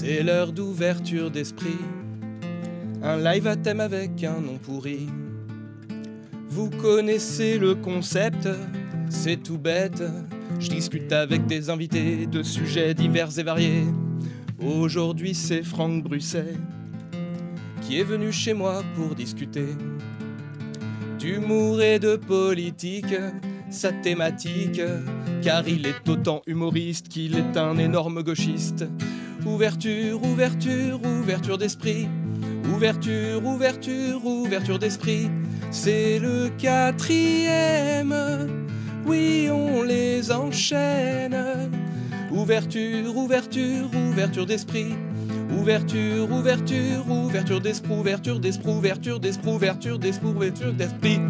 C'est l'heure d'ouverture d'esprit. Un live à thème avec un nom pourri. Vous connaissez le concept, c'est tout bête. Je discute avec des invités de sujets divers et variés. Aujourd'hui, c'est Franck Brusset qui est venu chez moi pour discuter d'humour et de politique, sa thématique, car il est autant humoriste qu'il est un énorme gauchiste. Ouverture, ouverture, ouverture d'esprit. Ouverture, ouverture, ouverture d'esprit. C'est le quatrième. Oui, on les enchaîne. Ouverture, ouverture, ouverture d'esprit. Ouverture, ouverture, ouverture d'esprit, ouverture d'esprit, ouverture d'esprit, ouverture d'esprit, ouverture d'esprit.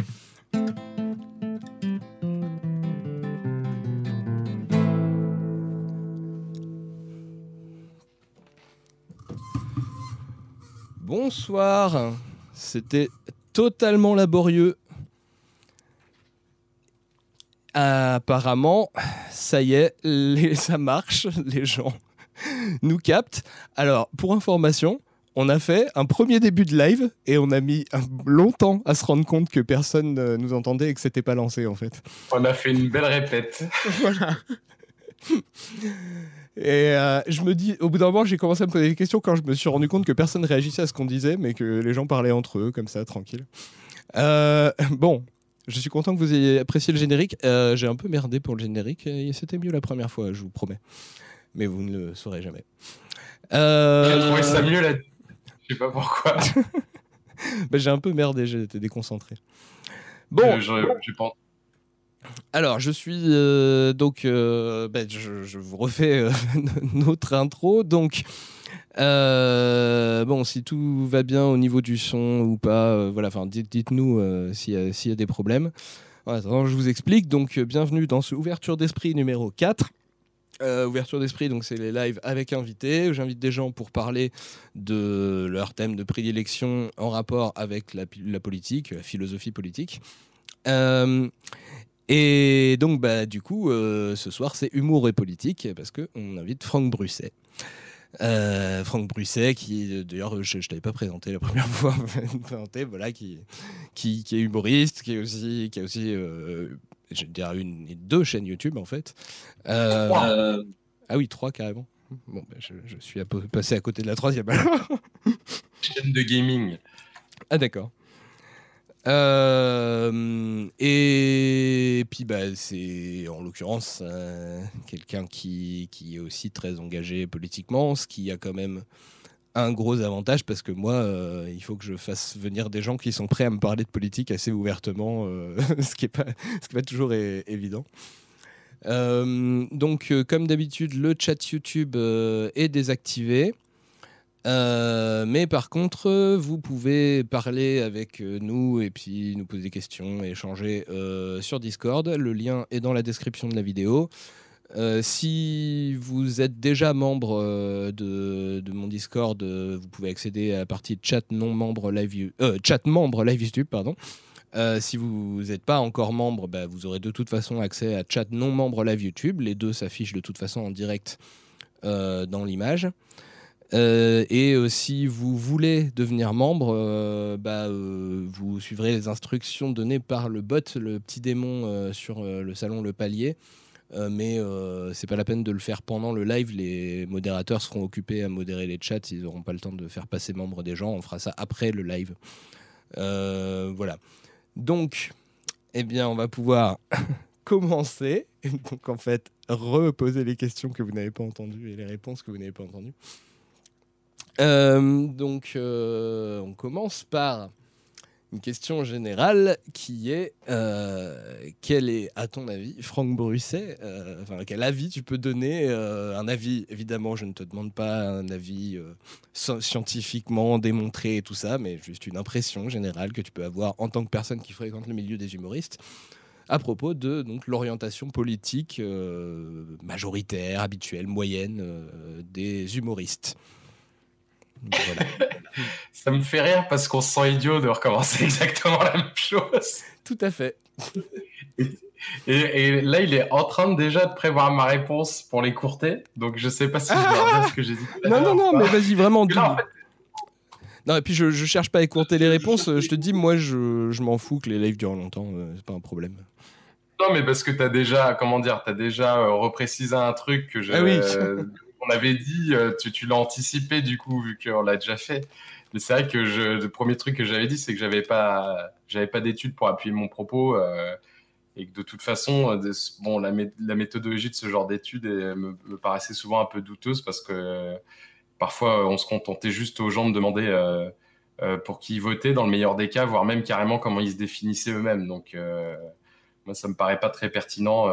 Bonsoir. C'était totalement laborieux. Apparemment, ça y est, les- ça marche, les gens nous captent. Alors, pour information, on a fait un premier début de live et on a mis longtemps à se rendre compte que personne euh, nous entendait et que c'était pas lancé en fait. On a fait une belle répète. Et euh, je me dis, au bout d'un moment, j'ai commencé à me poser des questions quand je me suis rendu compte que personne réagissait à ce qu'on disait, mais que les gens parlaient entre eux, comme ça, tranquille. Euh, bon, je suis content que vous ayez apprécié le générique. Euh, j'ai un peu merdé pour le générique, et c'était mieux la première fois, je vous promets. Mais vous ne le saurez jamais. J'ai trouvé ça mieux là. Je sais pas pourquoi. bah, j'ai un peu merdé, j'ai été déconcentré. Bon, j'ai pas- Alors, je suis euh, donc, euh, ben, je, vous refais euh, notre intro. Donc, bon, si tout va bien au niveau du son ou pas, voilà. Enfin, dites, dites-nous s'il y, y a des problèmes. En attendant, je vous explique. Donc, bienvenue dans ce ouverture d'esprit numéro 4. Euh, ouverture d'esprit, donc c'est les lives avec invités. J'invite des gens pour parler de leur thème de prédilection en rapport avec la, la politique, la philosophie politique. Euh, et donc, bah, du coup, euh, ce soir, c'est humour et politique, parce qu'on invite Franck Brusset. Euh, Franck Brusset, qui, d'ailleurs, je ne t'avais pas présenté la première fois, présenté, voilà, qui, qui, qui est humoriste, qui, est aussi, qui a aussi, euh, je dirais, une, deux chaînes YouTube, en fait. Euh, ah oui, trois carrément. Bon, bah, je, je suis à passé à côté de la troisième. chaîne de gaming. Ah d'accord. Euh, et puis bah, c'est en l'occurrence euh, quelqu'un qui, est aussi très engagé politiquement, ce qui a quand même un gros avantage parce que moi, euh, il faut que je fasse venir des gens qui sont prêts à me parler de politique assez ouvertement, ce qui n'est pas, toujours évident. Donc, comme d'habitude, le chat YouTube est désactivé. Euh, mais par contre, vous pouvez parler avec euh, nous et puis nous poser des questions et échanger euh, sur Discord. Le lien est dans la description de la vidéo. Si vous êtes déjà membre de, mon Discord, vous pouvez accéder à la partie chat non membre live, chat live YouTube, pardon. Si vous n'êtes pas encore membre, bah, vous aurez de toute façon accès à chat non membre live YouTube. Les deux s'affichent de toute façon en direct dans l'image. Euh, et euh, si vous voulez devenir membre, euh, bah, vous suivrez les instructions données par le bot, le petit démon sur le salon Le Palier. Mais c'est pas la peine de le faire pendant le live. Les modérateurs seront occupés à modérer les chats. Ils n'auront pas le temps de faire passer membre des gens. On fera ça après le live. Voilà. Donc, eh bien, on va pouvoir commencer. Donc, en fait, reposer les questions que vous n'avez pas entendues et les réponses que vous n'avez pas entendues. Euh, donc, euh, on commence par une question générale qui est euh, quel est, à ton avis, Franck Brusset, euh, enfin, quel avis tu peux donner euh, Un avis, évidemment, je ne te demande pas un avis sci- scientifiquement démontré et tout ça, mais juste une impression générale que tu peux avoir en tant que personne qui fréquente le milieu des humoristes à propos de donc l'orientation politique majoritaire, habituelle, moyenne des humoristes. Voilà. Ça me fait rire parce qu'on se sent idiot de recommencer exactement la même chose. Tout à fait. Et, là, il est en train de déjà de prévoir ma réponse pour les courter. Donc, je sais pas si je dois dire ce que j'ai dit. Non, non, non, mais vas-y, vraiment. Dis. Non, et puis je, je cherche pas à écourter les réponses. Je te dis, moi, je, je m'en fous que les lives durent longtemps. Euh, c'est pas un problème. Non, mais parce que tu as déjà, comment dire, tu as déjà euh, reprécisé un truc que ah oui. on avait dit, euh, tu, l'as anticipé du coup, vu qu'on l'a déjà fait. Mais c'est vrai que le premier truc que j'avais dit, c'est que j'avais pas, j'avais pas d'études pour appuyer mon propos. Euh, et que de toute façon, euh, bon, la, méthodologie de ce genre d'études me, me, paraissait souvent un peu douteuse parce que parfois on se contentait juste aux gens de demander pour qui ils votaient dans le meilleur des cas, voire même carrément comment ils se définissaient eux-mêmes. Donc, moi, ça me paraît pas très pertinent.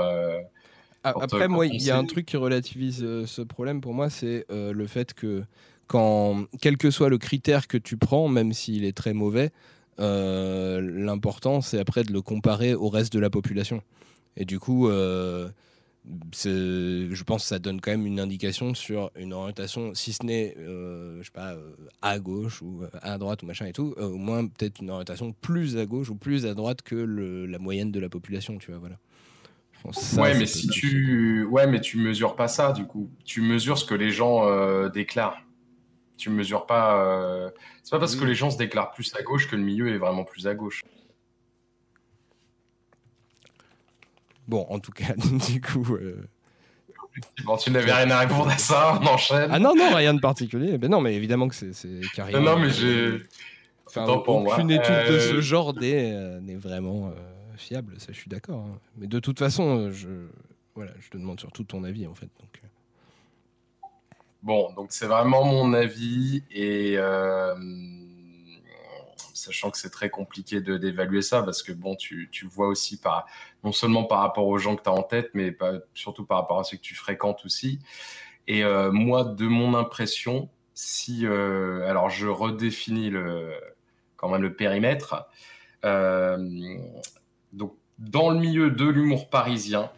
Après, moi, il y a un truc qui relativise ce problème pour moi, c'est le fait que quand, quel que soit le critère que tu prends, même s'il est très mauvais, euh, l'important c'est après de le comparer au reste de la population. Et du coup, euh, je pense que ça donne quand même une indication sur une orientation, si ce n'est, euh, je sais pas, à gauche ou à droite ou machin et tout, au moins peut-être une orientation plus à gauche ou plus à droite que la moyenne de la population, tu vois, voilà. Ouais, mais si tu, ouais, mais tu mesures pas ça, du coup. Tu mesures ce que les gens déclarent. Tu mesures pas. Euh... C'est pas parce que les gens se déclarent plus à gauche que le milieu est vraiment plus à gauche. Bon, en tout cas, du coup. Euh... Bon, tu n'avais rien à répondre à ça, on enchaîne. Ah non, non, rien de particulier. Ben non, mais évidemment que c'est carrément. Non, non, mais j'ai. Enfin, aucune étude de ce euh, genre euh, n'est vraiment euh, fiable, ça je suis d'accord. Hein. Mais de toute façon, je, voilà, je te demande surtout ton avis en fait. Donc, Bon, donc c'est vraiment mon avis et euh, sachant que c'est très compliqué de d'évaluer ça parce que bon, tu, tu, vois aussi par non seulement par rapport aux gens que tu as en tête, mais pas, surtout par rapport à ceux que tu fréquentes aussi. Et euh, moi, de mon impression, si euh, alors je redéfinis le quand même le périmètre. Dans le milieu de l'humour parisien,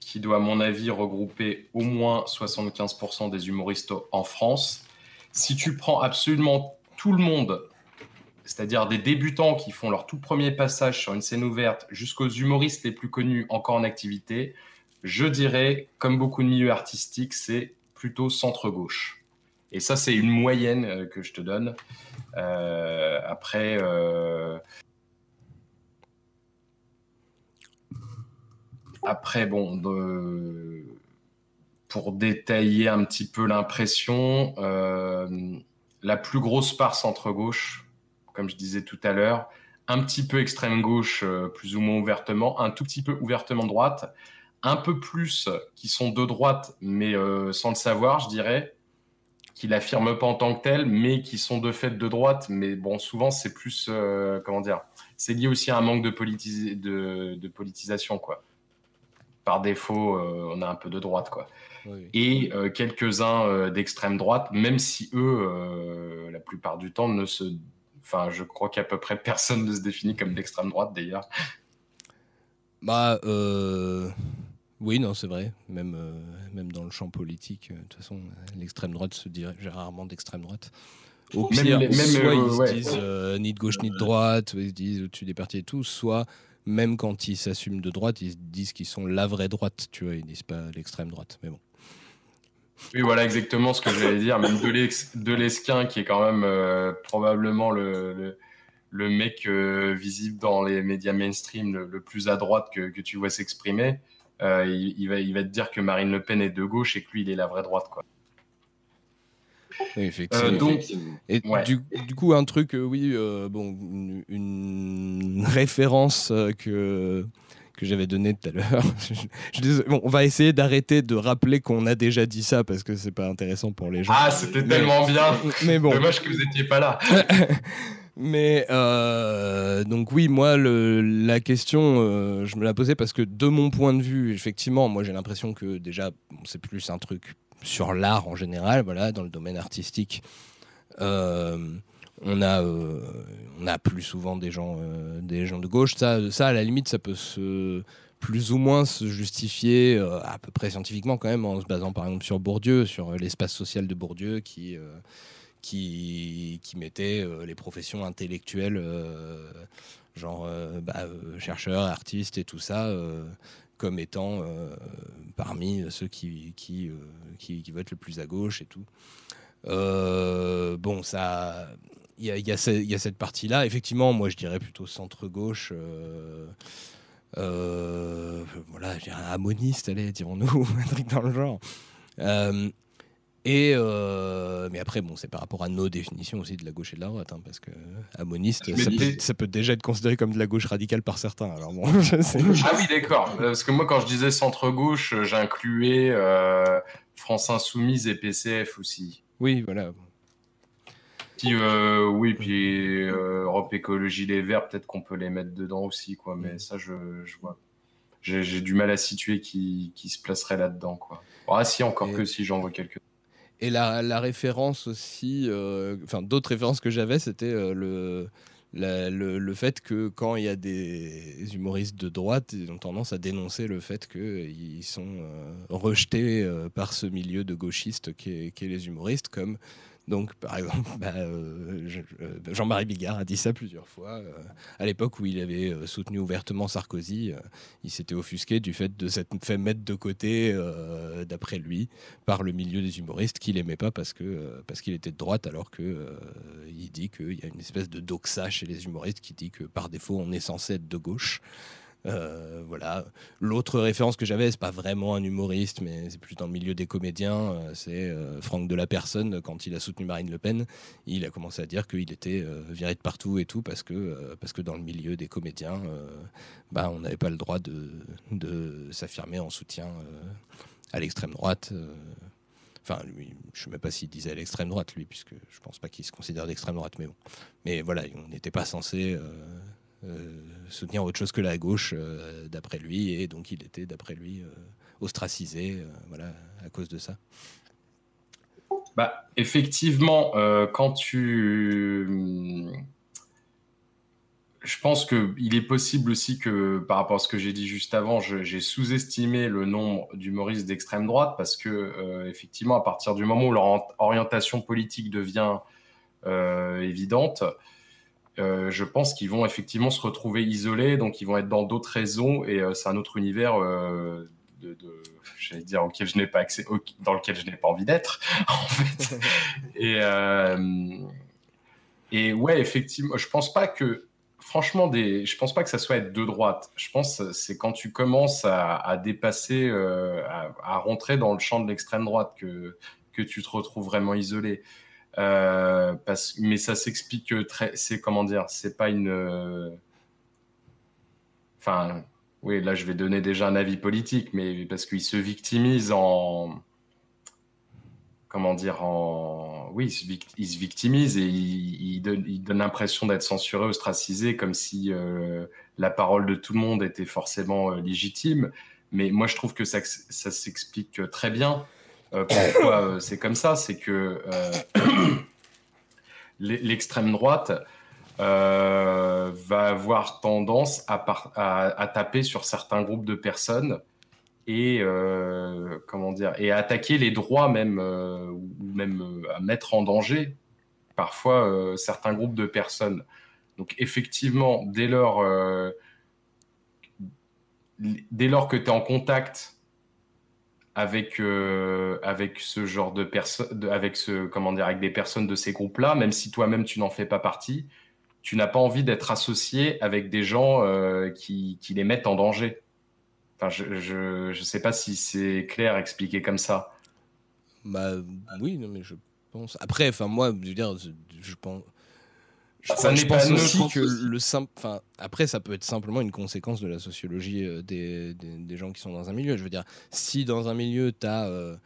qui doit, à mon avis, regrouper au moins 75% des humoristes en France. Si tu prends absolument tout le monde, c'est-à-dire des débutants qui font leur tout premier passage sur une scène ouverte jusqu'aux humoristes les plus connus encore en activité, je dirais, comme beaucoup de milieux artistiques, c'est plutôt centre-gauche. Et ça, c'est une moyenne euh, que je te donne. Euh, après, euh, Après, bon, pour détailler un petit peu l'impression, euh, la plus grosse part centre-gauche, comme je disais tout à l'heure, un petit peu extrême gauche, euh, plus ou moins ouvertement, un tout petit peu ouvertement droite, un peu plus qui sont de droite, mais euh, sans le savoir, je dirais, qui l'affirment pas en tant que tel, mais qui sont de fait de droite. Mais bon, souvent, c'est plus, comment dire, c'est lié aussi à un manque de politisation, quoi par défaut, euh, on a un peu de droite, quoi. Et euh, quelques-uns euh, d'extrême droite, même si eux, la plupart du temps, ne se. Enfin, je crois qu'à peu près personne ne se définit comme d'extrême droite, d'ailleurs. Bah, oui, non, c'est vrai. Même, même dans le champ politique, de toute façon, l'extrême droite se dirait rarement d'extrême droite. Au pire, même, soit ils se disent ni de gauche ni de droite, ils se disent au-dessus des partis et tout, soit même quand ils s'assument de droite, ils disent qu'ils sont la vraie droite, tu vois, ils disent pas l'extrême droite, mais bon. Oui, voilà exactement ce que j'allais dire. Même de l'Esquin, qui est quand même euh, probablement le, mec euh, visible dans les médias mainstream le, plus à droite que, tu vois s'exprimer, euh, il va te dire que Marine Le Pen est de gauche et que lui, il est la vraie droite. Quoi. Oui, effectivement. donc, et du, du, coup, un truc, oui, bon, une, référence que que j'avais donné tout à l'heure. bon, on va essayer d'arrêter de rappeler qu'on a déjà dit ça parce que c'est pas intéressant pour les gens. Ah, c'était tellement bien. Mais bon. Dommage que vous n'étiez pas là. Mais euh, donc oui, moi, le, la question, euh, je me la posais parce que de mon point de vue, effectivement, moi j'ai l'impression que déjà, c'est plus un truc sur l'art en général, dans le domaine artistique. Euh, on a, euh, on a plus souvent des gens, euh, des gens de gauche. Ça, à la limite, ça peut se plus ou moins se justifier à peu près scientifiquement quand même en se basant par exemple sur Bourdieu, sur l'espace social de Bourdieu qui mettait les professions intellectuelles genre bah, chercheurs, artistes et tout ça, comme étant parmi ceux qui, qui, qui, votent le plus à gauche et tout. bon, ça. Il y y, a cette partie-là. Effectivement, moi, je dirais plutôt centre-gauche. voilà, dirais un ammoniste, allez, dirons-nous, un truc dans le genre. Et euh, mais après, bon, c'est par rapport à nos définitions aussi de la gauche et de la droite, hein, parce que ammoniste, ça peut, déjà être considéré comme de la gauche radicale par certains. Alors bon, Ah oui, d'accord. Parce que moi, quand je disais centre-gauche, j'incluais euh, France Insoumise et PCF aussi. Oui, voilà. Puis, euh, oui, puis Europe Écologie Les Verts, peut-être qu'on peut les mettre dedans aussi, quoi. Mais ça, je, je vois. J'ai du mal à situer qui, qui se placerait là-dedans, quoi. Ah si, encore que si, j'en vois quelques et la, référence aussi, euh, enfin d'autres références que j'avais, c'était euh, le, le, fait que quand il y a des humoristes de droite, ils ont tendance à dénoncer le fait qu'ils sont euh, rejetés par ce milieu de gauchistes qui est, les humoristes, comme donc, par exemple, bah, euh, euh, Jean-Marie Bigard a dit ça plusieurs fois. Euh, à l'époque où il avait soutenu ouvertement Sarkozy, il s'était offusqué du fait de s'être fait mettre de côté, d'après lui, par le milieu des humoristes qu'il aimait pas parce qu'il était de droite, alors que il dit qu'il y a une espèce de doxa chez les humoristes qui dit que par défaut on est censé être de gauche. Euh, voilà. L'autre référence que j'avais, c'est pas vraiment un humoriste, mais c'est plus dans le milieu des comédiens. Euh, c'est euh, Franck de la Personne, quand il a soutenu Marine Le Pen, il a commencé à dire qu'il était viré de partout et tout parce que, parce que dans le milieu des comédiens, bah, on n'avait pas le droit de, de s'affirmer en soutien à l'extrême droite. Enfin, lui, je ne sais même pas s'il disait à l'extrême droite, lui, puisque je pense pas qu'il se considère d'extrême droite, mais bon. Mais voilà, on n'était pas censé soutenir autre chose que la gauche, euh, d'après lui, et donc il était, d'après lui, euh, ostracisé, voilà, à cause de ça. Bah, effectivement, quand tu je pense qu'il est possible aussi que, par rapport à ce que j'ai dit juste avant, j'ai sous-estimé le nombre d'humoristes d'extrême droite parce que, effectivement, à partir du moment où leur orientation politique devient évidente, euh, je pense qu'ils vont effectivement se retrouver isolés, donc ils vont être dans d'autres réseaux et euh, c'est un autre univers euh, de, j'allais dire auquel je n'ai pas accès, dans lequel je n'ai pas envie d'être en fait. et, et ouais, effectivement, je pense pas que franchement, des, je pense pas que ça soit être de droite. Je pense c'est quand tu commences à, dépasser, à, à, rentrer dans le champ de l'extrême droite que que tu te retrouves vraiment isolé. Euh, mais ça s'explique très. C'est comment dire C'est pas une. Euh, enfin, oui, là je vais donner déjà un avis politique, mais parce qu'il se victimise en. Comment dire en... Oui, il se, victimise et il, il donne l'impression d'être censuré, ostracisé, comme si euh, la parole de tout le monde était forcément légitime. Mais moi, je trouve que ça, s'explique très bien euh, pourquoi euh, c'est comme ça? C'est que euh, l'extrême droite va avoir tendance à, taper sur certains groupes de personnes et comment dire et à attaquer les droits même ou même à mettre en danger parfois certains groupes de personnes. Donc effectivement, dès lors, dès lors que tu es en contact avec euh, avec ce genre de personnes, avec ce comment dire, avec des personnes de ces groupes-là, même si toi-même tu n'en fais pas partie, tu n'as pas envie d'être associé avec des gens euh, qui, les mettent en danger. Enfin, je, je, je sais pas si c'est clair expliqué comme ça. Bah oui, non, mais je pense. Après, enfin moi, je dire, je pense je, pense aussi que le simple. Enfin, après, ça peut être simplement une conséquence de la sociologie euh, des, des, gens qui sont dans un milieu. Je veux dire, si dans un milieu, tu as euh,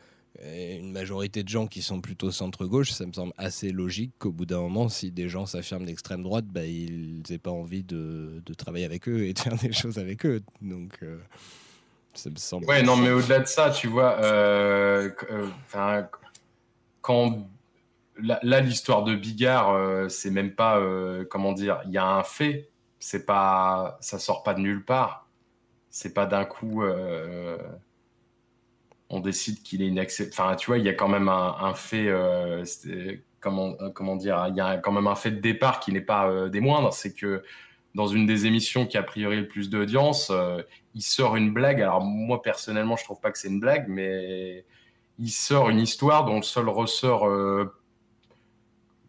une majorité de gens qui sont plutôt centre-gauche, ça me semble assez logique qu'au bout d'un moment, si des gens s'affirment d'extrême droite, bah, ils n'aient pas envie de, de, travailler avec eux et de faire des choses avec eux. Donc. Euh, ça me semble. Ouais, non, mais au-delà de ça, tu vois, quand là, l'histoire de Bigard, euh, c'est même pas, euh, comment dire, il y a un fait, c'est pas, ça sort pas de nulle part. C'est pas d'un coup, euh, on décide qu'il est inacceptable. Enfin, tu vois, il y a quand même un, fait, comment, comment dire, il y a quand même un fait de départ qui n'est pas des moindres, c'est que dans une des émissions qui a priori le plus d'audience, il sort une blague. Alors moi personnellement, je trouve pas que c'est une blague, mais il sort une histoire dont le seul ressort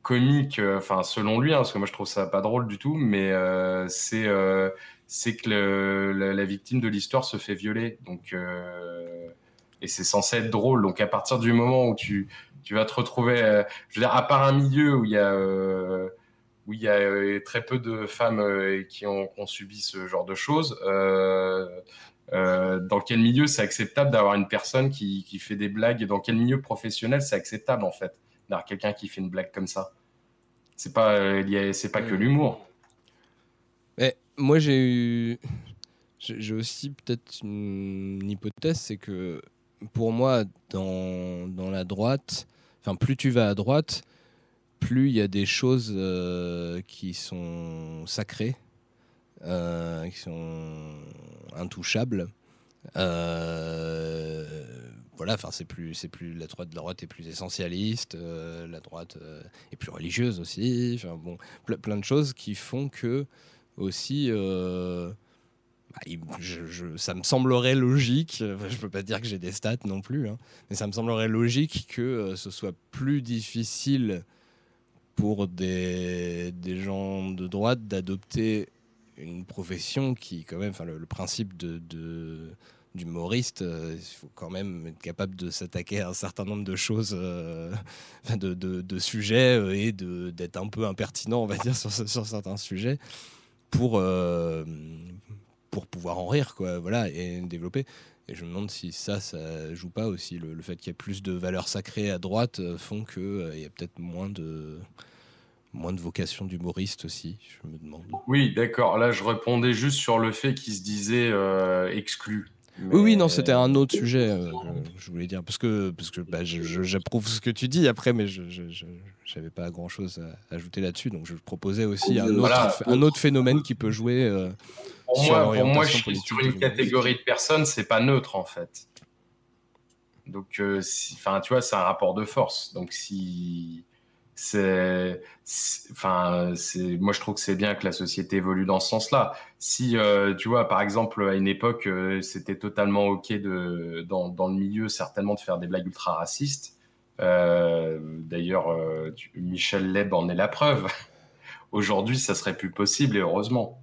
comique, enfin selon lui, hein, parce que moi je trouve ça pas drôle du tout, mais c'est c'est que la, victime de l'histoire se fait violer. Donc, euh, et c'est censé être drôle. Donc, à partir du moment où tu, tu vas te retrouver, euh, je veux dire, à part un milieu où il y a, euh, où il y a très peu de femmes qui ont, subi ce genre de choses, dans quel milieu c'est acceptable d'avoir une personne qui, qui, fait des blagues Dans quel milieu professionnel c'est acceptable, en fait, d'avoir quelqu'un qui fait une blague comme ça C'est pas, c'est pas que l'humour moi, j'ai eu. J'ai aussi peut-être une, hypothèse, c'est que pour moi, dans, dans, la droite, enfin, plus tu vas à droite, plus il y a des choses euh, qui sont sacrées, euh, qui sont intouchables. Euh, voilà, enfin c'est plus, c'est plus la droite, la droite est plus essentialiste, la droite est plus religieuse aussi. Enfin bon, plein de choses qui font que aussi. Euh, bah, ça me semblerait logique, je peux pas dire que j'ai des stats non plus, hein, mais ça me semblerait logique que euh, ce soit plus difficile pour des, des gens de droite d'adopter une profession qui, quand même, enfin, le, principe de d'humoriste, euh, il faut quand même être capable de s'attaquer à un certain nombre de choses, de, de, sujets et d'être un peu impertinent, on va dire, sur, certains sujets pour, euh, pour pouvoir en rire, quoi, voilà, et développer. Et je me demande si ça, ça joue pas aussi. Le, fait qu'il y ait plus de valeurs sacrées à droite euh, font qu'il euh, il y a peut-être moins de, moins de vocation d'humoriste aussi, je me demande. Oui, d'accord. Là, je répondais juste sur le fait qu'il se disait exclu. Oui, oui, non, c'était un autre sujet, euh, je, voulais dire, parce que, parce que bah, j'approuve ce que tu dis après, mais je n'avais pas grand-chose à ajouter là-dessus, donc je proposais aussi un autre, un autre phénomène qui peut jouer euh, pour sur moi, pour moi, je suis sur une catégorie de personnes, c'est pas neutre en fait. Donc, euh, enfin, tu vois, c'est un rapport de force. Donc, si c'est enfin c'est moi je trouve que c'est bien que la société évolue dans ce sens-là. Si euh, tu vois par exemple à une époque euh, c'était totalement ok de dans, le milieu certainement de faire des blagues ultra racistes. Euh, d'ailleurs Michel Leb en est la preuve. Aujourd'hui ça serait plus possible et heureusement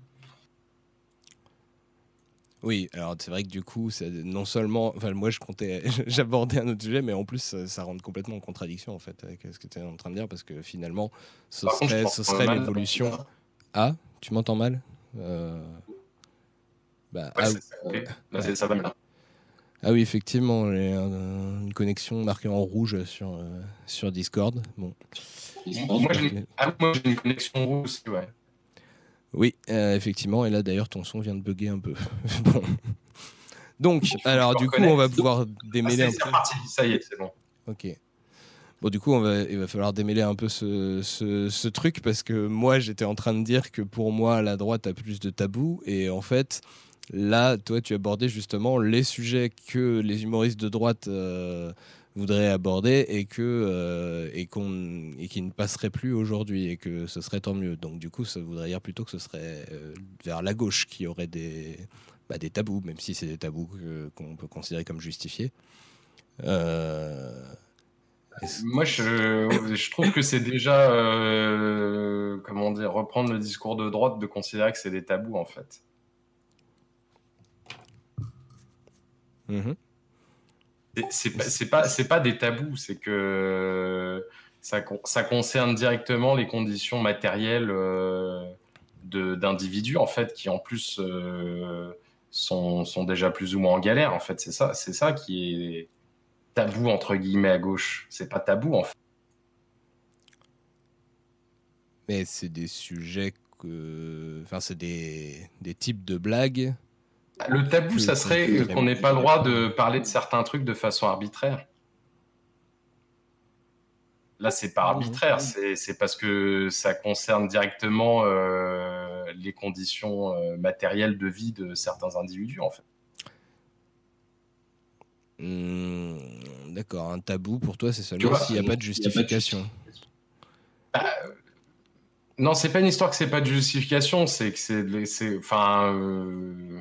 oui, alors c'est vrai que du coup, non seulement, enfin moi je comptais, j'abordais un autre sujet, mais en plus ça, rentre complètement en contradiction en fait avec ce que tu es en train de dire, parce que finalement, ce serait, ce serait l'évolution. Ah, tu m'entends mal? Euh... bah, ah, ça va bien. Ah oui, effectivement, j'ai une connexion marquée en rouge sur, euh, sur Discord. Bon. Moi, j'ai ah, une connexion rouge aussi, ouais. Oui, euh, effectivement. Et là, d'ailleurs, ton son vient de bugger un peu. bon. Donc, alors, du coup, on va pouvoir démêler ah, un peu. Parti. Ça y est, c'est bon. Ok. Bon, du coup, on va, il va falloir démêler un peu ce, ce, truc parce que moi, j'étais en train de dire que pour moi, la droite a plus de tabous. Et en fait, là, toi, tu abordais justement les sujets que les humoristes de droite euh, voudrait aborder et que euh, et qu'on et qui ne passerait plus aujourd'hui et que ce serait tant mieux. Donc du coup, ça voudrait dire plutôt que ce serait euh, vers la gauche qui aurait des bah, des tabous, même si c'est des tabous qu'on peut considérer comme justifiés. Euh, Moi, je, je, trouve que c'est déjà, comment dire, reprendre le discours de droite de considérer que c'est des tabous, en fait. Mmh c'est pas c'est pas des tabous, c'est que ça, ça concerne directement les conditions matérielles euh, d'individus en fait qui en plus euh, sont, sont, déjà plus ou moins en galère en fait. C'est ça ça qui est tabou entre guillemets à gauche. C'est pas tabou en fait. Mais c'est des sujets que, enfin c'est des, des types de blagues le tabou, ça serait qu'on n'ait pas le droit de parler de certains trucs de façon arbitraire. Là, c'est pas arbitraire, c'est parce que ça concerne directement euh, les conditions euh, matérielles de vie de certains individus, en fait. Hmm, d'accord, un tabou pour toi, c'est seulement s'il n'y a pas de justification. Bah, Non, c'est pas une histoire que c'est pas de justification, c'est que c'est, enfin, euh,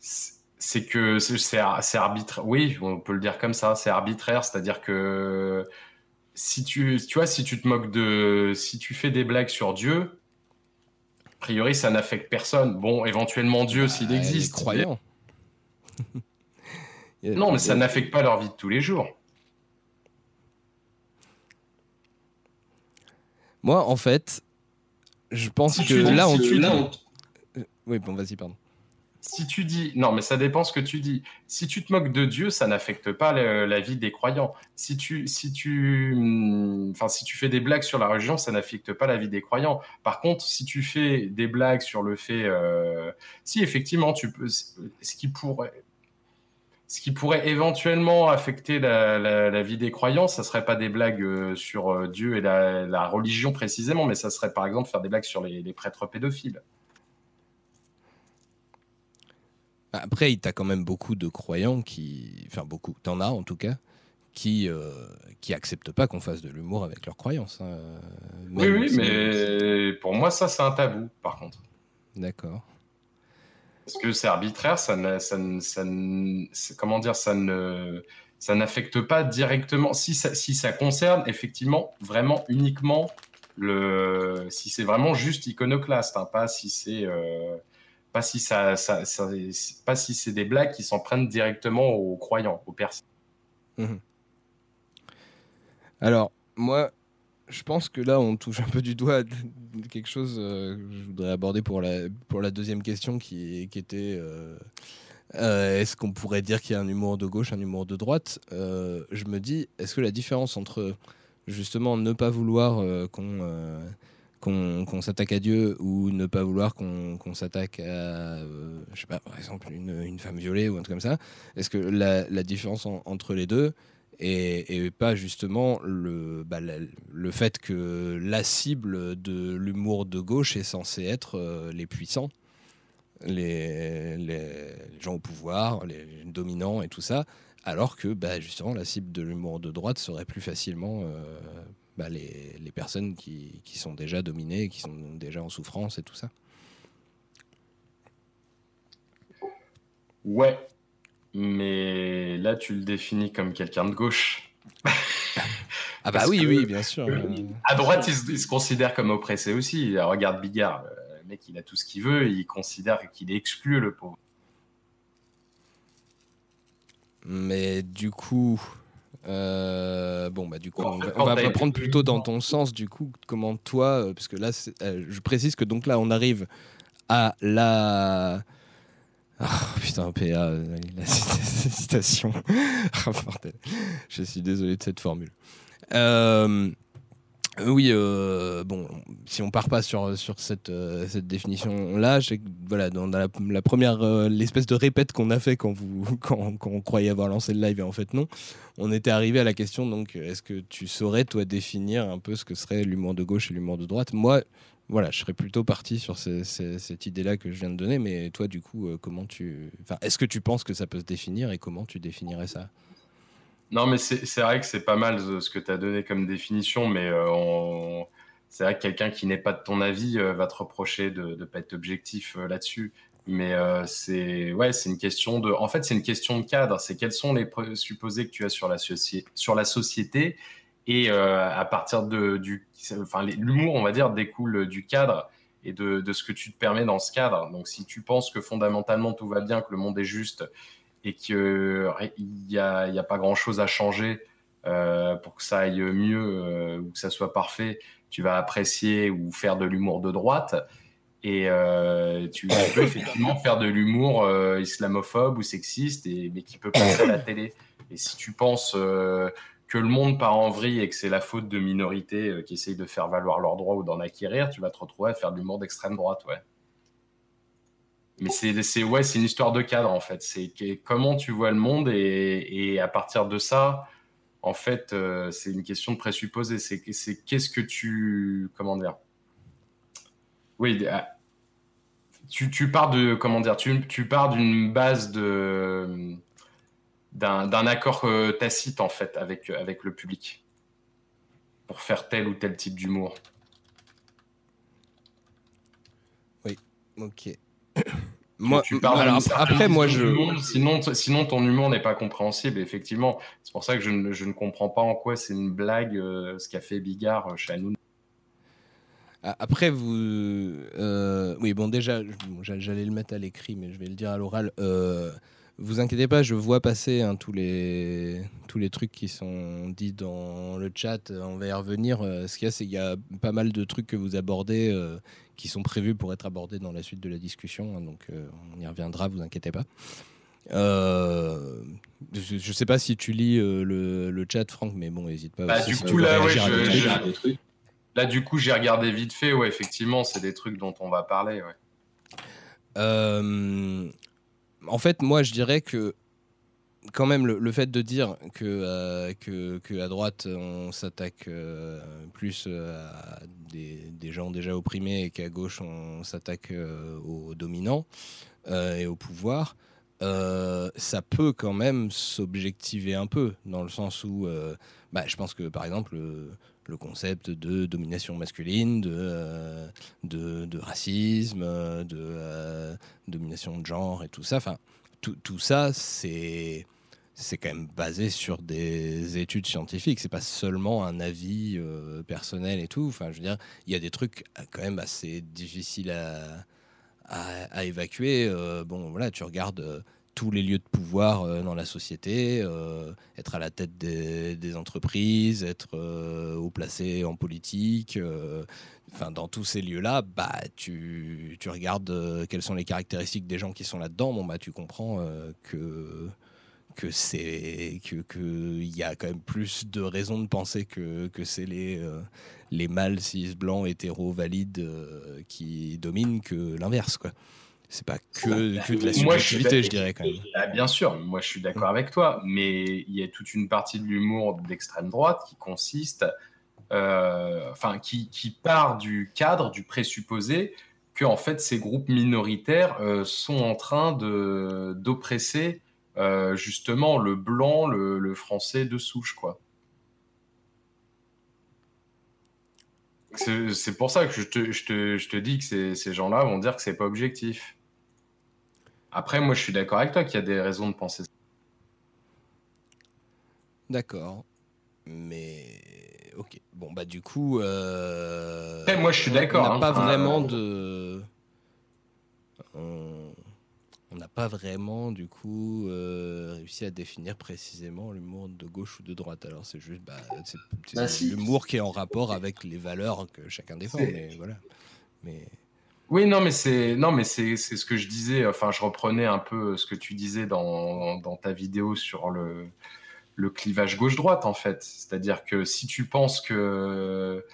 c'est que c'est arbitraire. Oui, on peut le dire comme ça, c'est arbitraire, c'est-à-dire que si tu, tu vois, si tu te moques de, si tu fais des blagues sur Dieu, a priori, ça n'affecte personne. Bon, éventuellement Dieu, bah, s'il existe. Croyant. non, mais ça n'affecte pas leur vie de tous les jours. Moi, en fait, je pense que là, on tue. Oui, bon, vas-y, pardon. Si tu dis, non, mais ça dépend ce que tu dis. Si tu te moques de Dieu, ça n'affecte pas la, vie des croyants. Si tu, si tu, hmm, enfin, si tu fais des blagues sur la religion, ça n'affecte pas la vie des croyants. Par contre, si tu fais des blagues sur le fait, euh, si effectivement tu peux, ce qui pourrait, ce qui pourrait éventuellement affecter la, vie des croyants, ça serait pas des blagues euh, sur euh, Dieu et la, religion précisément, mais ça serait par exemple faire des blagues sur les, prêtres pédophiles. Bah, après, tu as quand même beaucoup de croyants qui. Enfin, beaucoup. Tu en as en tout cas. Qui, euh, qui acceptent pas qu'on fasse de l'humour avec leurs croyances. Hein. oui, oui, mais pour moi, ça, c'est un tabou, par contre. D'accord. Parce que c'est arbitraire, ça, ça, ça, comment dire, ça ne, ça n'affecte pas directement. Si ça, si ça concerne effectivement vraiment uniquement le, si c'est vraiment juste iconoclaste, hein, pas si c'est, euh, pas si ça, pas si c'est des blagues qui s'en prennent directement aux croyants, aux personnes. Mmh Alors moi, je pense que là, on touche un peu du doigt quelque chose euh, que je voudrais aborder pour la, deuxième question qui, qui était euh, euh, est-ce qu'on pourrait dire qu'il y a un humour de gauche, un humour de droite? Je me dis, est-ce que la différence entre justement ne pas vouloir qu'on qu'on s'attaque à Dieu ou ne pas vouloir qu'on s'attaque à, je sais pas, par exemple, une, femme violée ou un truc comme ça, est-ce que la, différence entre les deux, et, pas justement le, bah, le fait que la cible de l'humour de gauche est censée être euh, les puissants, les, les, gens au pouvoir, les dominants et tout ça, alors que bah, justement la cible de l'humour de droite serait plus facilement euh, bah, les, les, personnes qui, qui, sont déjà dominées, qui sont déjà en souffrance et tout ça. Ouais, mais là, tu le définis comme quelqu'un de gauche. ah bah oui, oui, bien sûr. À droite, il se, considère comme oppressé aussi. Regarde Bigard, le mec, il a tout ce qu'il veut, il considère qu'il est exclu, le pauvre. Mais du coup, euh, bon bah du coup, on va, on prendre plutôt dans ton sens. Du coup, comment toi, euh, parce que là, euh, je précise que donc là, on arrive à la Oh, putain, PA, la citation. oh, Je suis désolé de cette formule. Euh, oui, euh, bon, si on part pas sur, sur cette, euh, cette définition-là, voilà, dans la, première, l'espèce de répète qu'on a fait quand, vous, quand, quand, on croyait avoir lancé le live, et en fait non, on était arrivé à la question, donc, est-ce que tu saurais, toi, définir un peu ce que serait l'humour de gauche et l'humour de droite? Moi, voilà, je serais plutôt parti sur cette idée-là que je viens de donner. Mais toi, du coup, comment tu, est-ce que tu penses que ça peut se définir et comment tu définirais ça? Non, mais c'est vrai que c'est pas mal ce que tu as donné comme définition, mais euh, c'est vrai que quelqu'un qui n'est pas de ton avis euh, va te reprocher de ne pas être objectif là-dessus. Mais c'est ouais, c'est une question de, en fait, c'est une question de cadre. C'est quels sont les présupposés que tu as sur la, sur la société et à partir de du enfin, l'humour, on va dire, découle du cadre et de, ce que tu te permets dans ce cadre. Donc, si tu penses que fondamentalement tout va bien, que le monde est juste et qu'il n'y a, y a, pas grand-chose à changer euh, pour que ça aille mieux euh, ou que ça soit parfait, tu vas apprécier ou faire de l'humour de droite. Et euh, tu peux effectivement faire de l'humour islamophobe ou sexiste, mais qui peut passer à la télé. Et si tu penses que le monde part en vrille et que c'est la faute de minorités qui essayent de faire valoir leurs droits ou d'en acquérir, tu vas te retrouver à faire du monde d'extrême droite, ouais. Mais c'est ouais, une histoire de cadre en fait. C'est comment tu vois le monde et, à partir de ça, en fait, euh, c'est une question de présupposer. C'est qu'est-ce que tu comment dire? Oui, ah, tu, pars de comment dire? Tu, pars d'une base de d'un accord euh, tacite en fait avec, avec le public pour faire tel ou tel type d'humour. Ok. Moi, tu parles alors, après, moi, je. sinon, sinon, ton humour n'est pas compréhensible, effectivement. C'est pour ça que je ne, je ne, comprends pas en quoi c'est une blague, euh, ce qu'a fait Bigard euh, chez nous. Après, vous. Euh, oui, bon, déjà, j'allais le mettre à l'écrit, mais je vais le dire à l'oral. Vous inquiétez pas, je vois passer hein, tous, les, tous les trucs qui sont dits dans le chat. On va y revenir. ce qu'il y a, c'est qu'il y a pas mal de trucs que vous abordez qui sont prévus pour être abordés dans la suite de la discussion. Hein, donc euh, on y reviendra, vous inquiétez pas. Euh, je, ne sais pas si tu lis euh, le, chat, Franck, mais bon, n'hésite pas. Bah, du coup, là, ouais, là, du coup, j'ai regardé vite fait. Ouais, effectivement, c'est des trucs dont on va parler. Ouais. En fait, moi, je dirais que quand même, le, fait de dire que, euh, que, à droite, on s'attaque euh, plus euh, à des, gens déjà opprimés et qu'à gauche, on s'attaque aux dominants et au pouvoir, ça peut quand même s'objectiver un peu, dans le sens où bah, je pense que, par exemple, le, concept de domination masculine, de, de, de racisme, de domination de genre et tout ça, enfin tout, tout ça, c'est c'est quand même basé sur des études scientifiques. C'est pas seulement un avis euh, personnel et tout. Enfin, je veux dire, il y a des trucs euh, quand même assez difficiles à, à, évacuer. Euh, bon, voilà, tu regardes tous les lieux de pouvoir dans la société, être à la tête des, entreprises, être haut placé en politique. Enfin, dans tous ces lieux-là, bah, tu, tu regardes quelles sont les caractéristiques des gens qui sont là-dedans. Bon, bah, tu comprends que que c'est que qu'il y a quand même plus de raisons de penser que, que c'est les euh, les mâles cis blancs hétéros valides euh, qui dominent que l'inverse quoi c'est pas que, que de la subjectivité je, dirais quand même ah, bien sûr moi je suis d'accord avec toi mais il y a toute une partie de l'humour d'extrême droite qui consiste euh, enfin qui, qui, part du cadre du présupposé que en fait ces groupes minoritaires sont en train de d'oppresser euh, justement le blanc, le, français de souche, quoi. C'est pour ça que je te, je te, je te dis que ces, ces gens-là vont dire que c'est pas objectif. Après, moi, je suis d'accord avec toi qu'il y a des raisons de penser ça. D'accord. Mais ok. Bon, bah du coup. Euh... moi, je suis d'accord. On n'a hein. pas vraiment de on n'a pas vraiment du coup euh, réussi à définir précisément l'humour de gauche ou de droite. Alors c'est juste bah, c'est, bah, l'humour qui est en rapport avec les valeurs que chacun défend. Mais voilà. Mais oui, non, mais c'est non, mais c'est, c'est ce que je disais. Enfin, je reprenais un peu ce que tu disais dans, dans ta vidéo sur le le clivage gauche-droite en fait. C'est-à-dire que si tu penses que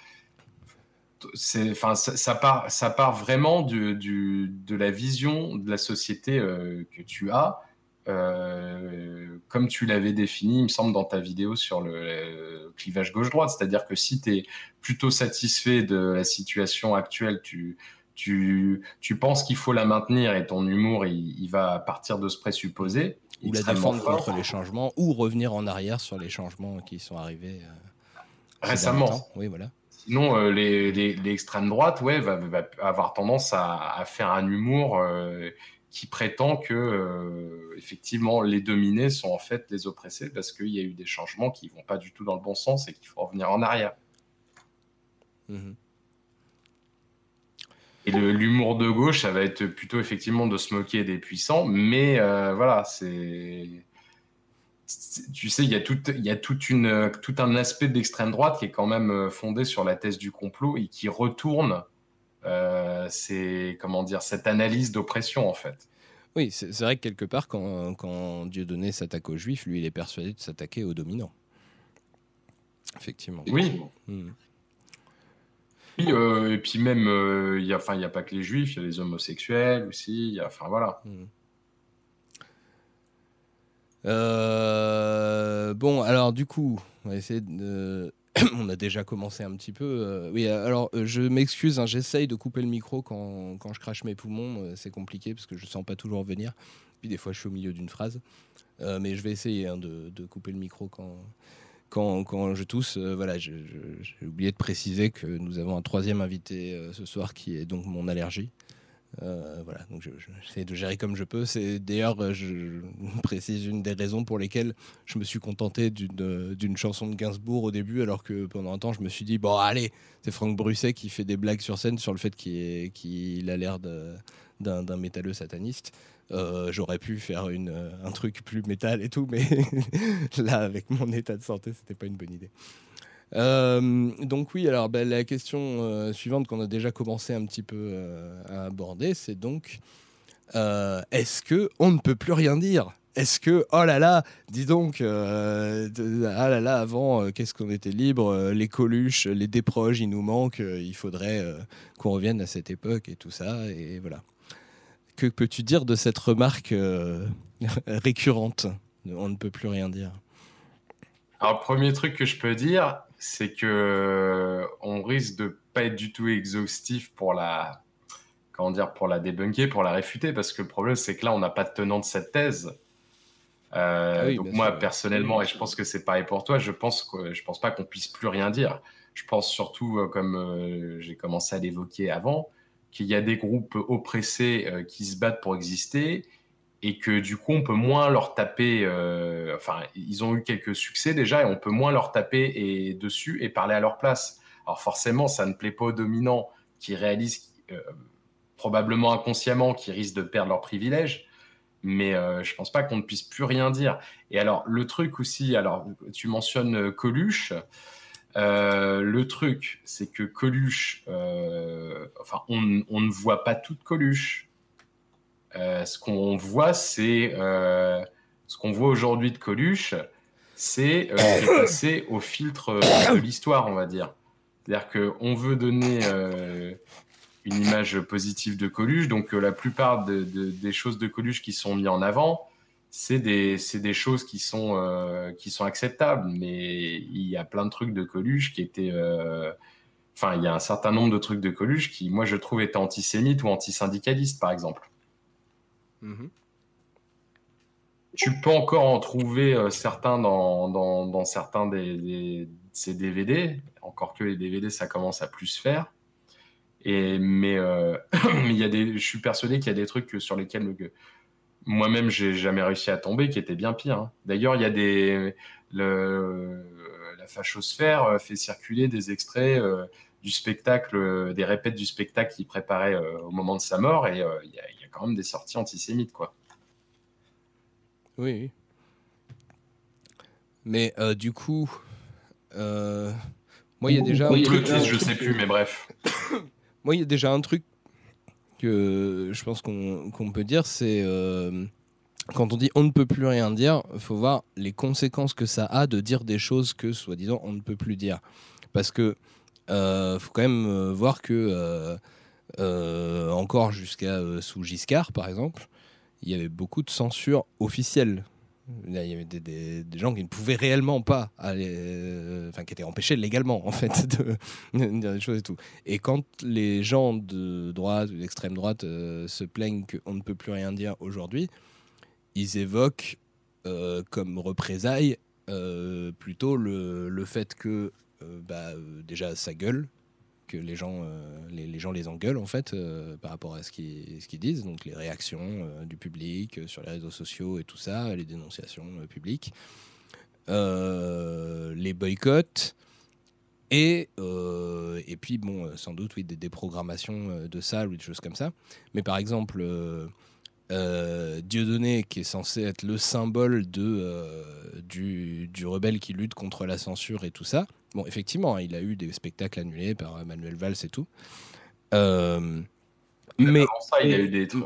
enfin, ça, part, ça part vraiment de la vision de la société euh, que tu as, euh, comme tu l'avais défini, il me semble, dans ta vidéo sur le, clivage gauche-droite. C'est-à-dire que si tu es plutôt satisfait de la situation actuelle, tu, tu, tu penses qu'il faut la maintenir et ton humour, il, va partir de ce présupposé. Ou la défendre contre les changements, ou revenir en arrière sur les changements qui sont arrivés euh, récemment. Oui, voilà. Sinon, euh, les, les, droite, ouais, va, avoir tendance à, faire un humour euh, qui prétend que euh, effectivement les dominés sont en fait les oppressés parce qu'il y a eu des changements qui vont pas du tout dans le bon sens et qu'il faut revenir en arrière. Mhm. Et l'humour de gauche, ça va être plutôt effectivement de se moquer des puissants, mais voilà, c'est tu sais, il y a, tout, il y a toute une, tout un aspect d'extrême droite qui est quand même euh, fondé sur la thèse du complot et qui retourne euh, comment dire, cette analyse d'oppression, en fait. Oui, c'est vrai que quelque part, quand, quand Dieudonné s'attaque aux juifs, lui, il est persuadé de s'attaquer aux dominants. Effectivement. Oui. Euh, et puis même, il n'y a, pas que les juifs, il y a les homosexuels aussi. enfin, voilà. Hmm. Euh, bon, alors du coup, on a déjà commencé un petit peu. Euh, oui, alors euh, je m'excuse, hein, j'essaye de couper le micro quand, quand, je crache mes poumons. c'est compliqué parce que je sens pas toujours venir. Puis des fois, je suis au milieu d'une phrase. mais je vais essayer hein, de, couper le micro quand, quand, je tousse. voilà, j'ai oublié de préciser que nous avons un troisième invité ce soir qui est donc mon allergie. voilà, donc j'essaie de gérer comme je peux. C'est d'ailleurs, je précise une des raisons pour lesquelles je me suis contenté d'une chanson de Gainsbourg au début, alors que pendant un temps, je me suis dit bon, allez, c'est Franck Brusset qui fait des blagues sur scène sur le fait qu'il a l'air d'un métalleux sataniste. Euh, j'aurais pu faire une, un truc plus métal et tout, mais là, avec mon état de santé, c'était pas une bonne idée. Euh, donc oui, alors ben, la question euh, suivante qu'on a déjà commencé un petit peu à aborder, c'est donc est-ce que on ne peut plus rien dire? Est-ce que, oh là là, dis donc, ah là là, avant, qu'est-ce qu'on était libre, les coluches, les déproges, il nous manque, il faudrait qu'on revienne à cette époque et tout ça, et voilà que peux-tu dire de cette remarque euh, récurrente? On ne peut plus rien dire. Alors, le premier truc que je peux dire, c'est que euh, on risque de pas être du tout exhaustif pour la, comment dire, pour la débunker, pour la réfuter, parce que le problème, c'est que là, on n'a pas de tenant de cette thèse. Euh, ah donc moi, personnellement, et je pense que c'est pareil pour toi, je pense que je pense pas qu'on puisse plus rien dire. Je pense surtout, comme j'ai commencé à l'évoquer avant, qu'il y a des groupes oppressés euh, qui se battent pour exister et que du coup on peut moins leur taper. Euh, enfin, ils ont eu quelques succès déjà et on peut moins leur taper et dessus et parler à leur place. Alors forcément, ça ne plaît pas aux dominants qui réalisent euh, probablement inconsciemment qu'ils risquent de perdre leurs privilèges. Mais je pense pas qu'on ne puisse plus rien dire. Et alors le truc aussi, alors tu mentionnes Coluche. Euh, le truc, c'est que Coluche, euh, enfin, on, ne voit pas toute Coluche. Euh, ce qu'on voit, c'est ce qu'on voit aujourd'hui de Coluche, c'est ce qui est passé au filtre de l'histoire, on va dire. C'est-à-dire qu'on veut donner une image positive de Coluche, donc la plupart des choses de Coluche qui sont mises en avant, c'est des, des, choses qui sont, euh, qui sont acceptables, mais il y a plein de trucs de Coluche qui étaient. Euh, enfin, il y a un certain nombre de trucs de Coluche qui, moi, je trouve, étaient antisémites ou antisyndicalistes, par exemple. Mhm. Tu peux encore en trouver euh, certains dans, dans, dans certains des, des, ces DVD, encore que les DVD, ça commence à plus se faire. Et, mais il y a des, je suis persuadé qu'il y a des trucs sur lesquels le, moi-même, j'ai jamais réussi à tomber, qui était bien pire. Hein. D'ailleurs, il y a des. Le, la fachosphère euh, fait circuler des extraits euh, du spectacle, des répètes du spectacle qu'il préparait euh, au moment de sa mort, et il y, a quand même des sorties antisémites, quoi. Oui. Mais du coup, moi, il y a déjà. Titre, je sais plus, mais bref. moi, il y a déjà un truc que je pense qu'on peut dire, c'est euh, quand on dit on ne peut plus rien dire, il faut voir les conséquences que ça a de dire des choses que, soi-disant, on ne peut plus dire. Parce que euh, faut quand même euh, voir que, encore jusqu'à sous Giscard, par exemple, il y avait beaucoup de censure officielle il y avait des, gens qui ne pouvaient réellement pas aller, euh, enfin qui étaient empêchés légalement en fait de, dire des choses et tout. Et quand les gens de droite ou d'extrême droite euh, se plaignent qu'on ne peut plus rien dire aujourd'hui, ils évoquent euh, comme représailles plutôt le, le, fait que bah, déjà ça gueule, que les gens, euh, les, gens les engueulent en fait euh, par rapport à ce qu'ils disent, donc les réactions euh, du public sur les réseaux sociaux et tout ça, les dénonciations publiques, les boycotts. Et, et puis, bon, sans doute, oui, des déprogrammations de salles ou des choses comme ça. Mais par exemple, Dieudonné, qui est censé être le symbole de, du, du, rebelle qui lutte contre la censure et tout ça, Bon, effectivement, hein, il a eu des spectacles annulés par Manuel Valls et tout. Euh, mais ça, il a eu des trucs.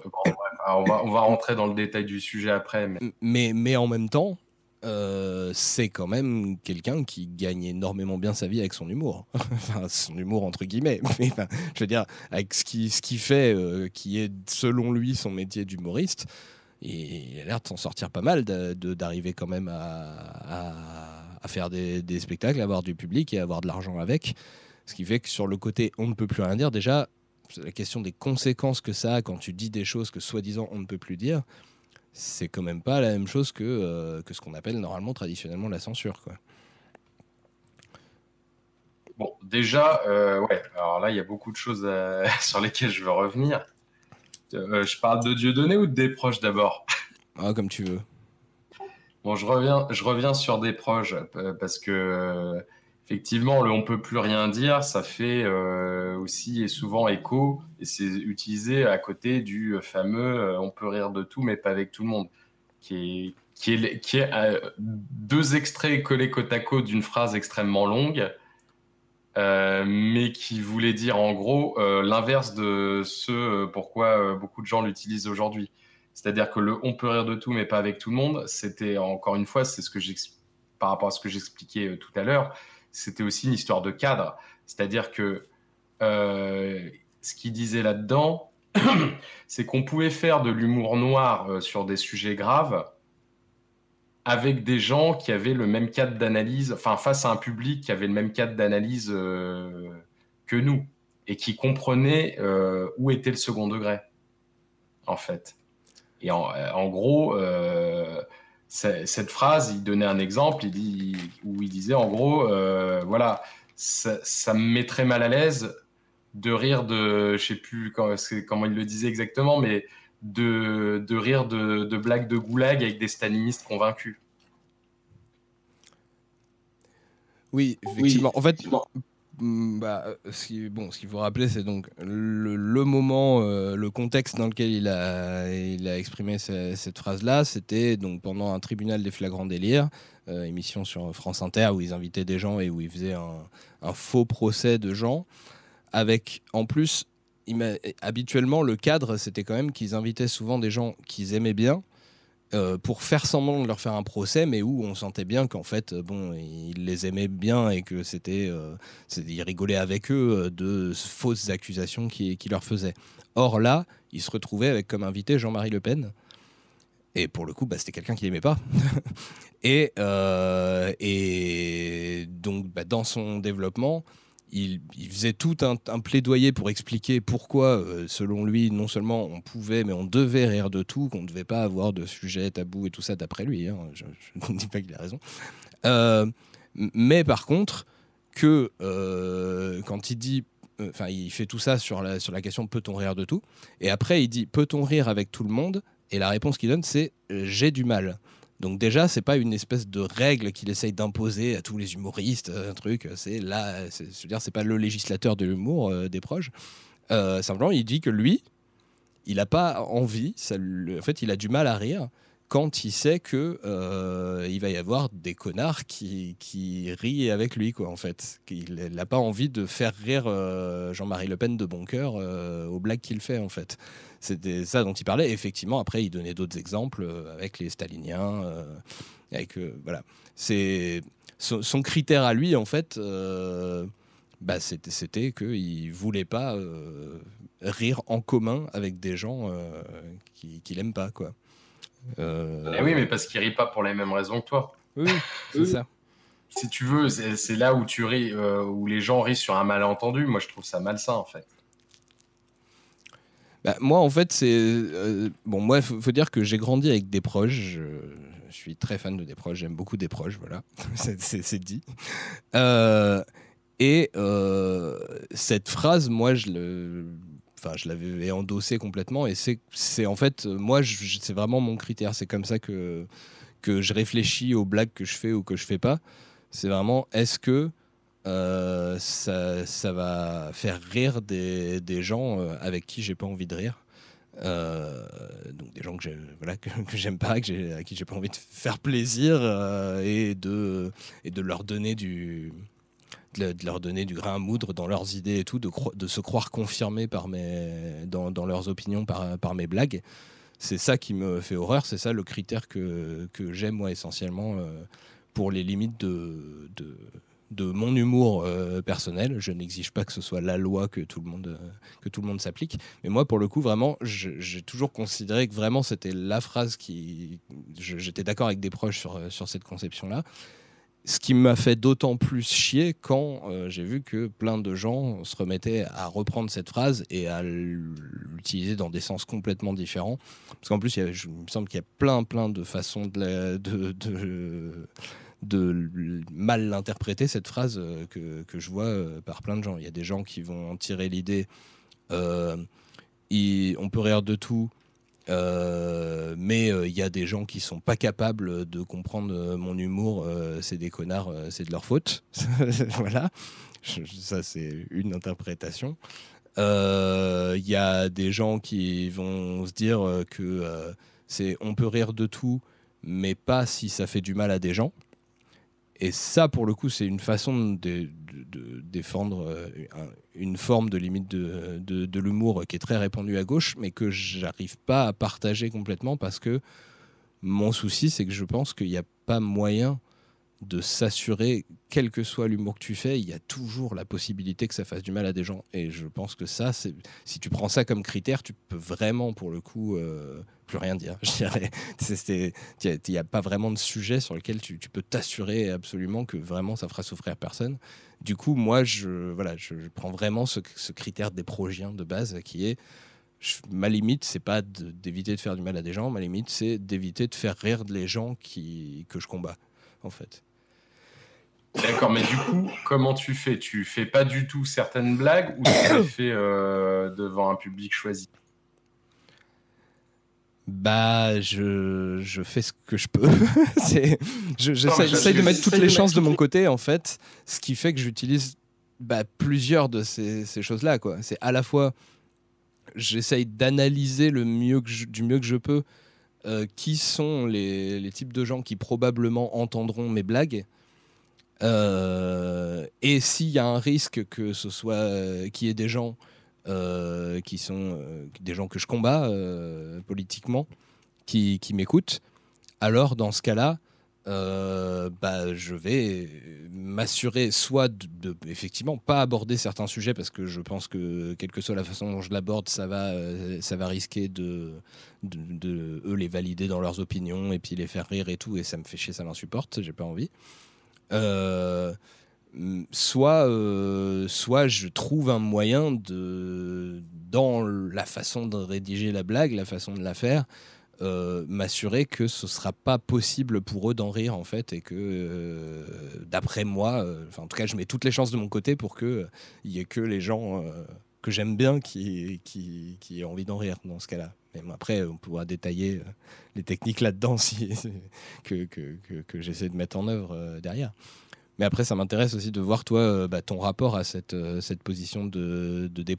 on, va, on va rentrer dans le détail du sujet après. Mais, mais, en même temps, euh, c'est quand même quelqu'un qui gagne énormément bien sa vie avec son humour. enfin, son humour entre guillemets. Mais, je veux dire, avec ce qu'il ce qui fait, euh, qui est selon lui son métier d'humoriste, il a l'air de s'en sortir pas mal, d'arriver quand même à faire des, spectacles, avoir du public et avoir de l'argent avec. Ce qui fait que sur le côté on ne peut plus rien dire, déjà, la question des conséquences que ça a quand tu dis des choses que soi-disant on ne peut plus dire, c'est quand même pas la même chose que, euh, ce qu'on appelle normalement traditionnellement la censure. Bon, déjà, euh, ouais, alors là, il y a beaucoup de choses sur lesquelles je veux revenir. Je parle de Dieu donné ou de des proches d'abord? Ah, comme tu veux. Bon, je reviens, je reviens sur des proches parce que effectivement, le on peut plus rien dire, ça fait aussi et souvent écho et c'est utilisé à côté du fameux on peut rire de tout mais pas avec tout le monde, qui est qui est, qui est deux extraits collés côte à côte d'une phrase extrêmement longue euh, mais qui voulait dire en gros euh, l'inverse de ce euh, pourquoi beaucoup de gens l'utilisent aujourd'hui. C'est-à-dire que le on peut rire de tout, mais pas avec tout le monde, c'était encore une fois, c'est ce que par rapport à ce que j'expliquais tout à l'heure, c'était aussi une histoire de cadre. C'est-à-dire que ce qu'il disait là-dedans, c'est qu'on pouvait faire de l'humour noir sur des sujets graves avec des gens qui avaient le même cadre d'analyse, enfin face à un public qui avait le même cadre d'analyse euh, que nous et qui comprenait euh, où était le second degré, en fait. Et en, gros, euh, cette phrase, il donnait un exemple, il dit, où il disait en gros, voilà, ça, me mettrait mal à l'aise de rire de, je sais plus comment il le disait exactement, mais de, de rire de, de, blagues de goulag avec des stalinistes convaincus. Oui, effectivement. en fait, mm, bah, ce qu'il bon, ce faut rappeler, c'est donc le, moment, euh, le contexte dans lequel il a, il a exprimé cette phrase-là, c'était donc pendant un tribunal des flagrants délires, euh, émission sur France Inter où ils invitaient des gens et où ils faisaient un, un faux procès de gens, avec en plus habituellement, le cadre, c'était quand même qu'ils invitaient souvent des gens qu'ils aimaient bien. Euh, pour faire semblant de leur faire un procès, mais où on sentait bien qu'en fait, bon, ils les aimaient bien et que c'était, euh, ils rigolaient avec eux euh, de fausses accusations qu'ils qui leur faisaient. Or là, ils se retrouvaient avec comme invité Jean-Marie Le Pen. Et pour le coup, bah, c'était quelqu'un qu'il n'aimait pas. et, et donc, bah, dans son développement, il, faisait tout un, plaidoyer pour expliquer pourquoi, euh, selon lui, non seulement on pouvait, mais on devait rire de tout, qu'on ne devait pas avoir de sujet tabou et tout ça, d'après lui. Hein, je ne dis pas qu'il a raison. Euh, mais par contre, que euh, quand il dit enfin il fait tout ça sur la, sur la question peut-on rire de tout? Et après il dit peut-on rire avec tout le monde? Et la réponse qu'il donne c'est j'ai du mal donc déjà, c'est pas une espèce de règle qu'il essaye d'imposer à tous les humoristes, un truc. C'est là, c'est, dire, c'est pas le législateur de l'humour euh, des proches. Euh, simplement, il dit que lui, il n'a pas envie. Ça, en fait, il a du mal à rire quand il sait que euh, il va y avoir des connards qui, qui rient avec lui, quoi. En fait, qu'il n'a pas envie de faire rire Jean-Marie Le Pen de bon cœur aux blagues qu'il fait, en fait. C'était ça dont il parlait. effectivement, après, il donnait d'autres exemples euh, avec les staliniens. Euh, avec, euh, voilà. C'est son, critère à lui, en fait. Bah, c'était, c'était qu'il voulait pas rire en commun avec des gens qui, qui l'aiment pas, quoi. Eh oui, mais parce qu'il rit pas pour les mêmes raisons que toi. Oui, c'est ça. Si tu veux, c'est, là où tu ris, où les gens rient sur un malentendu. Moi, je trouve ça malsain, en fait. Bah, moi, en fait, c'est. Euh, bon, moi, il faut, dire que j'ai grandi avec des proches. Je, suis très fan de des proches. J'aime beaucoup des proches, voilà. c'est dit. Euh, et euh, cette phrase, moi, je le. Enfin, je l'avais endossée complètement. Et c'est en fait, moi, c'est vraiment mon critère. C'est comme ça que, que je réfléchis aux blagues que je fais ou que je fais pas. C'est vraiment, est-ce que euh, ça, va faire rire des, gens euh, avec qui j'ai pas envie de rire. Euh, donc des gens que j'aime pas, à qui j'ai pas envie de faire plaisir et, de, leur donner du grain à moudre dans leurs idées et tout, de, se croire confirmés par mes, dans, leurs opinions par, mes blagues. C'est ça qui me fait horreur, c'est ça le critère que, que j'aime moi essentiellement pour les limites de de mon humour euh, personnel. Je n'exige pas que ce soit la loi que tout le monde, euh, que tout le monde s'applique. Mais moi, pour le coup, vraiment, j'ai toujours considéré que vraiment c'était la phrase qui. J'étais d'accord avec des proches sur, euh, sur cette conception-là. Ce qui m'a fait d'autant plus chier quand j'ai vu que plein de gens se remettaient à reprendre cette phrase et à l'utiliser dans des sens complètement différents. Parce qu'en plus, il, me semble qu'il y a plein, plein de façons de de mal l'interpréter, cette phrase euh, que, que, je vois euh, par plein de gens. Il y a des gens qui vont en tirer l'idée. Euh, on peut rire de tout, mais il y a des gens qui sont pas capables de comprendre mon humour. c'est des connards, c'est de leur faute. voilà, ça c'est une interprétation. Il y a des gens qui vont se dire que c'est on peut rire de tout, mais pas si ça fait du mal à des gens. Et ça, pour le coup, c'est une façon de, défendre euh, une forme de limite de, de l'humour qui est très répandue à gauche, mais que j'arrive pas à partager complètement parce que mon souci, c'est que je pense qu'il n'y a pas moyen de s'assurer, quel que soit l'humour que tu fais, il y a toujours la possibilité que ça fasse du mal à des gens. Et je pense que ça, si tu prends ça comme critère, tu peux vraiment, pour le coup, euh, plus rien dire. Il n'y a, pas vraiment de sujet sur lequel tu, peux t'assurer absolument que vraiment ça fera souffrir personne. Du coup, moi, je, voilà, je, prends vraiment ce, critère des progiens de base qui est ma limite, c'est pas d'éviter de faire du mal à des gens. Ma limite, c'est d'éviter de faire rire les gens qui, que je combats, en fait. D'accord, mais du coup, comment tu fais? Tu fais pas du tout certaines blagues ou tu les fais euh, devant un public choisi? Bah, je, je, fais ce que je peux. J'essaie de mettre toutes les chances de mon côté, en fait, ce qui fait que j'utilise bah, plusieurs de ces, ces choses-là. C'est à la fois, j'essaye d'analyser le mieux que du mieux que je peux euh, qui sont les, les, types de gens qui probablement entendront mes blagues euh, et s'il y a un risque que ce soit euh, qu'il y ait des gens euh, qui sont des gens que je combats politiquement, qui, m'écoutent, alors dans ce cas-là, bah, je vais m'assurer soit de, effectivement pas aborder certains sujets parce que je pense que quelle que soit la façon dont je l'aborde, ça va, ça va risquer de, de, de, eux les valider dans leurs opinions et puis les faire rire et tout et ça me fait chier, ça m'insupporte, j'ai pas envie. Euh, soit, euh, soit je trouve un moyen de, dans la façon de rédiger la blague, la façon de la faire, euh, m'assurer que ce sera pas possible pour eux d'en rire en fait et que d'après moi, en tout cas je mets toutes les chances de mon côté pour que il y ait que les gens que j'aime bien qui, qui, qui aient envie d'en rire dans ce cas-là. Mais après, on pourra détailler euh, les techniques là-dedans que, j'essaie de mettre en œuvre euh, derrière. Mais après, ça m'intéresse aussi de voir, toi, euh, bah, ton rapport à cette, cette position de, de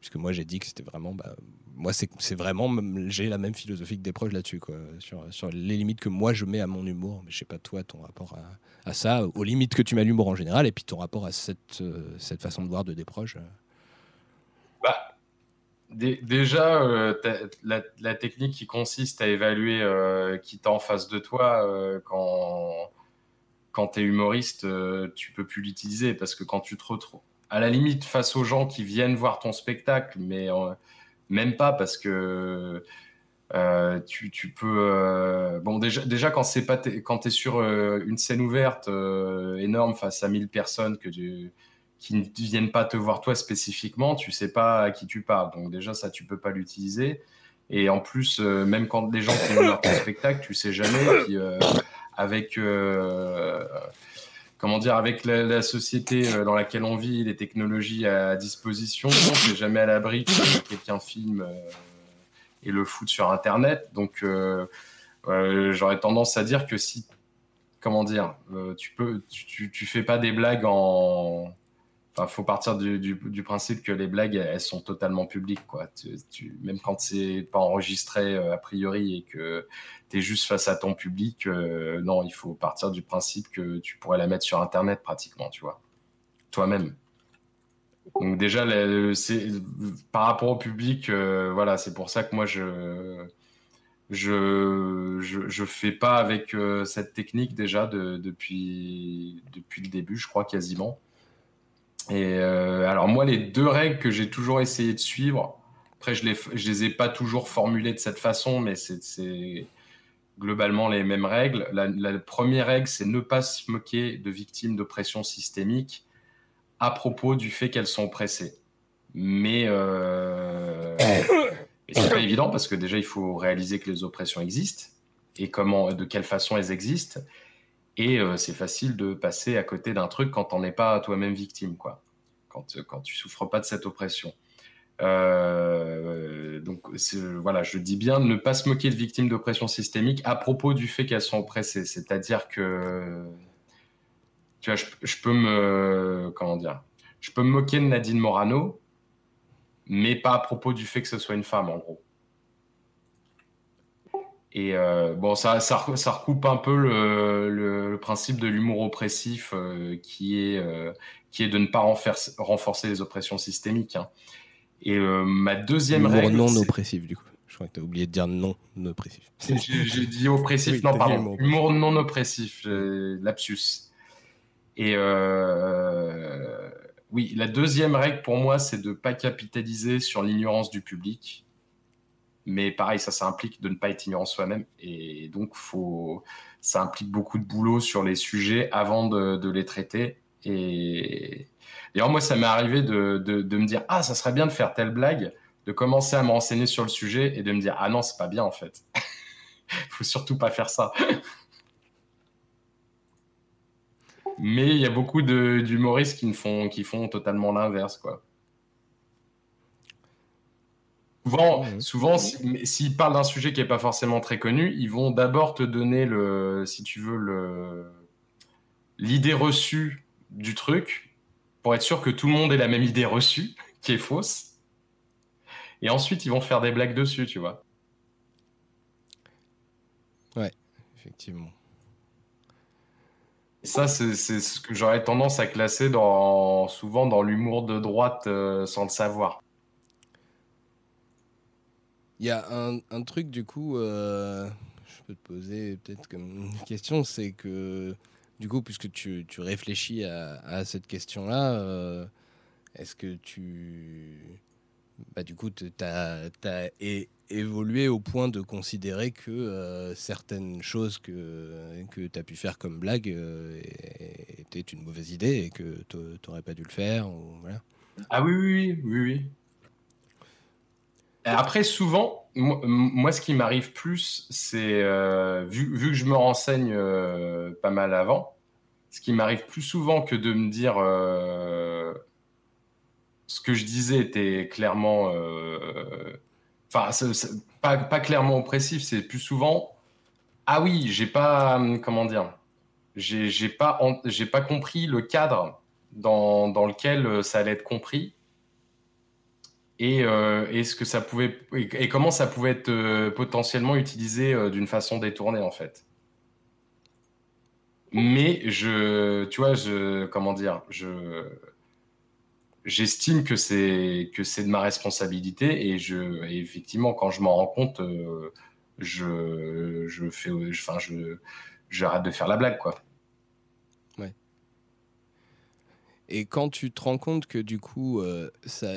puisque moi, j'ai dit que c'était vraiment. Bah, moi, c'est vraiment. J'ai la même philosophie que déproche là-dessus, quoi. Sur, les limites que moi, je mets à mon humour. Mais je sais pas, toi, ton rapport à, ça, aux limites que tu mets à l'humour en général, et puis ton rapport à cette, cette façon de voir de déproche. Bah, Déjà, euh, la, technique qui consiste à évaluer euh, qui t'a en face de toi euh, quand, quand humoriste, tu peux plus l'utiliser parce que quand tu te retrouves à la limite face aux gens qui viennent voir ton spectacle, mais même pas parce que tu, tu, peux. bon, déjà, déjà quand c'est pas quand sur une scène ouverte énorme face à 1000 personnes que tu qui ne viennent pas te voir toi spécifiquement, tu sais pas à qui tu parles. Donc déjà ça tu peux pas l'utiliser. Et en plus, euh, même quand des gens voir ton spectacle, tu sais jamais. Euh, avec euh, comment dire, avec la, société dans laquelle on vit, les technologies à disposition, on n'est jamais à l'abri que quelqu'un filme et le fout sur Internet. Donc j'aurais tendance à dire que si comment dire, tu peux, tu, tu, fais pas des blagues en, il faut partir du, principe que les blagues, elles sont totalement publiques. Quoi. Même quand c'est pas enregistré euh, a priori et que tu es juste face à ton public, euh, non, il faut partir du principe que tu pourrais la mettre sur Internet pratiquement, tu vois, toi-même. Donc déjà, par rapport au public, euh, voilà, c'est pour ça que moi, je je, je, fais pas avec cette technique déjà depuis, depuis le début, je crois quasiment. Et euh, alors moi, les deux règles que j'ai toujours essayé de suivre, après je les, je les ai pas toujours formulées de cette façon, mais c'est globalement les mêmes règles. La, première règle, c'est ne pas se moquer de victimes d'oppression systémique à propos du fait qu'elles sont oppressées. Mais euh, c'est pas évident parce que déjà il faut réaliser que les oppressions existent et comment, de quelle façon elles existent. Et euh, c'est facile de passer à côté d'un truc quand on n'est pas toi-même victime, quoi. Quand, quand tu souffres pas de cette oppression. donc voilà, je dis bien ne pas se moquer de victimes d'oppression systémique à propos du fait qu'elles sont oppressées. C'est-à-dire que tu vois, je, peux me comment dire, je peux me moquer de Nadine Morano, mais pas à propos du fait que ce soit une femme en gros. Et euh, bon, ça, ça, ça, recoupe un peu le, le, principe de l'humour oppressif euh, qui, est, euh, qui est de ne pas renforcer, renforcer les oppressions systémiques. Hein. Et ma deuxième règle. non oppressif, du coup. Je crois que tu as oublié de dire non oppressif. J'ai dit oppressif, non, pardon. Humour non oppressif, lapsus. Et oui, la deuxième règle pour moi, c'est de ne pas capitaliser sur l'ignorance du public mais pareil, ça, ça implique de ne pas être ignorant soi-même. Et donc, faut, ça implique beaucoup de boulot sur les sujets avant de, les traiter. Et d'ailleurs, moi, ça m'est arrivé de, me dire Ah, ça serait bien de faire telle blague, de commencer à me renseigner sur le sujet et de me dire Ah non, c'est pas bien en fait. faut surtout pas faire ça. Mais il y a beaucoup d'humoristes qui, qui font totalement l'inverse, quoi. Souvent, souvent s'ils parlent d'un sujet qui n'est pas forcément très connu, ils vont d'abord te donner, le, si tu veux, l'idée reçue du truc pour être sûr que tout le monde ait la même idée reçue, qui est fausse. Et ensuite, ils vont faire des blagues dessus, tu vois. Ouais, effectivement. ça, c'est ce que j'aurais tendance à classer dans, souvent dans l'humour de droite euh, sans le savoir. Il y a un, truc, du coup, euh, je peux te poser peut-être comme question, c'est que, du coup, puisque tu, réfléchis à, cette question-là, euh, est-ce que tu. Bah, du coup, tu as, évolué au point de considérer que euh, certaines choses que, que tu as pu faire comme blague étaient une mauvaise idée et que tu n'aurais pas dû le faire ou, voilà. Ah oui, oui, oui, oui. Oui. Après, souvent, moi, ce qui m'arrive plus, c'est, euh, vu, que je me renseigne euh, pas mal avant, ce qui m'arrive plus souvent que de me dire euh, ce que je disais était clairement. Enfin, pas, pas, clairement oppressif, c'est plus souvent. Ah oui, j'ai pas. Comment dire J'ai pas, pas compris le cadre dans, dans lequel ça allait être compris et, euh, ce que ça pouvait et, comment ça pouvait être euh, potentiellement utilisé euh, d'une façon détournée en fait. Mais je, tu vois, comment dire, je, j'estime que c'est que c'est de ma responsabilité et je, effectivement, quand je m'en rends compte, je, je fais, enfin, je, j'arrête de faire la blague, quoi. Et quand tu te rends compte que du coup, euh, ça,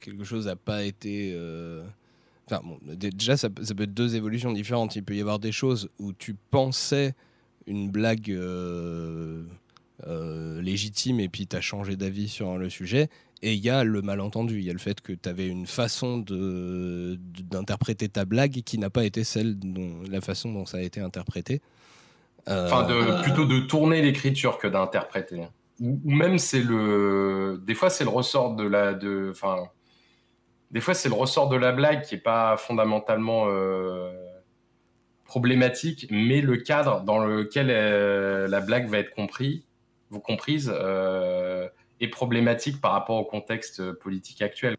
quelque chose n'a pas été... Euh, enfin, déjà, ça, peut être deux évolutions différentes. Il peut y avoir des choses où tu pensais une blague euh, légitime et puis tu as changé d'avis sur le sujet. Et il y a le malentendu, il y a le fait que tu avais une façon d'interpréter ta blague qui n'a pas été celle dont la façon dont ça a été interprété. Enfin, plutôt de tourner l'écriture que d'interpréter ou, même c'est le, des fois c'est le ressort de la, enfin, des fois c'est le ressort de la blague qui est pas fondamentalement euh, problématique, mais le cadre dans lequel euh, la blague va être comprise, euh, est problématique par rapport au contexte politique actuel.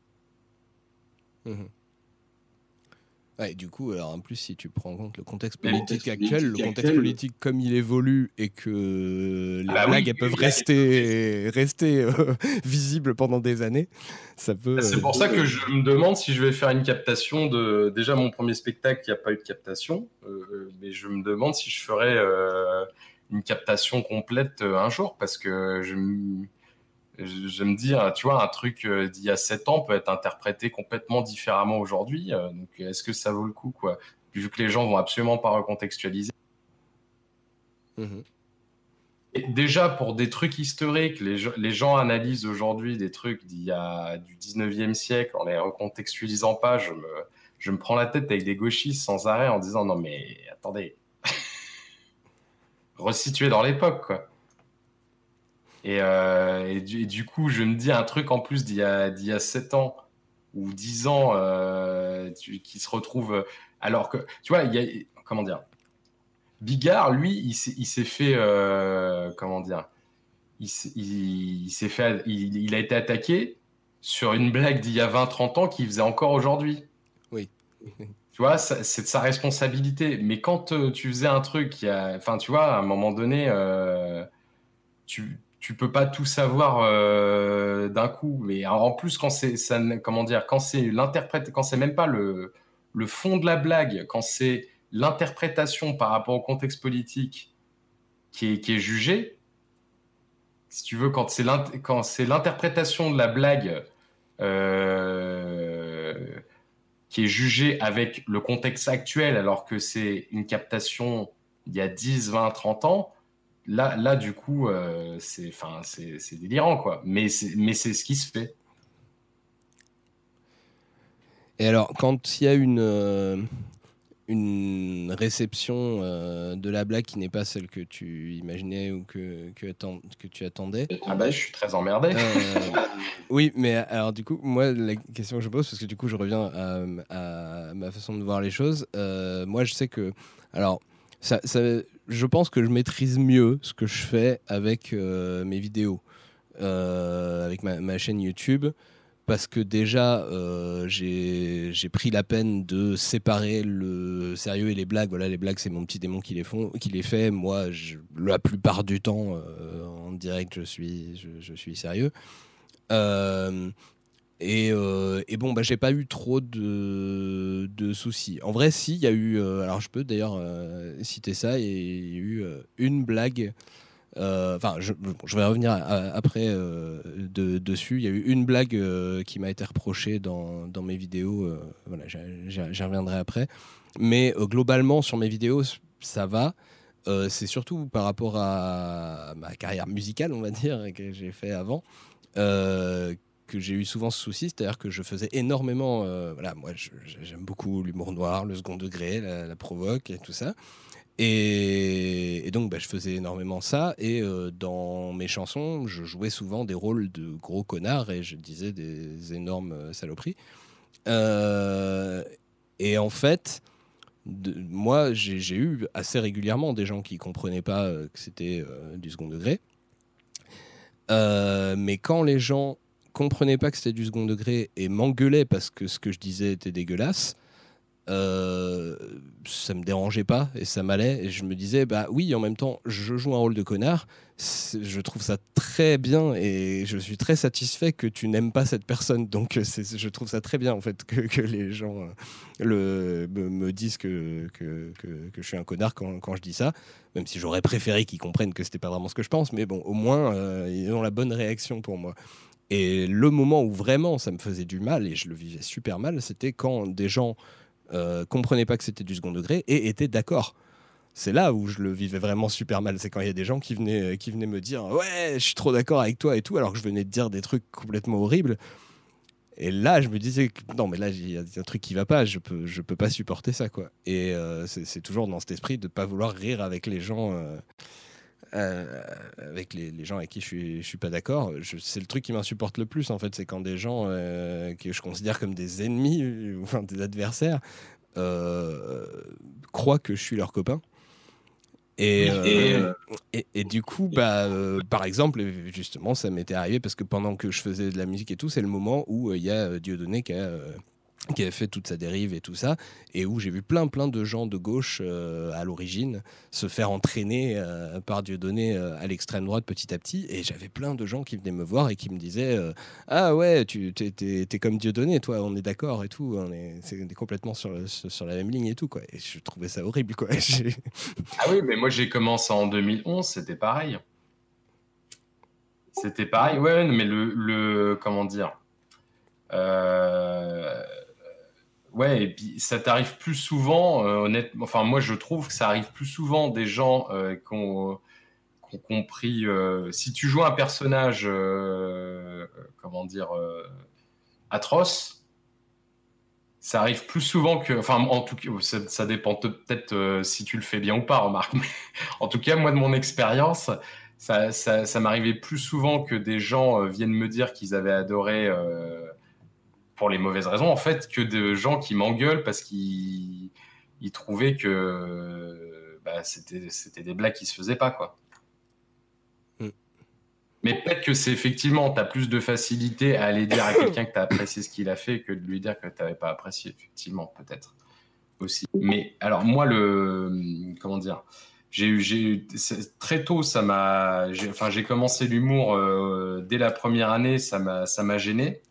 Mmh du coup, alors en plus, si tu prends en compte le contexte politique actuel, le contexte politique comme il évolue et que les ah blagues peuvent rester, rester euh, visibles pendant des années, ça peut. C'est pour ça que je me demande si je vais faire une captation de. Déjà, mon premier spectacle, il n'y a pas eu de captation, euh, mais je me demande si je ferai euh, une captation complète un jour parce que je je, me dis, tu vois, un truc euh, d'il y a 7 ans peut être interprété complètement différemment aujourd'hui. Euh, donc, est-ce que ça vaut le coup, quoi? Vu que les gens vont absolument pas recontextualiser. Mhm. déjà, pour des trucs historiques, les, les gens analysent aujourd'hui des trucs d'il y a du 19e siècle en les recontextualisant pas. Je me, je me prends la tête avec des gauchistes sans arrêt en disant non, mais attendez, resituer dans l'époque, quoi. Euh, et, du, coup, je me dis un truc en plus d'il y a, d'il y a 7 ans, ou 10 ans qui se retrouvent. Alors que, tu vois, il y a. Comment dire Bigard, lui, il s'est fait. comment dire il, s'est fait, il, a été attaqué sur une blague d'il y a 20-30 ans qu'il faisait encore aujourd'hui. Oui. Tu vois, c'est de sa responsabilité. Mais quand euh, tu faisais un truc, enfin, tu vois, à un moment donné, euh, tu, tu peux pas tout savoir euh, d'un coup. Mais en plus, quand c'est, comment dire, quand c'est l'interprète, quand c'est même pas le, fond de la blague, quand c'est l'interprétation par rapport au contexte politique qui est, qui est jugé, si tu veux, quand c'est l'interprétation de la blague euh, qui est jugée avec le contexte actuel, alors que c'est une captation il y a 10, 20, 30 ans, là, là du coup, euh, c'est délirant, quoi. Mais c'est ce qui se fait. Et alors, quand il y a une, euh, une réception euh, de la blague qui n'est pas celle que tu imaginais ou que, que, que tu attendais. Ah bah je suis très emmerdé. Oui, mais alors du coup, moi la question que je pose, parce que du coup je reviens à, ma façon de voir les choses, moi je sais que... Alors, ça, ça, je pense que je maîtrise mieux ce que je fais avec mes vidéos, avec ma, chaîne YouTube parce que déjà euh, j'ai pris la peine de séparer le sérieux et les blagues. Voilà, les blagues c'est mon petit démon qui les font, qui les fait. Moi, la plupart du temps euh, en direct, je, suis sérieux. Euh, et, bon, bah, j'ai pas eu trop de, soucis. En vrai, si, il y a eu. alors, je peux d'ailleurs citer ça. Il y a eu une blague euh, enfin, je, vais revenir après euh, dessus. Il y a eu une blague euh, qui m'a été reprochée dans, mes vidéos. voilà, j'y reviendrai après. Mais globalement, sur mes vidéos, ça va. c'est surtout par rapport à ma carrière musicale, on va dire, que j'ai fait avant, que j'ai eu souvent ce souci, c'est-à-dire que je faisais énormément, voilà, moi j'aime beaucoup l'humour noir, le second degré, la, provoque et tout ça. Et, donc, bah, je faisais énormément ça. Et euh, dans mes chansons, je jouais souvent des rôles de gros connards et je disais des énormes euh, saloperies. Euh, et en fait, moi, j'ai eu assez régulièrement des gens qui comprenaient pas que c'était du second degré. mais quand les gens comprenaient pas que c'était du second degré et m'engueulaient parce que ce que je disais était dégueulasse, euh, ça me dérangeait pas et ça m'allait. Et je me disais, bah oui, en même temps, je joue un rôle de connard. Je trouve ça très bien et je suis très satisfait que tu n'aimes pas cette personne. Donc je trouve ça très bien en fait que, les gens euh, me, disent que, que, que, je suis un connard quand, quand je dis ça. Même si j'aurais préféré qu'ils comprennent que c'était pas vraiment ce que je pense. Mais bon, au moins, euh, ils ont la bonne réaction pour moi. Et le moment où vraiment ça me faisait du mal et je le vivais super mal, c'était quand des gens euh, comprenaient pas que c'était du second degré et étaient d'accord. C'est là où je le vivais vraiment super mal. C'est quand il y a des gens qui venaient, euh, qui venaient me dire Ouais, je suis trop d'accord avec toi et tout, alors que je venais de dire des trucs complètement horribles. Et là, je me disais non, mais là, il y a un truc qui va pas, je peux, je peux pas supporter ça, quoi. Et euh, c'est toujours dans cet esprit de pas vouloir rire avec les gens. Euh, avec les, gens avec qui je suis, je suis pas d'accord. C'est le truc qui m'insupporte le plus, en fait, c'est quand des gens euh, que je considère comme des ennemis, ou enfin des adversaires, euh, croient que je suis leur copain. Et, et, et, du coup, bah, par exemple, justement, ça m'était arrivé parce que pendant que je faisais de la musique et tout, c'est le moment où il y a Dieudonné qui a qui avait fait toute sa dérive et tout ça, et où j'ai vu plein plein de gens de gauche euh, à l'origine se faire entraîner euh, par Dieudonné euh, à l'extrême droite petit à petit, et j'avais plein de gens qui venaient me voir et qui me disaient ah ouais tu t'es, t'es, comme Dieudonné toi on est d'accord et tout on est, c'est, complètement sur, sur la même ligne et tout quoi et je trouvais ça horrible quoi. Ah oui mais moi j'ai commencé en 2011 c'était pareil. C'était pareil ouais mais le, le comment dire euh, Ouais, et puis ça t'arrive plus souvent, euh, honnêtement. Enfin, moi, je trouve que ça arrive plus souvent des gens euh, qui, ont, compris. Euh, si tu joues un personnage, comment dire, atroce, ça arrive plus souvent que. Enfin, en tout cas, ça, dépend peut-être si tu le fais bien ou pas, remarque. En tout cas, moi, de mon expérience, ça m'arrivait plus souvent que des gens viennent me dire qu'ils avaient adoré pour les mauvaises raisons, en fait, que de gens qui m'engueulent parce qu'ils trouvaient que bah, c'était des blagues qui se faisaient pas, quoi. Mm. Mais peut-être que c'est effectivement, tu as plus de facilité à aller dire à quelqu'un que tu as apprécié ce qu'il a fait que de lui dire que tu n'avais pas apprécié, effectivement, peut-être aussi. Mais alors, moi, le. Comment dire j'ai eu, très tôt, ça m'a, enfin, j'ai commencé l'humour euh, dès la première année, ça m'a, ça m'a gêné.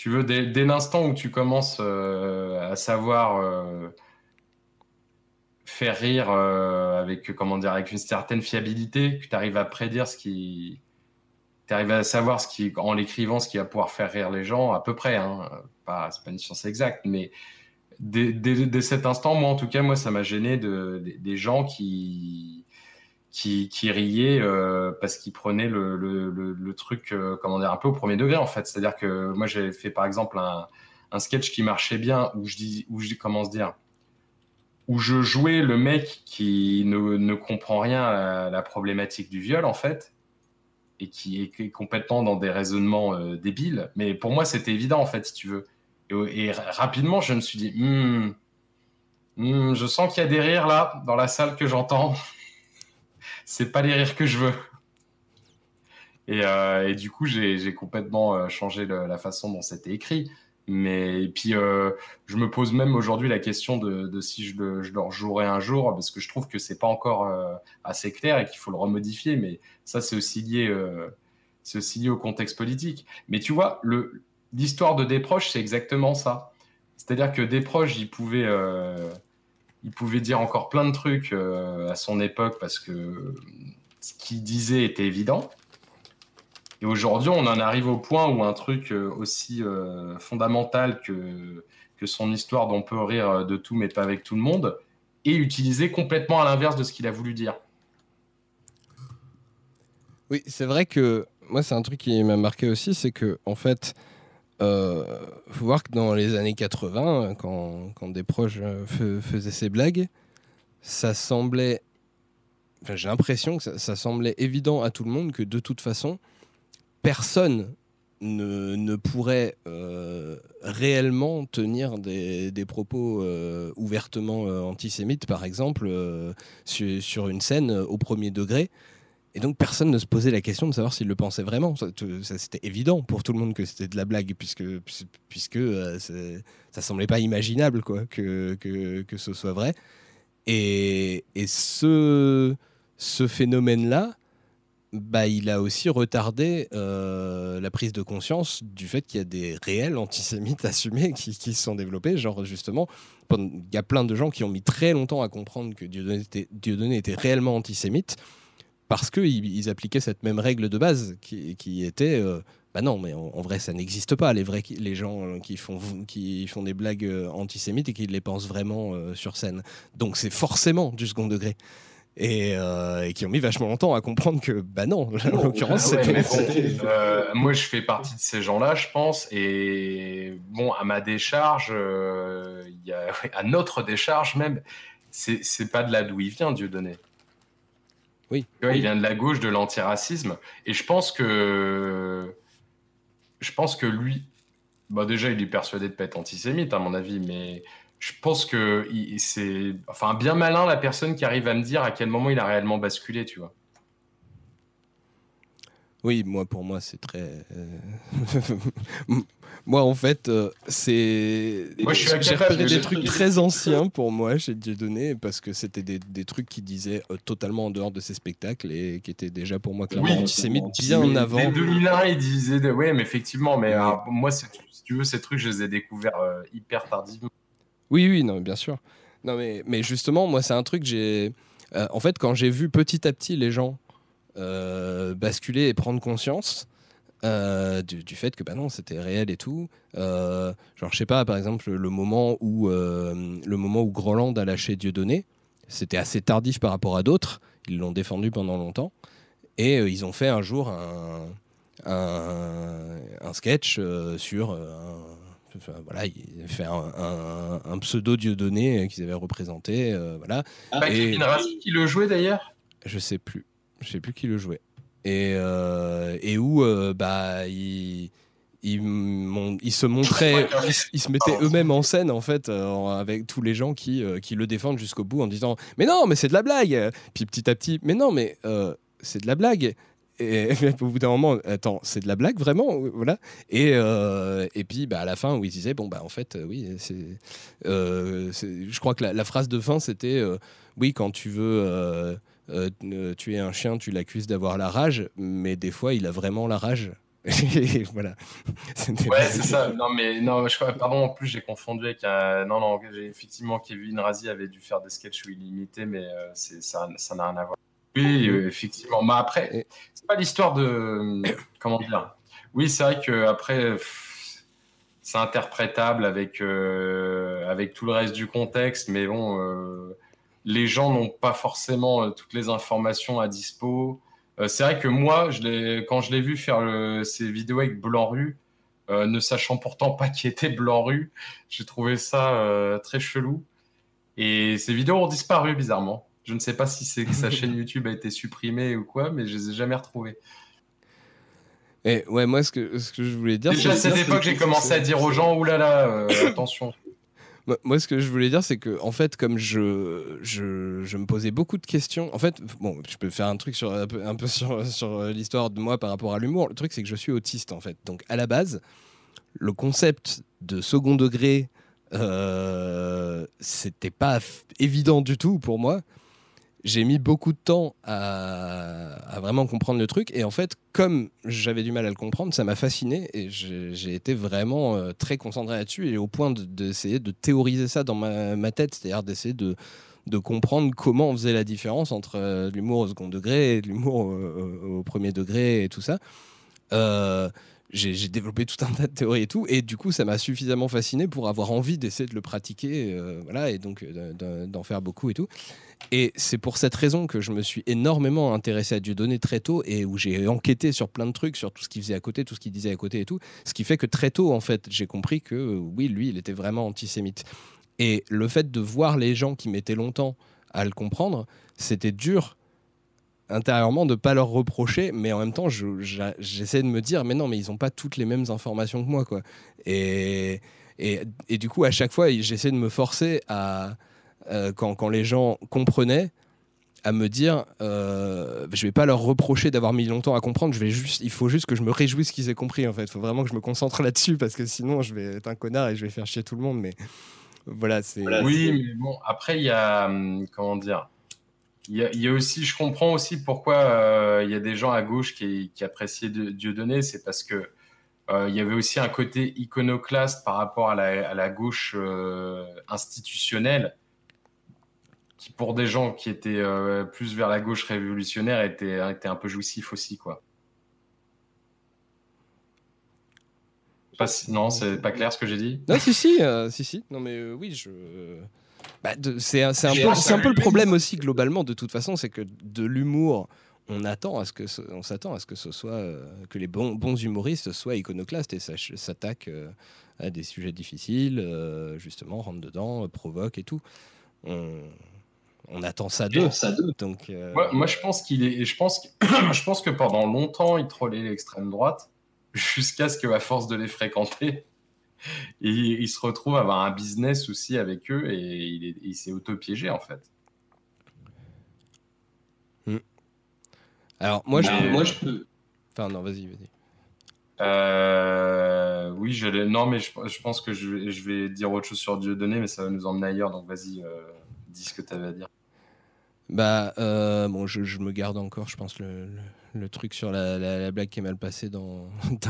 Tu veux, dès, l'instant où tu commences euh, à savoir euh, faire rire avec, comment dire, avec une certaine fiabilité, que tu arrives à prédire ce qui, tu arrives à savoir ce qui, en l'écrivant, ce qui va pouvoir faire rire les gens, à peu près. Hein, pas, c'est pas une science exacte, mais dès, cet instant, moi en tout cas, moi ça m'a gêné de, des gens qui, qui, riaient euh, parce qu'ils prenaient le, truc, euh, comment dire, un peu au premier degré en fait. C'est-à-dire que moi j'avais fait par exemple un, sketch qui marchait bien où je dis, où je comment dire, où je jouais le mec qui ne, ne comprend rien à la problématique du viol en fait et qui est complètement dans des raisonnements euh, débiles. Mais pour moi, c'était évident, en fait, si tu veux. Et, rapidement, je me suis dit, hmm, hmm, je sens qu'il y a des rires là, dans la salle que j'entends. C'est pas les rires que je veux. Et, euh, du coup, j'ai complètement euh, changé la façon dont c'était écrit. Mais et puis, euh, je me pose même aujourd'hui la question de, si je, le, je, leur jouerai un jour, parce que je trouve que c'est pas encore assez clair et qu'il faut le remodifier. Mais ça, c'est aussi lié, c'est aussi lié au contexte politique. Mais tu vois, l'histoire de Desproges, c'est exactement ça. C'est-à-dire que Desproges, il pouvait, il pouvait dire encore plein de trucs euh, à son époque parce que ce qu'il disait était évident. Et aujourd'hui, on en arrive au point où un truc euh, aussi fondamental que, que son histoire dont on peut rire de tout mais pas avec tout le monde est utilisé complètement à l'inverse de ce qu'il a voulu dire. Oui, c'est vrai que moi, c'est un truc qui m'a marqué aussi, c'est que en fait, euh, faut voir que dans les années 80, quand, quand des proches euh, faisaient ces blagues, ça semblait. J'ai l'impression que ça, semblait évident à tout le monde que de toute façon, personne ne, pourrait euh, réellement tenir des, propos euh, ouvertement antisémites, par exemple, sur, une scène au premier degré. Et donc personne ne se posait la question de savoir s'il le pensait vraiment. Ça, c'était évident pour tout le monde que c'était de la blague, puisque, puisque euh, ça semblait pas imaginable quoi, que, que, ce soit vrai. Et, et ce, ce phénomène-là, bah, il a aussi retardé euh, la prise de conscience du fait qu'il y a des réels antisémites assumés qui, qui se sont développés. Genre, justement, il y a plein de gens qui ont mis très longtemps à comprendre que Dieudonné était, Dieudonné était réellement antisémite parce qu'ils ils appliquaient cette même règle de base qui, qui était euh, bah non, mais en, vrai, ça n'existe pas, les, vrais, les gens euh, qui font, qui font des blagues euh, antisémites et qui les pensent vraiment sur scène. Donc c'est forcément du second degré. Et, qui ont mis vachement longtemps à comprendre que, bah non, en l'occurrence, c'était. moi, je fais partie de ces gens-là, je pense. Et bon, à ma décharge, y a, à notre décharge même, c'est pas de là d'où il vient, Dieu donné. Oui. Il vient de la gauche, de l'antiracisme. Et je pense que. Je pense que lui. Bah déjà, il est persuadé de pas être antisémite, à mon avis, mais je pense que c'est. Enfin, bien malin la personne qui arrive à me dire à quel moment il a réellement basculé, tu vois. Oui, moi, pour moi, c'est très. Euh, moi, en fait, euh, c'est. Moi, j'ai repéré des trucs très anciens pour moi chez Dieudonné parce que c'était des, des, trucs qui disaient euh, totalement en dehors de ses spectacles et qui étaient déjà pour moi clairement oui, antisémites bien en avant. Dès 2001, il disait. De... Oui, mais effectivement, mais moi, si tu veux, ces trucs, je les ai découverts hyper tardivement. Oui, oui, non, bien sûr. Non, mais, mais justement, moi, c'est un truc, j'ai. en fait, quand j'ai vu petit à petit les gens euh, basculer et prendre conscience euh, du, fait que bah non c'était réel et tout euh, genre je sais pas par exemple le moment où le moment où Groland a lâché Dieudonné c'était assez tardif par rapport à d'autres ils l'ont défendu pendant longtemps et ils ont fait un jour un, un, sketch sur voilà, il fait un, un, pseudo Dieudonné qu'ils avaient représenté. voilà. Ah, et... qui le jouait d'ailleurs? Je sais plus je sais plus qui le jouait. Et, euh, et où euh, bah, il, ils, se montraient, ils, se mettaient eux-mêmes en scène en fait, avec tous les gens qui, qui le défendent jusqu'au bout en disant mais non mais c'est de la blague. Puis petit à petit mais non mais c'est de la blague. Et, au bout d'un moment, attends, c'est de la blague vraiment, voilà. Et, euh, et puis bah, à la fin où il disait bon bah en fait euh, oui, euh, c'est, je crois que la, phrase de fin c'était oui quand tu veux tuer un chien, tu l'accuses d'avoir la rage, mais des fois il a vraiment la rage. voilà. Ouais, c'est ça. Non, mais non, je crois, pardon, en plus, j'ai confondu avec un. Non, non, effectivement, Kevin Razi avait dû faire des sketchs où il imitait, mais c'est, ça, ça n'a rien à voir. Oui, euh, effectivement. Mais après, c'est pas l'histoire de. Comment dire? Oui, c'est vrai que après, c'est interprétable avec, euh, avec tout le reste du contexte, mais bon, euh, les gens n'ont pas forcément toutes les informations à dispo. c'est vrai que moi, je quand je l'ai vu faire ces vidéos avec Blanc-Rue, ne sachant pourtant pas qui était Blanc-Rue, j'ai trouvé ça très chelou. Et ces vidéos ont disparu bizarrement. Je ne sais pas si c'est que sa chaîne YouTube a été supprimée ou quoi, mais je les ai jamais retrouvées. Et ouais, moi, ce que, ce que je voulais dire. Déjà à cette époque, j'ai commencé à dire aux gens oulala, euh, attention. Moi, ce que je voulais dire, c'est que, en fait, comme je, je, je, me posais beaucoup de questions, en fait, bon, je peux faire un truc sur, un peu, sur, sur l'histoire de moi par rapport à l'humour. Le truc, c'est que je suis autiste, en fait. Donc, à la base, le concept de second degré, euh, c'était pas évident du tout pour moi j'ai mis beaucoup de temps à, vraiment comprendre le truc. Et en fait, comme j'avais du mal à le comprendre, ça m'a fasciné et j'ai été vraiment euh, très concentré là-dessus et au point d'essayer de, théoriser ça dans ma, tête, c'est-à-dire d'essayer de, comprendre comment on faisait la différence entre euh, l'humour au second degré et l'humour au, premier degré et tout ça. Euh, j'ai développé tout un tas de théories et tout, et du coup, ça m'a suffisamment fasciné pour avoir envie d'essayer de le pratiquer, voilà, et donc d'en faire beaucoup et tout. Et c'est pour cette raison que je me suis énormément intéressé à Dieudonné très tôt et où j'ai enquêté sur plein de trucs, sur tout ce qu'il faisait à côté, tout ce qu'il disait à côté et tout. Ce qui fait que très tôt, en fait, j'ai compris que oui, lui, il était vraiment antisémite. Et le fait de voir les gens qui mettaient longtemps à le comprendre, c'était dur intérieurement de pas leur reprocher, mais en même temps, j'essaie de me dire, mais non, mais ils n'ont pas toutes les mêmes informations que moi, quoi. Et, et, et du coup, à chaque fois, j'essaie de me forcer à euh, quand, les gens comprenaient, à me dire, euh, je vais pas leur reprocher d'avoir mis longtemps à comprendre. Je vais juste, il faut juste que je me réjouisse qu'ils aient compris. En fait, il faut vraiment que je me concentre là-dessus parce que sinon, je vais être un connard et je vais faire chier tout le monde. Mais voilà, c'est. oui, mais bon, après, il y a hum, comment dire. Il y, a, aussi, je comprends aussi pourquoi euh, il y a des gens à gauche qui, qui appréciaient Dieudonné, c'est parce que euh, il y avait aussi un côté iconoclaste par rapport à la, gauche institutionnelle qui pour des gens qui étaient euh, plus vers la gauche révolutionnaire était, un peu jouissif aussi quoi. Pas non, c'est pas clair ce que j'ai dit? Non, si, si, euh, si, si. Non, mais euh, oui, je. Bah, c'est un, peu, un peu le problème aussi globalement de toute façon, c'est que de l'humour, on attend à ce que on s'attend à ce que ce soit que les bons, bons humoristes soient iconoclastes et s'attaquent à des sujets difficiles, justement, rentrent dedans, provoquent et tout. On, on attend ça d'eux. Donc, euh, moi, je pense qu'il est. Je pense, que, je pense que pendant longtemps, il trollait l'extrême droite, jusqu'à ce qu'à force de les fréquenter, il, se retrouve à avoir un business aussi avec eux et il, s'est auto-piégé en fait. Hmm. Alors, moi, je, moi, je peux. Enfin, non, vas-y, vas-y. Euh, oui, je non, mais je, pense que je, vais dire autre chose sur Dieudonné, mais ça va nous emmener ailleurs. Donc, vas-y, euh, dis ce que tu avais à dire. Bah, euh, bon, je, me garde encore, je pense, le, truc sur la, blague qui est mal passée dans,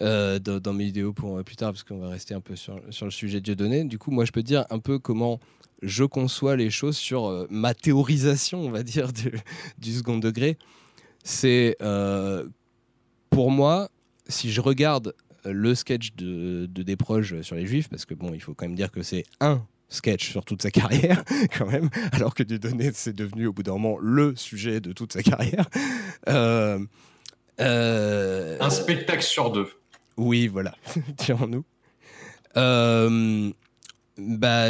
euh, dans, mes vidéos pour euh, plus tard, parce qu'on va rester un peu sur, le sujet de Dieudonné. Du coup, moi, je peux dire un peu comment je conçois les choses sur ma théorisation, on va dire, du, second degré. C'est, pour moi, si je regarde le sketch de, de Desproges sur les Juifs, parce que bon, il faut quand même dire que c'est un sketch sur toute sa carrière, quand même, alors que Dieudonné, c'est devenu au bout d'un moment le sujet de toute sa carrière. Euh, euh, un spectacle sur deux. Oui, voilà, dirons-nous. Euh, bah,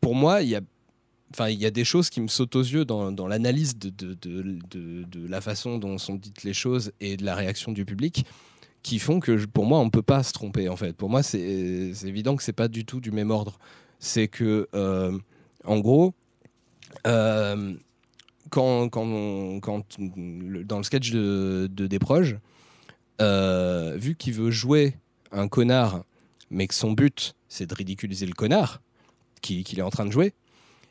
pour moi, il y a Enfin, il y a des choses qui me sautent aux yeux dans, l'analyse de la façon dont sont dites les choses et de la réaction du public qui font que pour moi on ne peut pas se tromper en fait. Pour moi c'est évident que c'est pas du tout du même ordre. C'est que euh, en gros euh, quand, quand, quand dans le sketch de Desproges, euh, vu qu'il veut jouer un connard, mais que son but c'est de ridiculiser le connard qu'il est en train de jouer,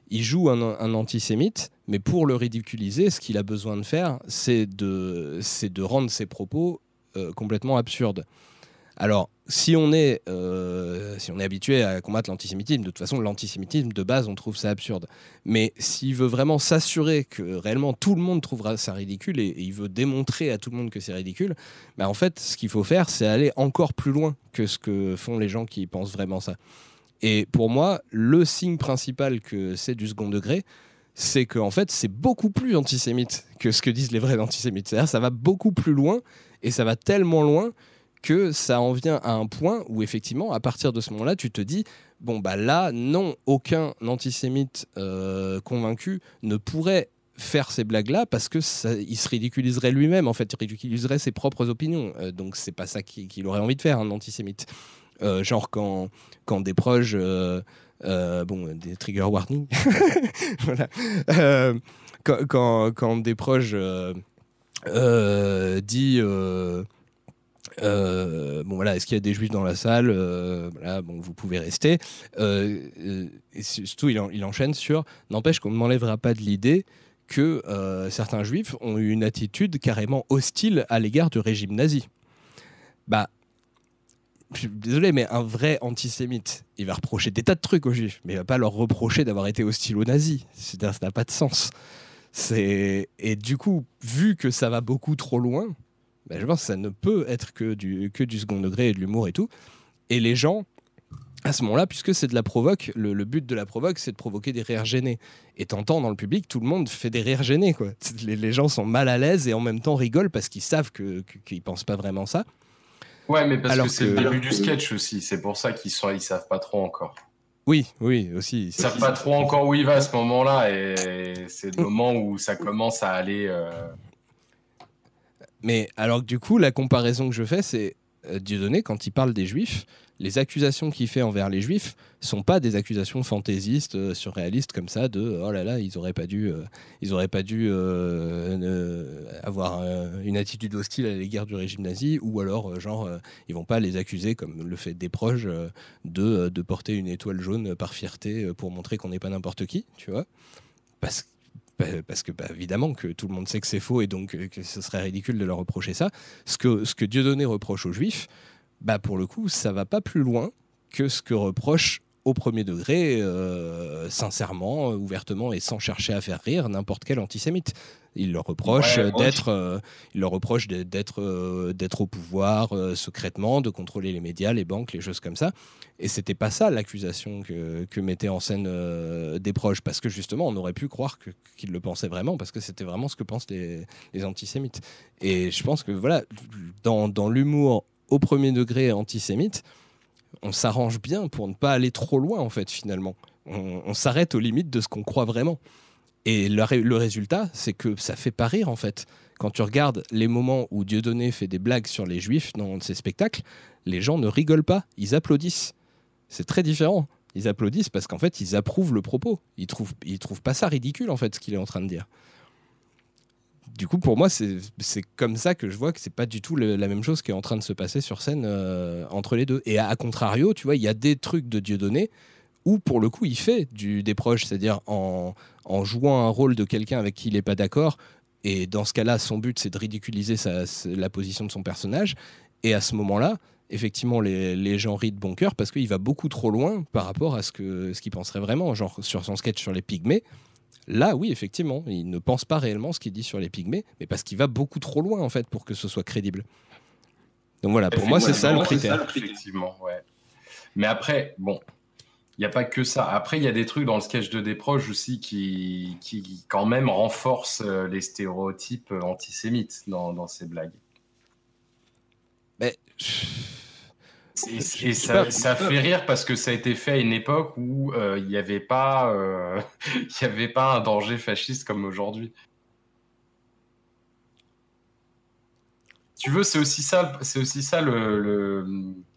il joue un, antisémite, mais pour le ridiculiser, ce qu'il a besoin de faire, c'est de, de rendre ses propos euh, complètement absurde. Alors, si on est, euh, si on est habitué à combattre l'antisémitisme, de toute façon, l'antisémitisme de base, on trouve ça absurde. Mais s'il veut vraiment s'assurer que réellement tout le monde trouvera ça ridicule et, il veut démontrer à tout le monde que c'est ridicule, bah en fait, ce qu'il faut faire, c'est aller encore plus loin que ce que font les gens qui pensent vraiment ça. Et pour moi, le signe principal que c'est du second degré, c'est qu'en fait, c'est beaucoup plus antisémite que ce que disent les vrais antisémites. C'est-à-dire, ça va beaucoup plus loin et ça va tellement loin que ça en vient à un point où effectivement, à partir de ce moment-là, tu te dis bon bah là, non, aucun antisémite euh, convaincu ne pourrait faire ces blagues-là parce que il se ridiculiserait lui-même. En fait, il ridiculiserait ses propres opinions. Euh, donc c'est pas ça qu'il aurait envie de faire, un antisémite. Euh, genre quand quand des proches bon, des trigger warnings. voilà. quand, quand, quand, des proches euh, dit euh, euh, bon voilà, est-ce qu'il y a des juifs dans la salle voilà, bon, vous pouvez rester. et surtout, il, enchaîne sur n'empêche qu'on ne m'enlèvera pas de l'idée que certains juifs ont eu une attitude carrément hostile à l'égard du régime nazi. Bah, je suis désolé, mais un vrai antisémite, il va reprocher des tas de trucs aux juifs, mais il va pas leur reprocher d'avoir été hostile aux nazis. Ça n'a pas de sens. Et du coup, vu que ça va beaucoup trop loin, ben, je pense que ça ne peut être que du que du second degré et de l'humour et tout. Et les gens, à ce moment-là, puisque c'est de la provoque, le, but de la provoque, c'est de provoquer des rires gênés. Et t'entends dans le public, tout le monde fait des rires gênés. Quoi. Les, gens sont mal à l'aise et en même temps rigolent parce qu'ils savent qu'ils que, pensent pas vraiment ça. Ouais, mais parce que c'est le début du sketch aussi. C'est pour ça qu'ils ils savent pas trop encore. Oui, oui, aussi. Ils savent pas trop encore où il va à ce moment-là, et c'est le moment où ça commence à aller. Euh, Mais alors du coup, la comparaison que je fais, c'est euh, Dieudonné, quand il parle des juifs, les accusations qu'il fait envers les juifs sont pas des accusations fantaisistes, euh, surréalistes comme ça, de oh là là, ils auraient pas dû, euh, ils auraient pas dû avoir une attitude hostile à l'égard du régime nazi, ou alors genre ils vont pas les accuser comme le fait des proches de, de porter une étoile jaune par fierté pour montrer qu'on n'est pas n'importe qui, tu vois, parce parce que bah, évidemment que tout le monde sait que c'est faux et donc que ce serait ridicule de leur reprocher ça. Ce que, ce que Dieudonné reproche aux juifs, bah pour le coup, ça va pas plus loin que ce que reproche au premier degré, euh, sincèrement, ouvertement et sans chercher à faire rire n'importe quel antisémite. Il leur reproche d'être, euh, il leur reproche d'être, euh, d'être au pouvoir secrètement, de contrôler les médias, les banques, les choses comme ça. Et c'était pas ça l'accusation que, que mettait en scène des proches, parce que justement, on aurait pu croire qu'ils le pensaient vraiment, parce que c'était vraiment ce que pensent les, les, antisémites. Et je pense que voilà, dans, dans l'humour au premier degré antisémite, on s'arrange bien pour ne pas aller trop loin, en fait, finalement. On, s'arrête aux limites de ce qu'on croit vraiment. Et le, résultat, c'est que ça fait pas rire, en fait. Quand tu regardes les moments où Dieudonné fait des blagues sur les juifs dans ses spectacles, les gens ne rigolent pas, ils applaudissent. C'est très différent. Ils applaudissent parce qu'en fait, ils approuvent le propos. Ils trouvent, ils trouvent pas ça ridicule, en fait, ce qu'il est en train de dire du coup, pour moi, c'est comme ça que je vois que c'est pas du tout la même chose qui est en train de se passer sur scène euh, entre les deux. Et à, contrario, tu vois, il y a des trucs de Dieudonné où, pour le coup, il fait du, des proches, c'est-à-dire en, jouant un rôle de quelqu'un avec qui il n'est pas d'accord. Et dans ce cas-là, son but, c'est de ridiculiser la position de son personnage. Et à ce moment-là, effectivement, les, gens rient de bon cœur parce qu'il va beaucoup trop loin par rapport à ce ce qu'il penserait vraiment. Genre, sur son sketch sur les pygmées, Là, oui, effectivement, il ne pense pas réellement ce qu'il dit sur les pygmées, mais parce qu'il va beaucoup trop loin, en fait, pour que ce soit crédible. Donc voilà, pour moi, c'est ça le critère. Effectivement, ouais. Mais après, bon, il n'y a pas que ça. Après, il y a des trucs dans le sketch de Desproges aussi qui, qui quand même renforcent euh, les stéréotypes antisémites dans, dans ces blagues. Mais et, ça, fait rire parce que ça a été fait à une époque où euh, il n'y avait pas, euh, avait pas un danger fasciste comme aujourd'hui. tu veux, c'est aussi ça, c'est aussi ça le,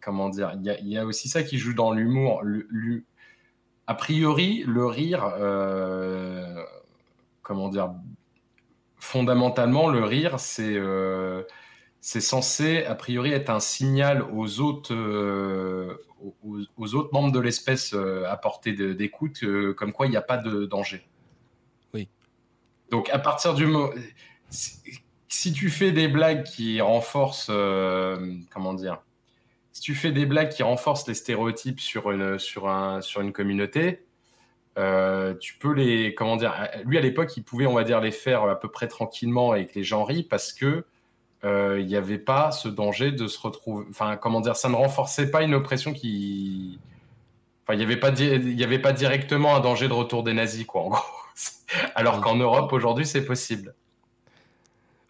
comment dire. Il y, a, aussi ça qui joue dans l'humour. A priori, le rire, euh, comment dire, fondamentalement, le rire, c'est euh, c'est censé a priori être un signal aux autres euh, aux, autres membres de l'espèce à portée d'écoute, comme quoi il n'y a pas de danger. Oui. Donc à partir du moment si tu fais des blagues qui renforcent, euh, comment dire, si tu fais des blagues qui renforcent les stéréotypes sur une, sur un, sur une communauté, euh, tu peux les, comment dire, lui à l'époque, il pouvait, on va dire, les faire à peu près tranquillement et que les gens rient parce que euh, il n'y avait pas ce danger de se retrouver, enfin, comment dire, ça ne renforçait pas une oppression qui, enfin, il n'y avait pas, il y avait pas directement un danger de retour des nazis, quoi, en gros. Alors qu'en Europe aujourd'hui, c'est possible.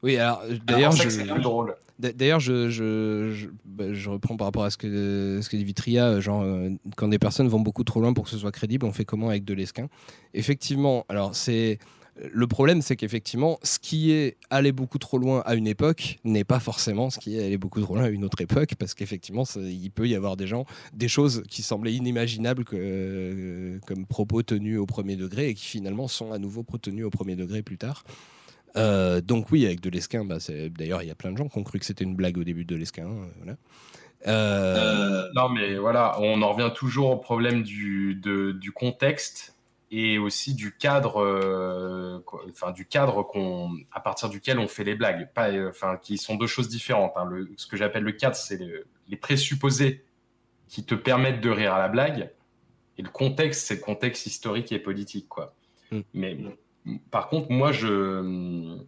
Oui, alors d'ailleurs, je, drôle. D'ailleurs, je, je, bah, je, reprends par rapport à ce que, ce que dit Vitria, euh, genre euh, quand des personnes vont beaucoup trop loin pour que ce soit crédible, on fait comment avec de l'esquin? Effectivement, alors c'est le problème, c'est qu'effectivement, ce qui est allé beaucoup trop loin à une époque n'est pas forcément ce qui est allé beaucoup trop loin à une autre époque, parce qu'effectivement, il peut y avoir des gens, des choses qui semblaient inimaginables comme propos tenus au premier degré et qui finalement sont à nouveau tenues au premier degré plus tard. Euh, donc oui, avec de l'esquin, bah, d'ailleurs, il y a plein de gens qui ont cru que c'était une blague au début de l'esquin. Euh, euh, non, mais voilà, on en revient toujours au problème du contexte et aussi du cadre, enfin du cadre qu'on, à partir duquel on fait les blagues, pas, enfin qui sont deux choses différentes. Hein. Le, ce que j'appelle le cadre, c'est les présupposés qui te permettent de rire à la blague, et le contexte, c'est le contexte historique et politique, quoi. Mm. Mais par contre, moi, je,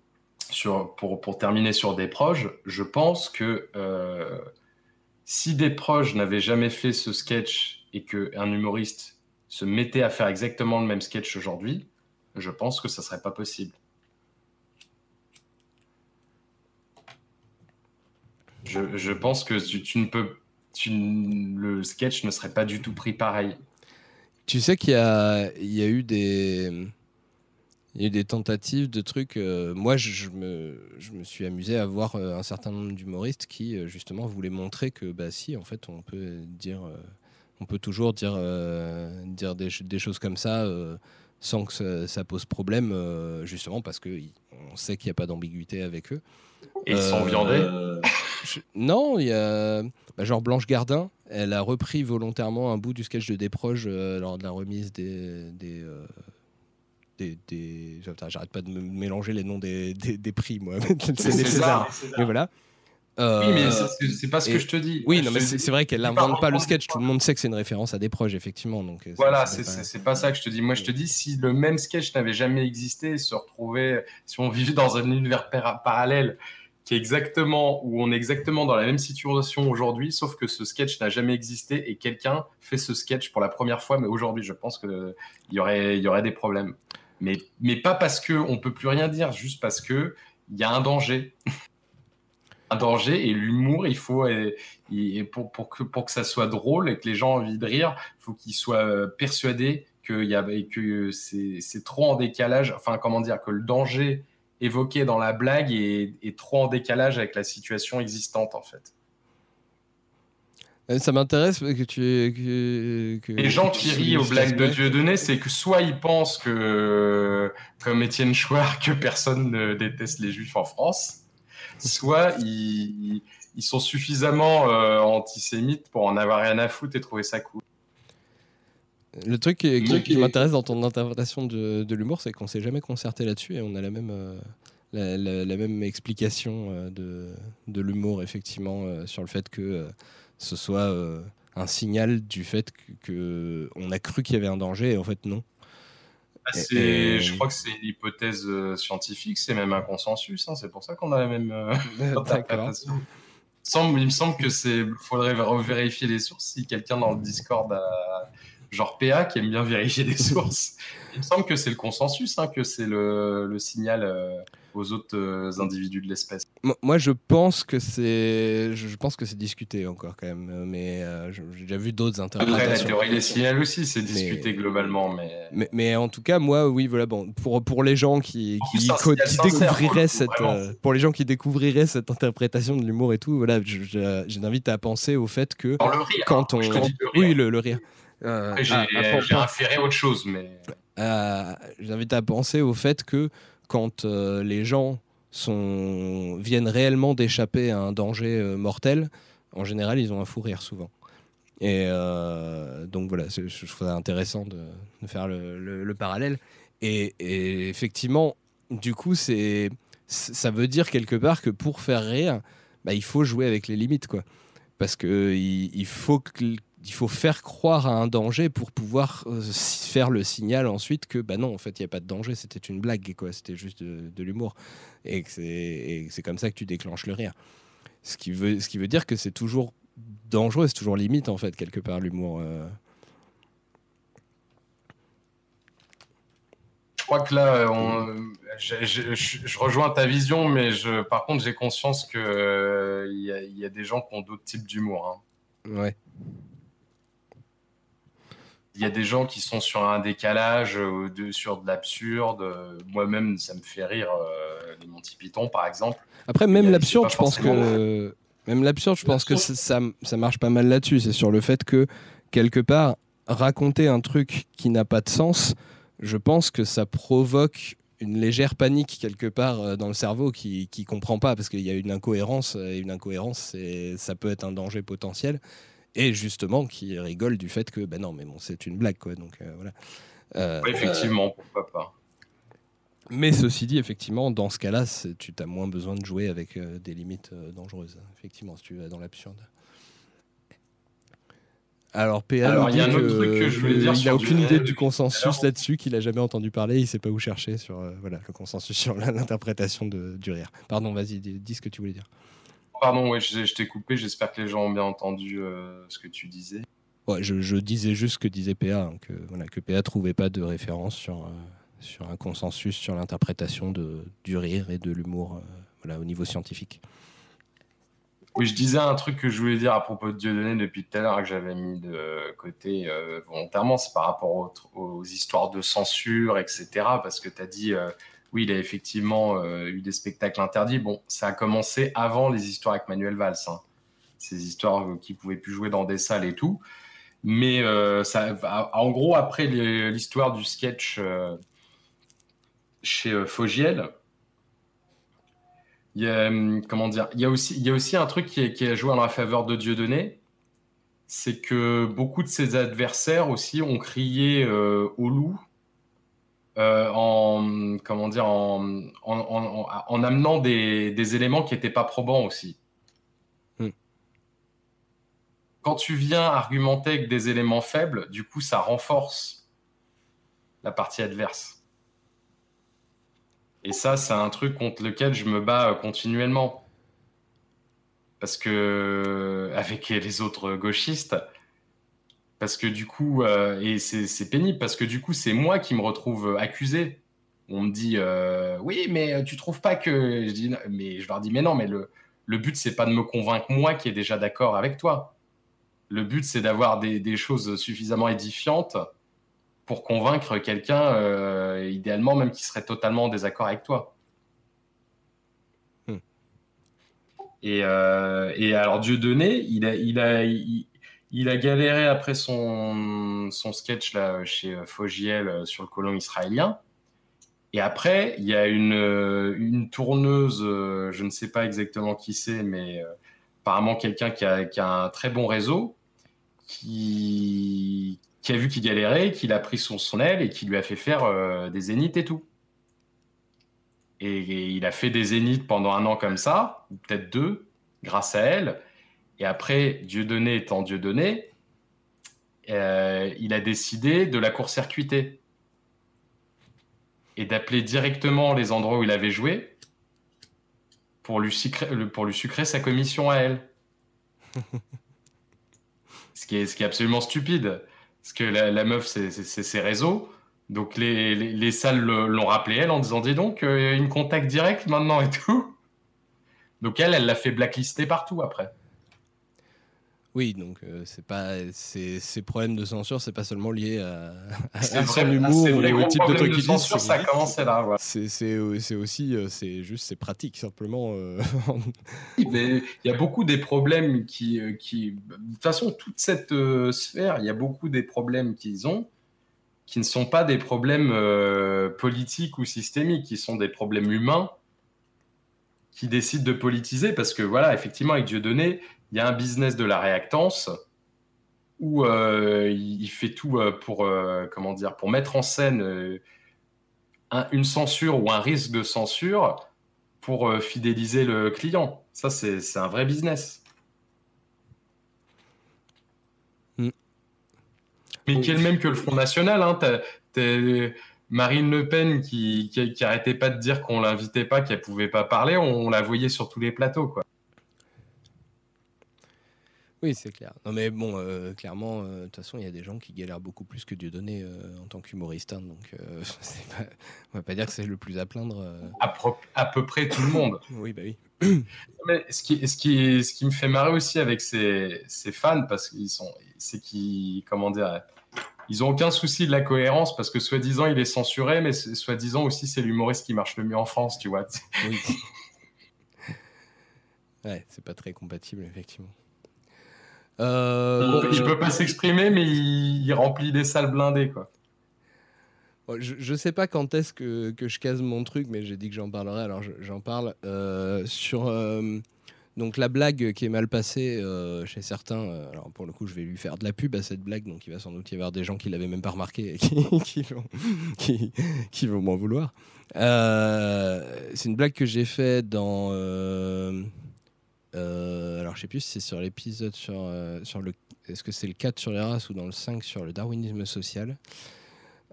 sur, pour, pour, terminer sur des proches, je pense que euh, si des proches n'avaient jamais fait ce sketch et qu'un humoriste se mettait à faire exactement le même sketch aujourd'hui, je pense que ça serait pas possible. Je, pense que tu, ne peux, le sketch ne serait pas du tout pris pareil. Tu sais qu'il y y a eu des, il y a eu des tentatives de trucs. Euh, moi, je, me, je, me, suis amusé à voir euh, un certain nombre d'humoristes qui, euh, justement, voulaient montrer que, bah, si, en fait, on peut dire, on peut toujours dire, dire des, des, choses comme ça sans que ça, pose problème, justement, parce qu'on sait qu'il n'y a pas d'ambiguïté avec eux. Et ils sont viandés Non, il y a. Bah, genre Blanche Gardin, elle a repris volontairement un bout du sketch de Desproges lors de la remise des, des des, j'arrête pas de me mélanger les noms des, des, prix, moi. c'est César. Mais voilà. Oui, mais euh, c'est pas ce que je te dis. Oui, non, mais c'est vrai qu'elle n'invente pas le sketch. Tout le monde sait que c'est une référence à des proches, effectivement. Donc euh, voilà, c'est pas... ça que je te dis. Moi, je te dis, si le même sketch n'avait jamais existé, se retrouver, si on vivait dans un univers parallèle qui est exactement où on est exactement dans la même situation aujourd'hui, sauf que ce sketch n'a jamais existé et quelqu'un fait ce sketch pour la première fois, mais aujourd'hui, je pense qu'il y aurait, il y aurait des problèmes mais, mais pas parce qu'on ne peut plus rien dire, juste parce qu'il y a un danger. Un danger et l'humour, il faut, et, pour, pour, que, pour que ça soit drôle et que les gens aient envie de rire, il faut qu'ils soient euh, persuadés que, y a, que c'est trop en décalage, enfin comment dire, que le danger évoqué dans la blague est, est trop en décalage avec la situation existante en fait. Euh, ça m'intéresse que tu. Que, les gens qui rient aux blagues de Dieudonné, c'est que soit ils pensent que, comme Étienne Chouard, que personne ne déteste les juifs en France, soit ils, ils sont suffisamment euh, antisémites pour en avoir rien à foutre et trouver ça cool. Le truc qui, m'intéresse dans ton interprétation de, de l'humour, c'est qu'on s'est jamais concerté là-dessus et on a la même. Euh, la, la, même explication de, de l'humour, effectivement, sur le fait que ce soit euh, un signal du fait que, on a cru qu'il y avait un danger et en fait non. Ah, je crois que c'est une hypothèse euh, scientifique, c'est même un consensus. Hein, c'est pour ça qu'on a la même euh, interprétation. Il me semble que c'est faudrait vérifier les sources. Si quelqu'un dans le Discord a, genre PA qui aime bien vérifier des sources. Il me semble que c'est le consensus, hein, que c'est le, le, signal euh, aux autres euh, individus de l'espèce. Moi, je pense que c'est, je pense que c'est discuté encore quand même, euh, mais j'ai déjà vu d'autres interprétations. Après, la théorie des signaux aussi, c'est discuté globalement, mais... mais... en tout cas, moi, oui, voilà, bon, pour pour les gens qui, qui, découvriraient cette, pour les gens qui découvriraient cette interprétation de l'humour et tout, voilà, j'invite à penser au fait que quand on, oui, le, le rire. Euh, j'ai inféré autre chose, mais. Euh, j'invite à penser au fait que quand euh, les gens sont... viennent réellement d'échapper à un danger mortel, en général, ils ont un fou rire souvent. Et donc voilà, je, trouve intéressant de, faire le, parallèle. Et, effectivement, du coup, c'est ça veut dire quelque part que pour faire rire, bah, il faut jouer avec les limites, quoi. Parce que il faut que il faut faire croire à un danger pour pouvoir euh, faire le signal ensuite que bah non en fait il n'y a pas de danger c'était une blague quoi c'était juste de, l'humour et c'est comme ça que tu déclenches le rire ce qui veut ce qui veut dire que c'est toujours dangereux c'est toujours limite en fait quelque part l'humour euh. je crois que là on... je, rejoins ta vision mais je par contre j'ai conscience que euh, il y, a des gens qui ont d'autres types d'humour hein. ouais il y a des gens qui sont sur un décalage, euh, sur de l'absurde. Moi-même, ça me fait rire, euh, les Monty Python, par exemple. Après, même l'absurde, je pense que même l'absurde, je pense que ça, ça marche pas mal là-dessus. C'est sur le fait que quelque part, raconter un truc qui n'a pas de sens, je pense que ça provoque une légère panique quelque part euh, dans le cerveau qui qui comprend pas parce qu'il y a une incohérence et une incohérence, ça peut être un danger potentiel et justement qui rigole du fait que ben non mais bon c'est une blague quoi donc euh, voilà. Euh, effectivement pourquoi pas. Mais ceci dit effectivement dans ce cas-là tu as moins besoin de jouer avec euh, des limites dangereuses effectivement si tu vas dans l'absurde. Alors PA il y a un autre truc que je voulais dire il n'a aucune idée du consensus là-dessus qu'il a jamais entendu parler il sait pas où chercher sur voilà le consensus sur l'interprétation du rire. Pardon vas-y dis ce que tu voulais dire Pardon, ouais, je, t'ai coupé. J'espère que les gens ont bien entendu euh, ce que tu disais. Ouais, je, disais juste ce que disait PA, hein, que, voilà, que PA trouvait pas de référence sur, euh, sur un consensus sur l'interprétation du rire et de l'humour euh, voilà, au niveau scientifique. Oui, je disais un truc que je voulais dire à propos de Dieudonné depuis tout à l'heure que j'avais mis de côté volontairement, c'est par rapport aux, aux, histoires de censure, etc. Parce que tu as dit oui, il a effectivement euh, eu des spectacles interdits. Bon, ça a commencé avant les histoires avec Manuel Valls. Hein. Ces histoires euh, qui pouvaient plus jouer dans des salles et tout. Mais euh, ça, en gros, après l'histoire du sketch chez Fogiel, il y a, comment dire, il y a aussi, un truc qui, qui a joué en la faveur de Dieudonné, c'est que beaucoup de ses adversaires aussi ont crié au loup euh, en comment dire en, en, amenant des, éléments qui n'étaient pas probants aussi. Hmm. Quand tu viens argumenter avec des éléments faibles, du coup, ça renforce la partie adverse. Et ça, c'est un truc contre lequel je me bats continuellement. Parce que, avec les autres gauchistes, parce que du coup, euh, et c'est pénible, parce que du coup, c'est moi qui me retrouve accusé. On me dit, euh, oui, mais tu trouves pas que. Je dis, mais je leur dis, mais non, mais le, le but, c'est pas de me convaincre moi qui est déjà d'accord avec toi. Le but, c'est d'avoir des, des, choses suffisamment édifiantes pour convaincre quelqu'un, euh, idéalement même qui serait totalement en désaccord avec toi. Hmm. Et, et, alors Dieu donné, il a, il a, il a galéré après son, sketch là, chez euh, Fogiel euh, sur le colon israélien. Et après, il y a une, euh, tourneuse, je ne sais pas exactement qui c'est, mais apparemment quelqu'un qui a, un très bon réseau, qui, a vu qu'il galérait, qu'il a pris son, aile et qui lui a fait faire des zéniths et tout. Et, il a fait des zéniths pendant un an comme ça, peut-être deux, grâce à elle. Et après, Dieudonné étant Dieudonné, euh, il a décidé de la court-circuiter et d'appeler directement les endroits où il avait joué pour lui sucrer, pour lui sucrer sa commission à elle. ce, qui est, ce qui est absolument stupide. Parce que la, meuf, c'est ses réseaux. Donc les, les, salles l'ont rappelé elle en disant dis donc, euh, une contact direct maintenant et tout. Donc elle, elle l'a fait blacklister partout après. Oui, donc euh, c'est pas ces, ces, problèmes de censure, c'est pas seulement lié à, à, son humour ou au type de truc qu'il dit. Ça a commencé là. Voilà. C'est aussi, euh, c'est juste, c'est pratique simplement. Euh... mais il y a beaucoup des problèmes qui, qui, de toute façon, toute cette sphère, il y a beaucoup des problèmes qu'ils ont qui ne sont pas des problèmes politiques ou systémiques, qui sont des problèmes humains qui décident de politiser parce que voilà, effectivement, avec Dieudonné, il y a un business de la réactance où euh, il fait tout euh, pour, euh, comment dire, pour mettre en scène une censure ou un risque de censure pour fidéliser le client. Ça, c'est un vrai business. Mm. Mais qui est le même que le Front National. Hein. Marine Le Pen qui, qui, arrêtait pas de dire qu'on l'invitait pas, qu'elle pouvait pas parler, on, on la voyait sur tous les plateaux. quoi. Oui, c'est clair. Non, mais bon, euh, clairement, euh, de toute façon, il y a des gens qui galèrent beaucoup plus que Dieudonné euh, en tant qu'humoriste. hein, donc, euh, pas, on va pas dire que c'est le plus à plaindre. À, à, peu près tout le monde. oui, bah oui. Mais ce qui, ce, qui, ce qui me fait marrer aussi avec ces, ces fans, parce qu'ils sont, c'est qu'ils, comment dire, ils ont aucun souci de la cohérence parce que soi-disant il est censuré, mais soi-disant aussi c'est l'humoriste qui marche le mieux en France, tu vois. Oui. ouais, c'est pas très compatible effectivement. Euh, il, peut pas s'exprimer, mais il, remplit des salles blindées, quoi. Je, je sais pas quand est-ce que, que, je case mon truc, mais j'ai dit que j'en parlerai, alors j'en parle. Euh, sur euh, donc la blague qui est mal passée euh, chez certains, alors pour le coup, je vais lui faire de la pub à cette blague, donc il va sans doute y avoir des gens qui l'avaient même pas remarqué et qui, qui vont, qui, qui vont m'en vouloir. c'est une blague que j'ai faite dans euh, alors, je sais plus si c'est sur l'épisode sur, euh, sur le. Est-ce que c'est le 4 sur les races ou dans le 5 sur le darwinisme social?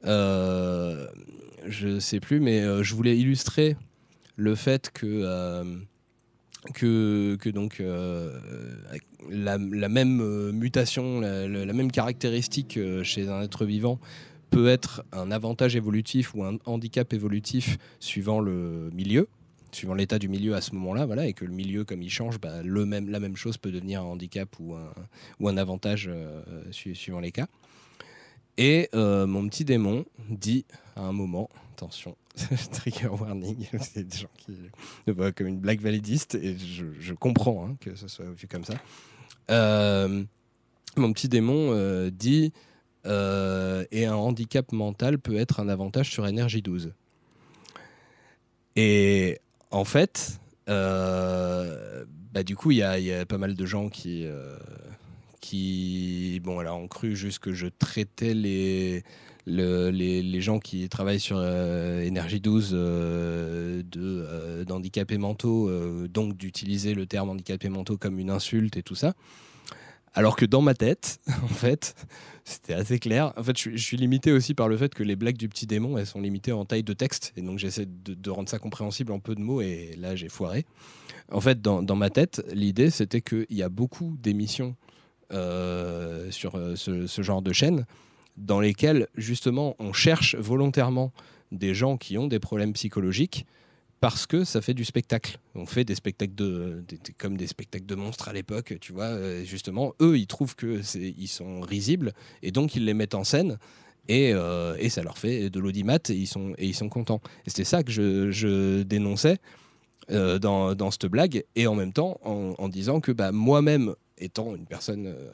Euh, Je sais plus, mais euh, je voulais illustrer le fait que. que, que, donc la, même mutation, la, même caractéristique chez un être vivant peut être un avantage évolutif ou un handicap évolutif suivant le milieu suivant l'état du milieu à ce moment-là, voilà, et que le milieu, comme il change, bah, le même, la même chose peut devenir un handicap ou un, ou un avantage euh, suivant les cas. Et euh, mon petit démon dit à un moment, attention, trigger warning, c'est des gens qui le voient comme une blague validiste, et je, comprends hein, que ce soit vu comme ça. Euh, mon petit démon dit et un handicap mental peut être un avantage sur énergie 12. Et en fait, euh, bah, du coup, il y, a pas mal de gens qui, euh, qui bon, ont cru juste que je traitais les, gens qui travaillent sur euh, Énergie 12 de, d'handicapés mentaux, donc d'utiliser le terme handicapés mentaux comme une insulte et tout ça. Alors que dans ma tête, en fait, c'était assez clair. En fait, je, suis limité aussi par le fait que les blagues du petit démon, elles sont limitées en taille de texte. Et donc, j'essaie de, rendre ça compréhensible en peu de mots. Et là, j'ai foiré. En fait, dans, ma tête, l'idée, c'était qu'il y a beaucoup d'émissions euh, sur euh, ce, ce, genre de chaîne dans lesquelles, justement, on cherche volontairement des gens qui ont des problèmes psychologiques parce que ça fait du spectacle. On fait des spectacles de, comme des spectacles de monstres à l'époque, tu vois. Euh, justement, eux, ils trouvent que ils sont risibles et donc ils les mettent en scène. Et, euh, et ça leur fait de l'audimat et ils sont et ils sont contents. Et c'était ça que je, dénonçais euh, dans, dans, cette blague et en même temps en, en disant que bah, moi-même étant une personne, euh,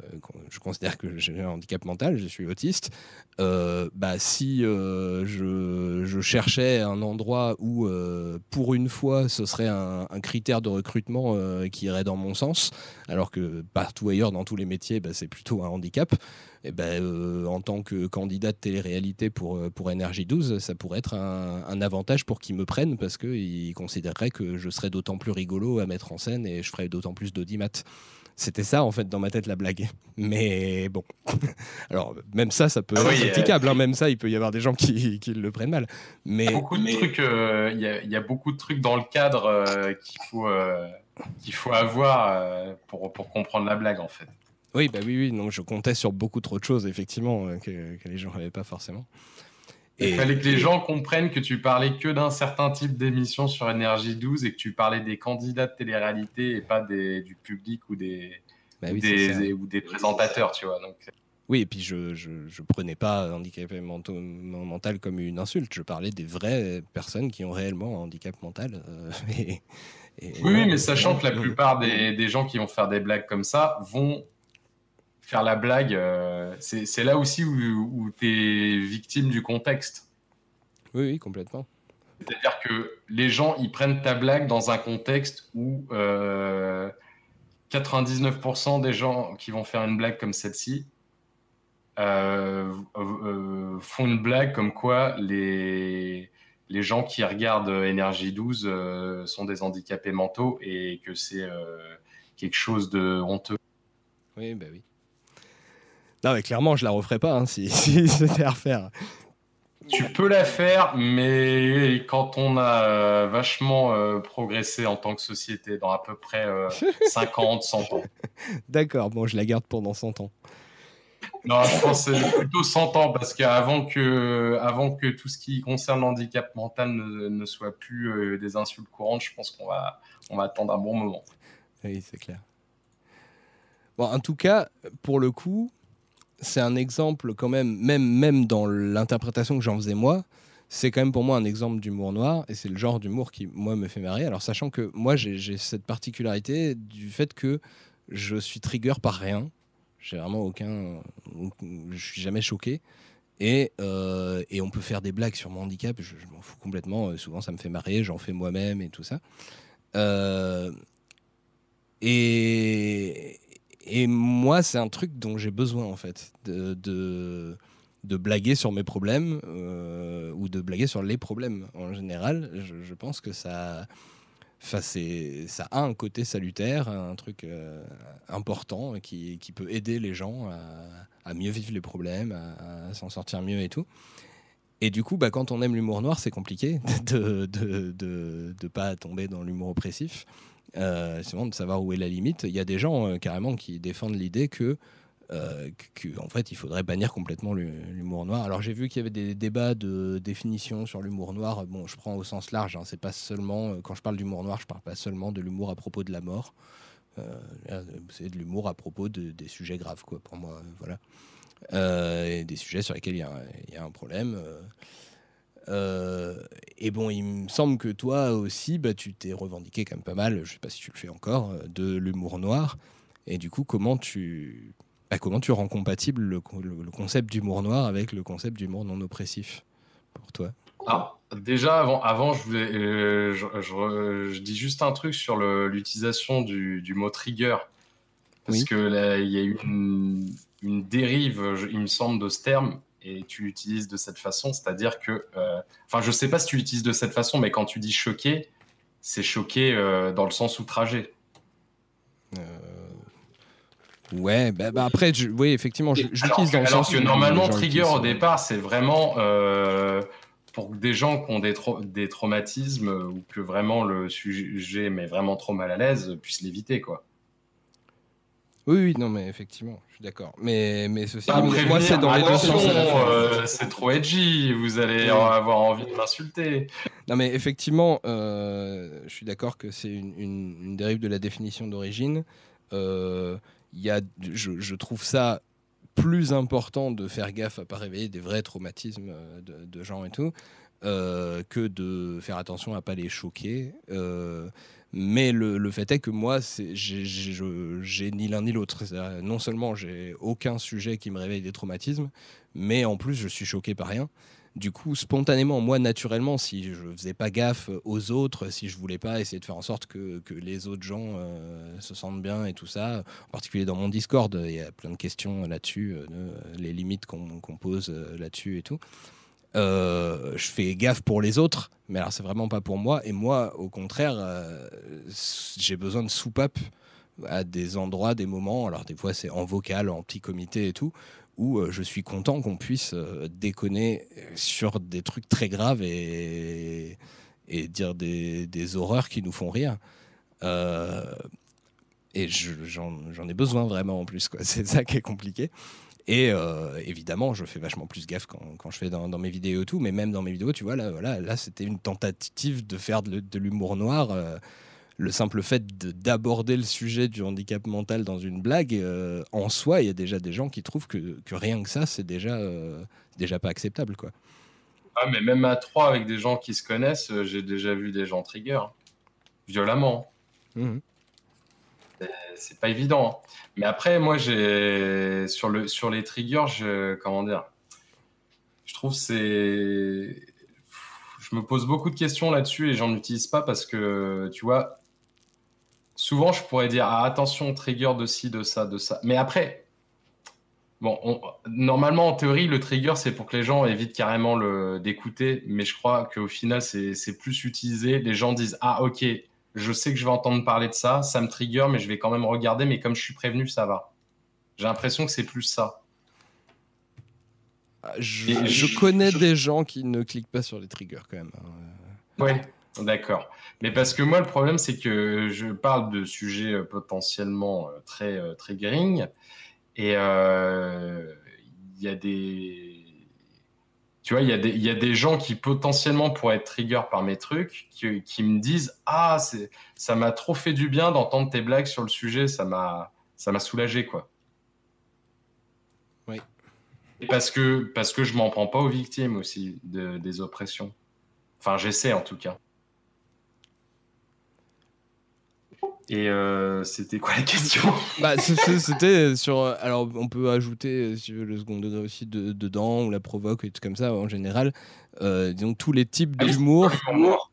je considère que j'ai un handicap mental, je suis autiste, euh, bah, si euh, je, je, cherchais un endroit où, pour une fois, ce serait un, critère de recrutement qui irait dans mon sens, alors que partout ailleurs, dans tous les métiers, bah, c'est plutôt un handicap, et eh ben, en tant que candidat de télé-réalité pour, pour Énergie 12, ça pourrait être un, un avantage pour qu'ils me prennent, parce qu'ils considéreraient que je serais d'autant plus rigolo à mettre en scène et je ferais d'autant plus d'audimat. C'était ça, en fait, dans ma tête, la blague. Mais bon. Alors, même ça, ça peut ah être critiquable. Hein. Même ça, il peut y avoir des gens qui, qui le prennent mal. Mais, il, y a beaucoup de trucs, euh, il, y a, beaucoup de trucs dans le cadre euh, qu'il faut, euh, qu'il faut avoir pour, pour comprendre la blague, en fait. Oui, bah oui, oui, non, je comptais sur beaucoup trop de choses, effectivement, que, les gens n'avaient pas forcément. Il fallait que les gens comprennent que tu parlais que d'un certain type d'émission sur Énergie 12 et que tu parlais des candidats de télé-réalité et pas des, du public ou des, bah ou, des ou, des, présentateurs, tu vois. Donc... Oui, et puis je, je, je prenais pas handicap mental comme une insulte. Je parlais des vraies personnes qui ont réellement un handicap mental. Euh, oui, mais sachant que la plupart des, des, gens qui vont faire des blagues comme ça vont faire la blague, euh, c'est là aussi où, tu es victime du contexte. Oui, oui, complètement. C'est-à-dire que les gens, ils prennent ta blague dans un contexte où 99% euh, des gens qui vont faire une blague comme celle-ci euh, font une blague comme quoi les, les gens qui regardent Énergie 12 sont des handicapés mentaux et que c'est quelque chose de honteux. Oui, bah oui. Non, mais clairement, je la referai pas hein, si, c'était à refaire. Tu peux la faire, mais quand on a euh, vachement euh, progressé en tant que société, dans à peu près 50, euh, 100 ans. D'accord, bon, je la garde pendant 100 ans. Non, je pense plutôt 100 ans, parce qu'avant que, avant que tout ce qui concerne l'handicap mental ne, soit plus des insultes courantes, je pense qu'on va, on va attendre un bon moment. Oui, c'est clair. Bon, en tout cas, pour le coup, c'est un exemple quand même, même, même dans l'interprétation que j'en faisais moi, c'est quand même pour moi un exemple d'humour noir et c'est le genre d'humour qui, moi, me fait marrer. Alors, sachant que moi, j'ai cette particularité du fait que je suis trigger par rien. J'ai vraiment aucun. Je suis jamais choqué. Et, euh, et, on peut faire des blagues sur mon handicap, je, m'en fous complètement. Souvent, ça me fait marrer, j'en fais moi-même et tout ça. Euh, et, et moi, c'est un truc dont j'ai besoin, en fait, de, blaguer sur mes problèmes euh, ou de blaguer sur les problèmes en général. Je, pense que ça, ça a un côté salutaire, un truc euh, important qui, peut aider les gens à, mieux vivre les problèmes, à, s'en sortir mieux et tout. Et du coup, bah, quand on aime l'humour noir, c'est compliqué de ne pas tomber dans l'humour oppressif. Euh, c'est vraiment de savoir où est la limite. Il y a des gens euh, carrément qui défendent l'idée que, euh, en fait, il faudrait bannir complètement l'humour noir. Alors j'ai vu qu'il y avait des débats de définition sur l'humour noir. Bon, je prends au sens large. Hein. c'est pas seulement quand je parle d'humour noir, je parle pas seulement de l'humour à propos de la mort. c'est de l'humour à propos de, des sujets graves, quoi, pour moi. Voilà. des sujets sur lesquels il y, a un problème. Euh, et bon, il me semble que toi aussi, bah, tu t'es revendiqué quand même pas mal, je sais pas si tu le fais encore, euh, de l'humour noir. Et du coup, comment tu, bah, comment tu rends compatible le, concept d'humour noir avec le concept d'humour non oppressif pour toi? Ah, Déjà, avant, avant je, voulais, euh, je, dis juste un truc sur l'utilisation du, du, mot trigger. Parce que là, il y a eu une, une dérive, il me semble, de ce terme et tu l'utilises de cette façon, c'est-à-dire que, euh, enfin, je sais pas si tu l'utilises de cette façon, mais quand tu dis choqué, c'est choqué euh, dans le sens outragé. Euh... Ouais, bah, bah après, je, oui, effectivement, j'utilise dans le alors que normalement, trigger au départ, c'est vraiment euh, pour des gens qui ont des, des traumatismes ou que vraiment le sujet met vraiment trop mal à l'aise puissent l'éviter, quoi. Oui, oui, non, mais effectivement, je suis d'accord. Mais, mais ceci, moi, c'est dans les euh, c'est trop edgy, vous allez avoir envie de m'insulter. Non, mais effectivement, euh, je suis d'accord que c'est une, une, dérive de la définition d'origine. Euh, y a, je, je, trouve ça plus important de faire gaffe à pas réveiller des vrais traumatismes euh, de, de gens et tout, euh, que de faire attention à pas les choquer. Mais le, fait est que moi, j'ai ni l'un ni l'autre. Non seulement j'ai aucun sujet qui me réveille des traumatismes, mais en plus je suis choqué par rien. Du coup, spontanément, moi, naturellement, si je faisais pas gaffe aux autres, si je voulais pas essayer de faire en sorte que, les autres gens euh, se sentent bien et tout ça, en particulier dans mon Discord, il y a plein de questions là-dessus, euh, les limites qu'on pose euh, là-dessus et tout. Euh, je fais gaffe pour les autres, mais alors c'est vraiment pas pour moi. Et moi, au contraire, euh, j'ai besoin de soupape à des endroits, des moments. Alors des fois, c'est en vocal, en petit comité et tout, où euh, je suis content qu'on puisse déconner sur des trucs très graves et, dire des, horreurs qui nous font rire. et j'en ai besoin vraiment en plus. C'est ça qui est compliqué. Et euh, évidemment, je fais vachement plus gaffe quand, quand je fais dans, dans, mes vidéos et tout, mais même dans mes vidéos, tu vois, là, voilà, là c'était une tentative de faire de, de l'humour noir. Euh, le simple fait d'aborder le sujet du handicap mental dans une blague, euh, en soi, il y a déjà des gens qui trouvent que, que rien que ça, c'est déjà, déjà pas acceptable. quoi. Ah, mais même à trois, avec des gens qui se connaissent, j'ai déjà vu des gens trigger, hein. violemment. Mmh c'est pas évident. Hein. Mais après, moi, j'ai sur le sur les triggers, je comment dire, je trouve c'est, je me pose beaucoup de questions là-dessus et j'en utilise pas parce que tu vois, souvent je pourrais dire ah, attention trigger de ci, de ça, de ça. Mais après, bon, normalement en théorie, le trigger c'est pour que les gens évitent carrément le d'écouter, mais je crois qu'au final c'est plus utilisé. Les gens disent ah ok je sais que je vais entendre parler de ça, ça me trigger, mais je vais quand même regarder, mais comme je suis prévenu, ça va. J'ai l'impression que c'est plus ça. Ah, je, connais des gens qui ne cliquent pas sur les triggers quand même. Hein. Ouais, d'accord. Mais parce que moi, le problème, c'est que je parle de sujets euh, potentiellement euh, très euh, triggering et il y a des tu vois, il y, a des gens qui potentiellement pourraient être trigger par mes trucs, qui, me disent Ah, ça m'a trop fait du bien d'entendre tes blagues sur le sujet, ça m'a soulagé, quoi. Oui. parce que, parce que je m'en prends pas aux victimes aussi de, des oppressions. Enfin, j'essaie en tout cas. Et euh, c'était quoi la question? Bah, C'était sur. Alors, on peut ajouter, si tu veux, le second degré aussi de, dedans, ou la provoque, et tout comme ça, en général. Euh, donc, tous les types ah d'humour,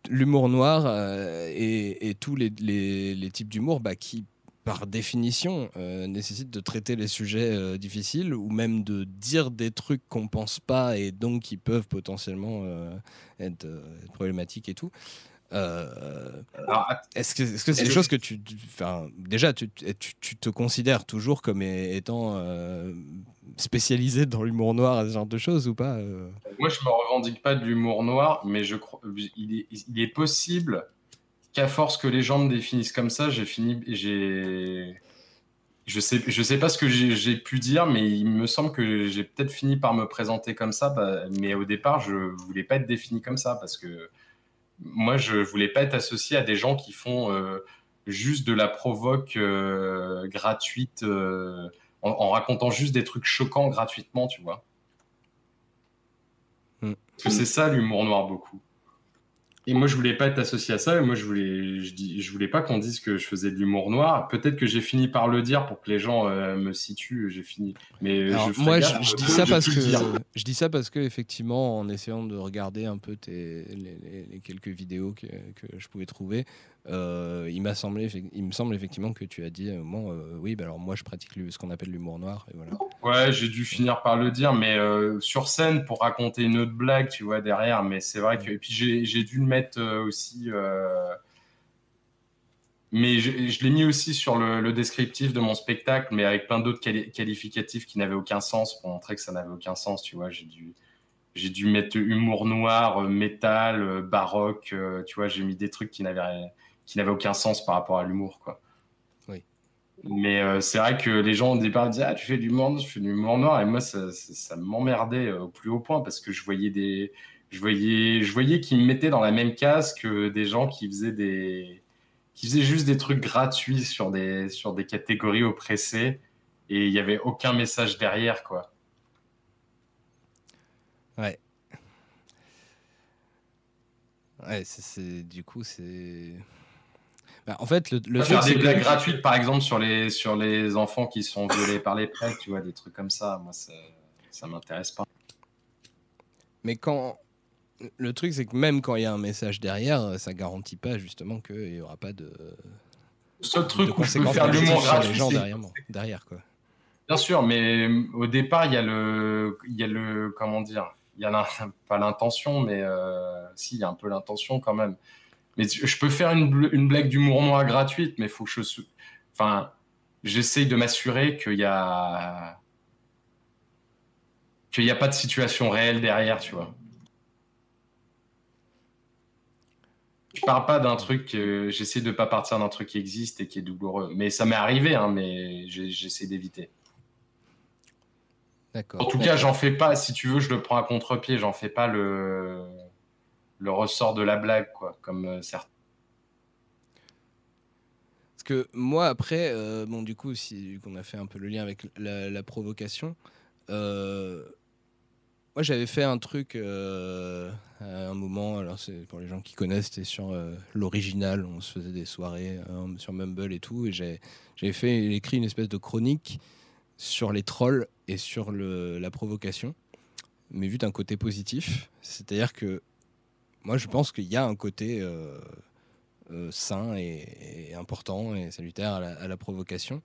l'humour noir, euh, et, et, tous les, les, les types d'humour bah, qui, par définition, euh, nécessitent de traiter les sujets difficiles, ou même de dire des trucs qu'on pense pas, et donc qui peuvent potentiellement être, être problématiques et tout. Euh, est-ce que c'est -ce quelque chose que tu. Enfin, déjà, tu, tu, te considères toujours comme étant euh, spécialisé dans l'humour noir, ce genre de choses ou pas euh? Moi, je me revendique pas de l'humour noir, mais je crois il est, il est possible qu'à force que les gens me définissent comme ça, j'ai fini. J'ai. Je sais, je sais pas ce que j'ai pu dire, mais il me semble que j'ai peut-être fini par me présenter comme ça. Bah, mais au départ, je voulais pas être défini comme ça parce que moi, je voulais pas être associé à des gens qui font euh, juste de la provoque euh, gratuite euh, en, racontant juste des trucs choquants gratuitement, tu vois. Mm. Parce que c'est ça l'humour noir beaucoup. Et moi, je voulais pas être associé à ça. Et moi, je voulais, je, dis, je voulais pas qu'on dise que je faisais de l'humour noir. Peut-être que j'ai fini par le dire pour que les gens euh, me situent. J'ai fini. Mais moi, je, dis ça parce que je dis ça parce que effectivement, en essayant de regarder un peu tes, les, quelques vidéos que, que, je pouvais trouver, euh, il m'a semblé, il me semble effectivement que tu as dit un moment, euh, oui, bah alors moi, je pratique ce qu'on appelle l'humour noir. Et voilà. Ouais, j'ai dû finir par le dire, mais sur scène pour raconter une autre blague, tu vois derrière. Mais c'est vrai que et puis j'ai dû le mettre euh, aussi. Euh, mais je, l'ai mis aussi sur le, descriptif de mon spectacle, mais avec plein d'autres qualificatifs qui n'avaient aucun sens pour montrer que ça n'avait aucun sens. Tu vois, j'ai dû, j'ai dû mettre humour noir, euh, métal, baroque. tu vois, j'ai mis des trucs qui n'avaient, qui n'avaient aucun sens par rapport à l'humour, quoi. Oui. Mais c'est vrai que les gens au départ disaient ah tu fais du monde, je fais du humour noir et moi ça, ça m'emmerdait au plus haut point parce que je voyais des je voyais, je voyais qu'ils me mettaient dans la même case que des gens qui faisaient des, qui faisaient juste des trucs gratuits sur des, sur des catégories oppressées et il n'y avait aucun message derrière, quoi. Ouais. Ouais, c'est du coup, c'est. Bah, en fait, le, le faire des blagues gratuites, par exemple, sur les, sur les enfants qui sont violés par les prêtres, tu vois, des trucs comme ça, moi, ça, ça m'intéresse pas. Mais quand, le truc, c'est que même quand il y a un message derrière, ça garantit pas justement qu'il n'y aura pas de. Ce truc où je peux faire l'humour gratuit. les gens derrière, derrière, quoi. Bien sûr, mais au départ, il y a le, il y a le, comment dire, il y a pas l'intention, mais euh, si, il y a un peu l'intention quand même. Mais je peux faire une, une blague d'humour noir gratuite, mais faut que je, enfin, j'essaye de m'assurer qu'il y a, qu'il n'y a pas de situation réelle derrière, tu vois. Je parle pas d'un truc, j'essaie de pas partir d'un truc qui existe et qui est douloureux. Mais ça m'est arrivé, hein, mais j'essaie d'éviter. D'accord. En tout cas, j'en fais pas, si tu veux, je le prends à contre-pied, j'en fais pas le, le ressort de la blague, quoi, comme euh, certains. Parce que moi, après, euh, bon, du coup, si on a fait un peu le lien avec la, provocation, euh, moi, j'avais fait un truc à un moment. Alors, c'est pour les gens qui connaissent, c'était sur l'original. On se faisait des soirées sur Mumble et tout. Et j'avais fait écrit une espèce de chronique sur les trolls et sur la provocation, mais vu d'un côté positif. C'est-à-dire que moi, je pense qu'il y a un côté euh, sain et, important et salutaire à la, provocation.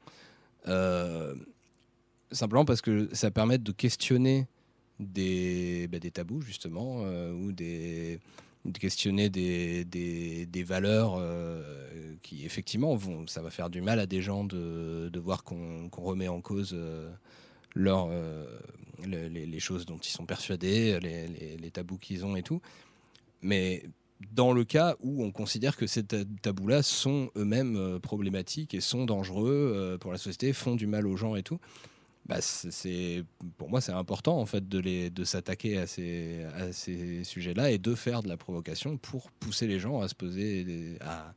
simplement parce que ça permet de questionner des, bah, tabous, justement, euh, ou des, de questionner des, valeurs euh, qui, effectivement, vont, ça va faire du mal à des gens de, voir qu'on remet en cause euh, les, choses dont ils sont persuadés, les tabous qu'ils ont et tout. Mais dans le cas où on considère que ces tabous-là sont eux-mêmes problématiques et sont dangereux pour la société, font du mal aux gens et tout, bah, c'est pour moi c'est important en fait de les de s'attaquer à ces à ces sujets-là et de faire de la provocation pour pousser les gens à se poser à,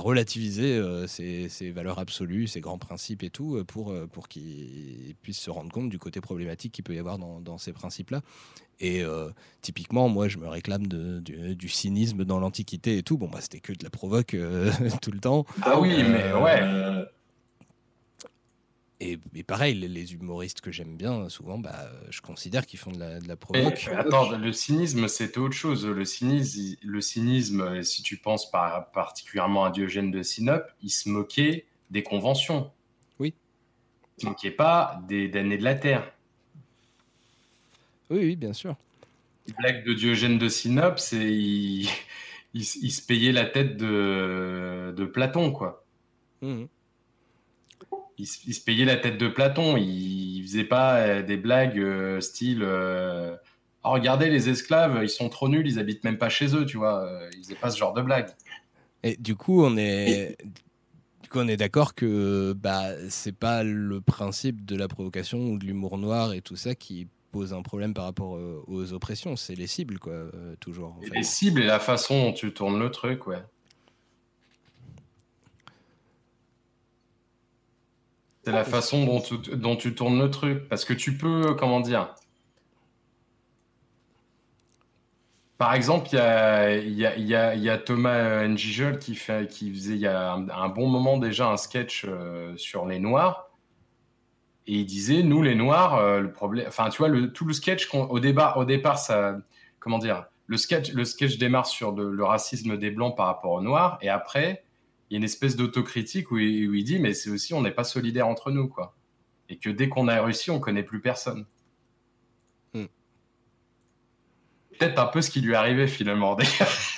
relativiser euh, ces, ces, valeurs absolues, ces grands principes et tout, euh, pour, euh, pour qu'ils puissent se rendre compte du côté problématique qu'il peut y avoir dans ces principes-là. Et typiquement, moi, je me réclame de, du, du, cynisme dans l'Antiquité et tout. Bon, bah, c'était que de la provoque tout le temps. Ah oui, mais ouais. Et, pareil, les, humoristes que j'aime bien, souvent, bah, je considère qu'ils font de la, de la provoque. attends, le cynisme, c'était autre chose. Le cynisme, le cynisme, si tu penses par, particulièrement à Diogène de Sinope, il se moquait des conventions. Oui. Il se moquait pas des damnés de la Terre. Oui, oui, bien sûr. La blague de Diogène de Sinope, c'est il, il, se payait la tête de, de Platon, quoi. Mmh il, se payait la tête de Platon. Il, faisait pas euh, des blagues euh, style euh, oh, regardez les esclaves, ils sont trop nuls, ils habitent même pas chez eux, tu vois. Il faisait pas ce genre de blague. Et du coup, on est. Du coup, on est d'accord que bah, c'est pas le principe de la provocation ou de l'humour noir et tout ça qui pose un problème par rapport aux oppressions. C'est les cibles, quoi, toujours. Les cibles et la façon dont tu tournes le truc, ouais. C'est la façon dont tu, dont tu, tournes le truc. Parce que tu peux, comment dire Par exemple, il y a, y, a, y a, Thomas Ngigel qui, fait, qui faisait il y a un, bon moment déjà un sketch euh, sur les Noirs. Et il disait, nous les Noirs, euh, le problème... Enfin, tu vois, le, tout le sketch, au, départ, au départ, ça... Comment dire le sketch, le sketch démarre sur le racisme des Blancs par rapport aux Noirs. Et après, il y a une espèce d'autocritique où, il dit mais c'est aussi on n'est pas solidaire entre nous quoi et que dès qu'on a réussi on connaît plus personne hmm. peut-être un peu ce qui lui est arrivé finalement d'ailleurs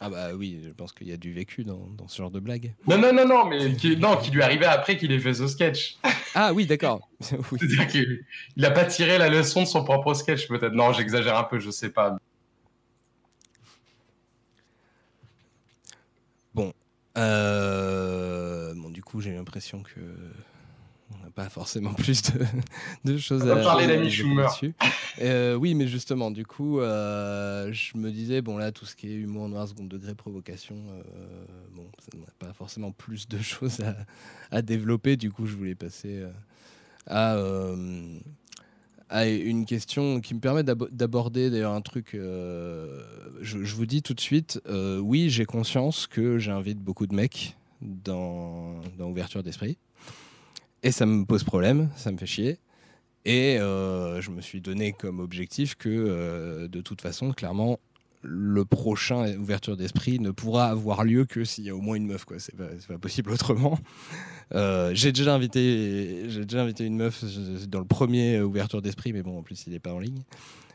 ah bah oui je pense qu'il y a du vécu dans, ce genre de blague. Non non non non mais qui, non qui lui arrivé après qu'il ait fait ce sketch. Ah oui d'accord. C'est-à-dire qu'il n'a pas tiré la leçon de son propre sketch peut-être. Non j'exagère un peu je sais pas. Euh, bon, du coup, j'ai l'impression que pas forcément plus de, choses à parler d'Amy Schumer. Euh, oui, mais justement, du coup, euh, je me disais, bon, là, tout ce qui est humour noir, second degré, provocation, bon, ça n'a pas forcément plus de choses à, à, développer. Du coup, je voulais passer à à une question qui me permet d'aborder d'ailleurs un truc. Euh, je, vous dis tout de suite, euh, oui, j'ai conscience que j'invite beaucoup de mecs dans, dans Ouverture d'Esprit. Et ça me pose problème, ça me fait chier. Et euh, je me suis donné comme objectif que, de toute façon, clairement, le prochain ouverture d'esprit ne pourra avoir lieu que s'il y a au moins une meuf quoi. C'est pas, possible autrement. Euh, j'ai déjà invité déjà invité une meuf dans le premier ouverture d'esprit mais bon en plus il est pas en ligne.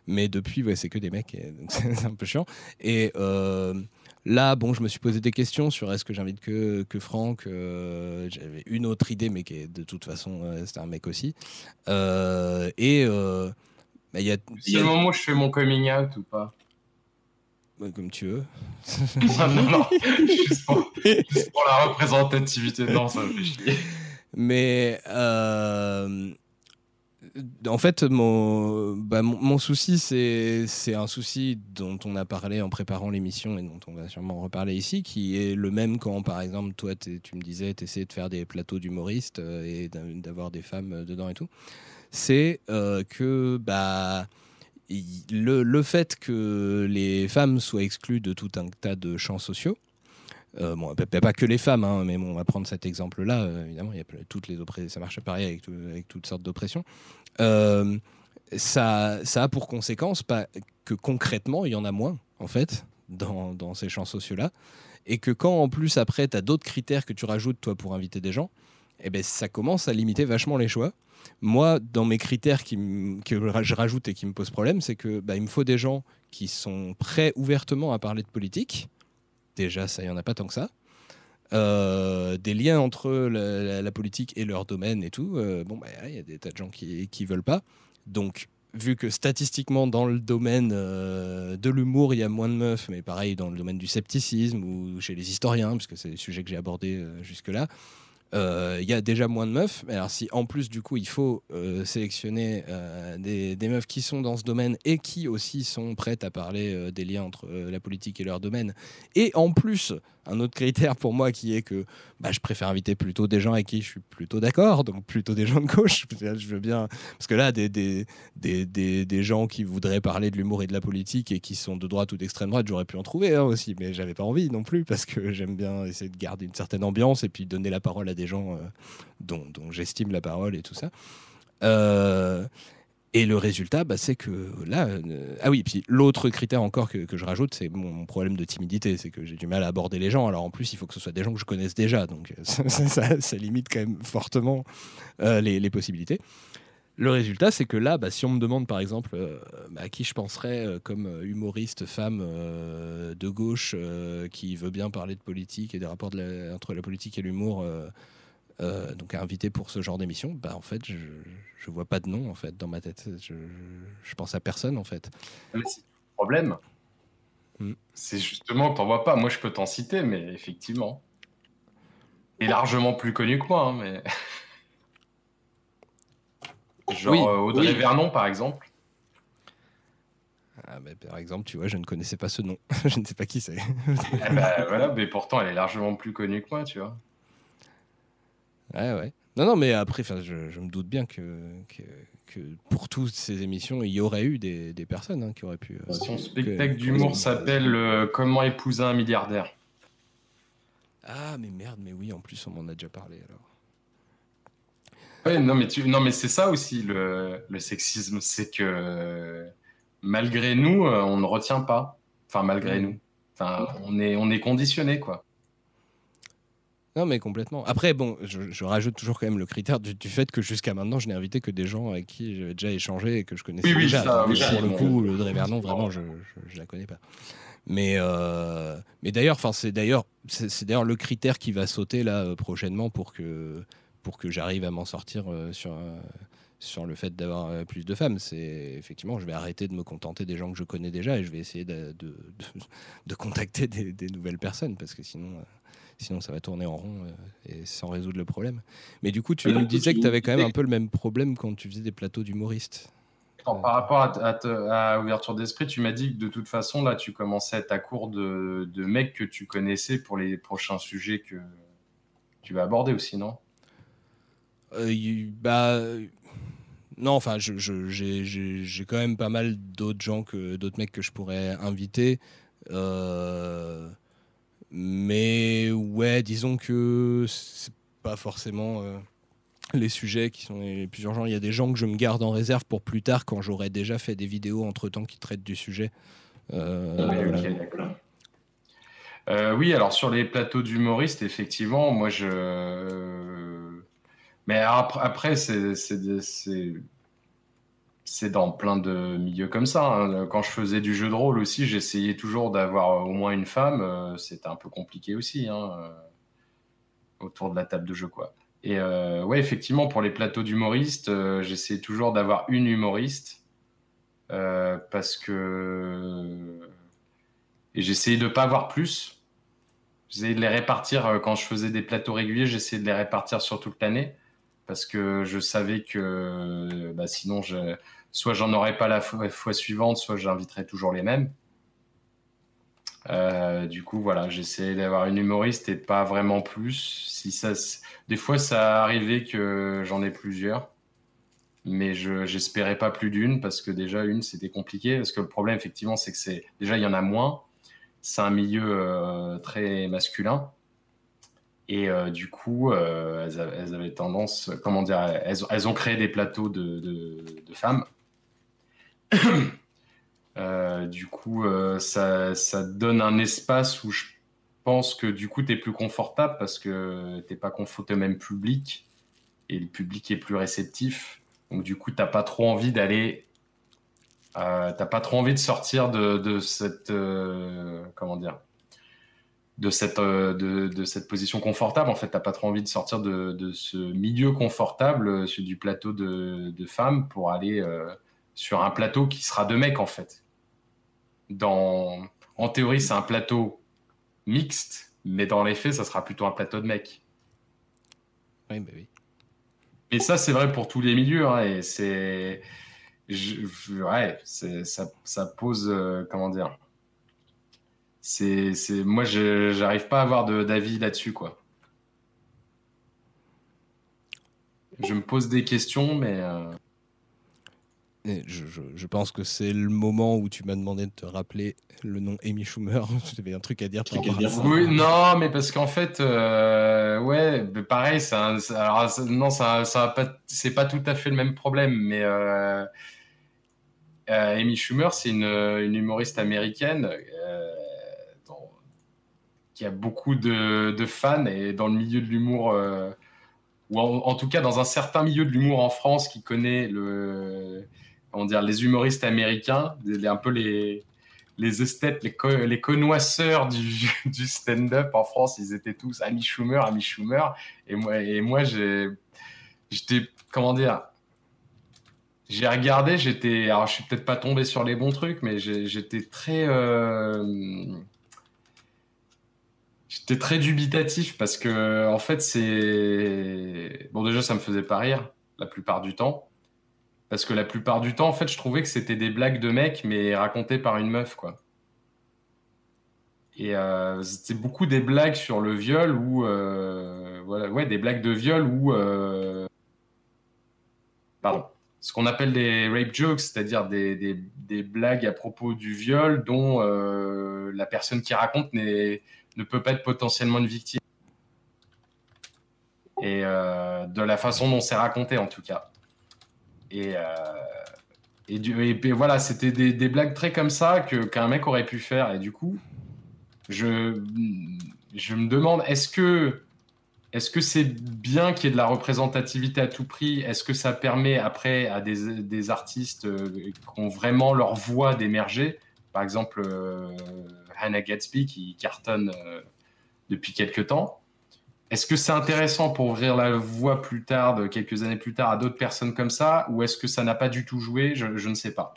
Mais depuis c'est que des mecs donc c'est un peu chiant. Et euh, là bon je me suis posé des questions sur est-ce que j'invite que que Franck euh, j'avais une autre idée mais qui est de toute façon c'était un mec aussi et bah, il y a, c'est le moment où je fais mon coming out ou pas? Comme tu veux. non, non, non. Juste pour, la représentativité. Non, ça me fait chier. Mais en fait, mon, bah, souci, c'est un souci dont on a parlé en préparant l'émission et dont on va sûrement reparler ici, qui est le même quand, par exemple, toi, tu me disais, tu essayais de faire des plateaux d'humoristes euh, et d'avoir des femmes euh, dedans et tout. C'est euh, que bah, le, fait que les femmes soient exclues de tout un tas de champs sociaux, euh, bon, pas que les femmes, hein, mais bon, on va prendre cet exemple-là. évidemment, y a toutes les ça marche pareil avec, avec toutes sortes d'oppressions. Euh, ça, ça a pour conséquence pas que concrètement, il y en a moins, en fait, dans, dans ces champs sociaux-là. Et que quand, en plus, après, tu as d'autres critères que tu rajoutes, toi, pour inviter des gens, eh ben, ça commence à limiter vachement les choix. Moi, dans mes critères qui que je rajoute et qui me posent problème, c'est que bah, il me faut des gens qui sont prêts ouvertement à parler de politique. Déjà, ça, il n'y en a pas tant que ça. Euh, des liens entre la, politique et leur domaine et tout. Euh, bon, bah, il y a des tas de gens qui ne veulent pas. Donc, vu que statistiquement, dans le domaine euh, de l'humour, il y a moins de meufs, mais pareil dans le domaine du scepticisme ou chez les historiens, puisque c'est le sujet que j'ai abordé jusque-là, il y a déjà moins de meufs. Alors si en plus du coup il faut sélectionner des, des, meufs qui sont dans ce domaine et qui aussi sont prêtes à parler des liens entre la politique et leur domaine, et en plus un autre critère pour moi qui est que bah, je préfère inviter plutôt des gens avec qui je suis plutôt d'accord, donc plutôt des gens de gauche. Je veux bien, parce que là, des, des, des, des, gens qui voudraient parler de l'humour et de la politique et qui sont de droite ou d'extrême droite, j'aurais pu en trouver hein, aussi, mais j'avais pas envie non plus parce que j'aime bien essayer de garder une certaine ambiance et puis donner la parole à des gens euh, dont, dont j'estime la parole et tout ça. Euh, et le résultat, bah, c'est que là. Euh, ah oui, puis l'autre critère encore que, que je rajoute, c'est mon, problème de timidité. C'est que j'ai du mal à aborder les gens. Alors en plus, il faut que ce soit des gens que je connaisse déjà. Donc ça, ça, limite quand même fortement euh, les, les, possibilités. Le résultat, c'est que là, bah, si on me demande par exemple euh, bah, à qui je penserais comme humoriste femme de gauche qui veut bien parler de politique et des rapports entre la politique et l'humour euh, donc invité pour ce genre d'émission, bah en fait je, je vois pas de nom en fait dans ma tête. Je, je pense à personne en fait. Mais c'est le problème. Hmm. C'est justement que t'en vois pas. Moi je peux t'en citer, mais effectivement, est largement plus connu que moi. Hein, mais genre euh, Audrey Vernon par exemple. Ah, par exemple, tu vois, je ne connaissais pas ce nom. je ne sais pas qui c'est. Eh ben, voilà, mais pourtant elle est largement plus connue que moi, tu vois. Ouais, ouais. Non, non, mais après, je, je me doute bien que, que, pour toutes ces émissions, il y aurait eu des, des personnes hein, qui auraient pu. Euh, Son spectacle d'humour s'appelle euh, Comment épouser un milliardaire. Ah, mais merde, mais oui, en plus, on m'en a déjà parlé alors. Ouais, non, mais, tu... non, mais c'est ça aussi le, le sexisme, c'est que malgré nous, euh, on ne retient pas. Enfin, malgré mmh. nous. Enfin, on est, on est conditionné, quoi. Non, mais complètement. Après, bon, je, rajoute toujours quand même le critère du, fait que jusqu'à maintenant, je n'ai invité que des gens avec qui j'avais déjà échangé et que je connaissais oui, déjà. Ça, pour le coup, le Vernon, vraiment, je, ne la connais pas. Mais, euh, mais d'ailleurs, c'est d'ailleurs, c'est d'ailleurs le critère qui va sauter là euh, prochainement pour que pour que j'arrive à m'en sortir euh, sur sur le fait d'avoir plus de femmes. C'est effectivement, je vais arrêter de me contenter des gens que je connais déjà et je vais essayer de, de, de, contacter des, des, nouvelles personnes parce que sinon sinon ça va tourner en rond euh, et sans résoudre le problème. Mais du coup, tu nous disais que tu avais quand même un peu le même problème quand tu faisais des plateaux d'humoristes. Par rapport à, ouverture d'esprit, tu m'as dit que de toute façon, là, tu commençais à être à court de, de, mecs que tu connaissais pour les prochains sujets que tu vas aborder aussi, non? Euh, Bah. Non, enfin, j'ai quand même pas mal d'autres gens, que d'autres mecs que je pourrais inviter. Euh, mais ouais, disons que c'est pas forcément euh, les sujets qui sont les plus urgents. Il y a des gens que je me garde en réserve pour plus tard quand j'aurai déjà fait des vidéos entre temps qui traitent du sujet. Euh, oui, euh, oui, alors sur les plateaux d'humoristes, effectivement, moi je. Mais après, c'est c'est dans plein de milieux comme ça. Hein. Quand je faisais du jeu de rôle aussi, j'essayais toujours d'avoir au moins une femme. Euh, c'était un peu compliqué aussi, hein, euh, autour de la table de jeu, quoi. Et euh, ouais, effectivement, pour les plateaux d'humoristes, j'essayais toujours d'avoir une humoriste parce que Et j'essayais de pas avoir plus. J'essayais de les répartir quand je faisais des plateaux réguliers, j'essayais de les répartir sur toute l'année parce que je savais que bah, sinon, je, soit j'en aurais pas la fois, suivante, soit j'inviterais toujours les mêmes. Euh, du coup, voilà, j'essayais d'avoir une humoriste et pas vraiment plus. Si ça, des fois, ça arrivait que j'en ai plusieurs, mais je j'espérais pas plus d'une parce que déjà une c'était compliqué. Parce que le problème, effectivement, c'est que c'est déjà il y en a moins. C'est un milieu euh, très masculin. Et euh, du coup, euh, elles, avaient tendance, comment dire, elles, ont créé des plateaux de, femmes. Euh, du coup, ça, ça, donne un espace où je pense que du coup, tu es plus confortable parce que tu n'es pas confronté au même public et le public est plus réceptif. Donc, du coup, tu n'as pas trop envie d'aller. t'as pas trop envie de sortir de, de cette. comment dire de cette, euh, de, cette position confortable. En fait, tu n'as pas trop envie de sortir de, ce milieu confortable euh, sur du plateau de, femmes pour aller euh, sur un plateau qui sera de mecs, en fait. Dans... En théorie, c'est un plateau mixte, mais dans les faits, ça sera plutôt un plateau de mecs. Oui, bah oui. Et ça, c'est vrai pour tous les milieux. Hein, et c'est. Ouais, ça, ça, pose. comment dire? C'est, c'est, moi, je j'arrive pas à avoir d'avis là-dessus, quoi. Je me pose des questions, mais. Euh, je, je, pense que c'est le moment où tu m'as demandé de te rappeler le nom Amy Schumer. tu avais un truc à dire. Truc à dire oui, non, mais parce qu'en fait, euh, ouais, pareil, ça, alors, non, ça, ça pas, c'est pas tout à fait le même problème, mais euh, Amy Schumer, c'est une, une humoriste américaine il y a beaucoup de, fans et dans le milieu de l'humour, euh, ou en, tout cas dans un certain milieu de l'humour en France qui connaît le, comment dire, les humoristes américains, un peu les, les esthètes, les, les connoisseurs du, du stand-up en France, ils étaient tous Amy Schumer, Amy Schumer. Et moi, et moi j'étais, comment dire, j'ai regardé, j'étais, alors je suis peut-être pas tombé sur les bons trucs, mais j'étais très, euh, J'étais très dubitatif parce que, en fait, c'est. Bon, déjà, ça me faisait pas rire la plupart du temps. Parce que la plupart du temps, en fait, je trouvais que c'était des blagues de mecs, mais racontées par une meuf, quoi. Et euh, c'était beaucoup des blagues sur le viol ou. Euh, ouais, des blagues de viol ou. Euh, pardon. Ce qu'on appelle des rape jokes, c'est-à-dire des, des, blagues à propos du viol dont la personne qui raconte ne peut pas être potentiellement une victime. Et de la façon dont c'est raconté, en tout cas. Et, euh, et, voilà, c'était des, blagues très comme ça que, qu'un mec aurait pu faire. Et du coup, je, je me demande, est-ce que est-ce c'est bien qu'il y ait de la représentativité à tout prix? Est-ce que ça permet après à des, des artistes euh, qui ont vraiment leur voix d'émerger? Par exemple, Hannah Gatsby qui cartonne euh, depuis quelques temps. Est-ce que c'est intéressant pour ouvrir la voie plus tard, de quelques années plus tard, à d'autres personnes comme ça, ou est-ce que ça n'a pas du tout joué? Je, ne sais pas.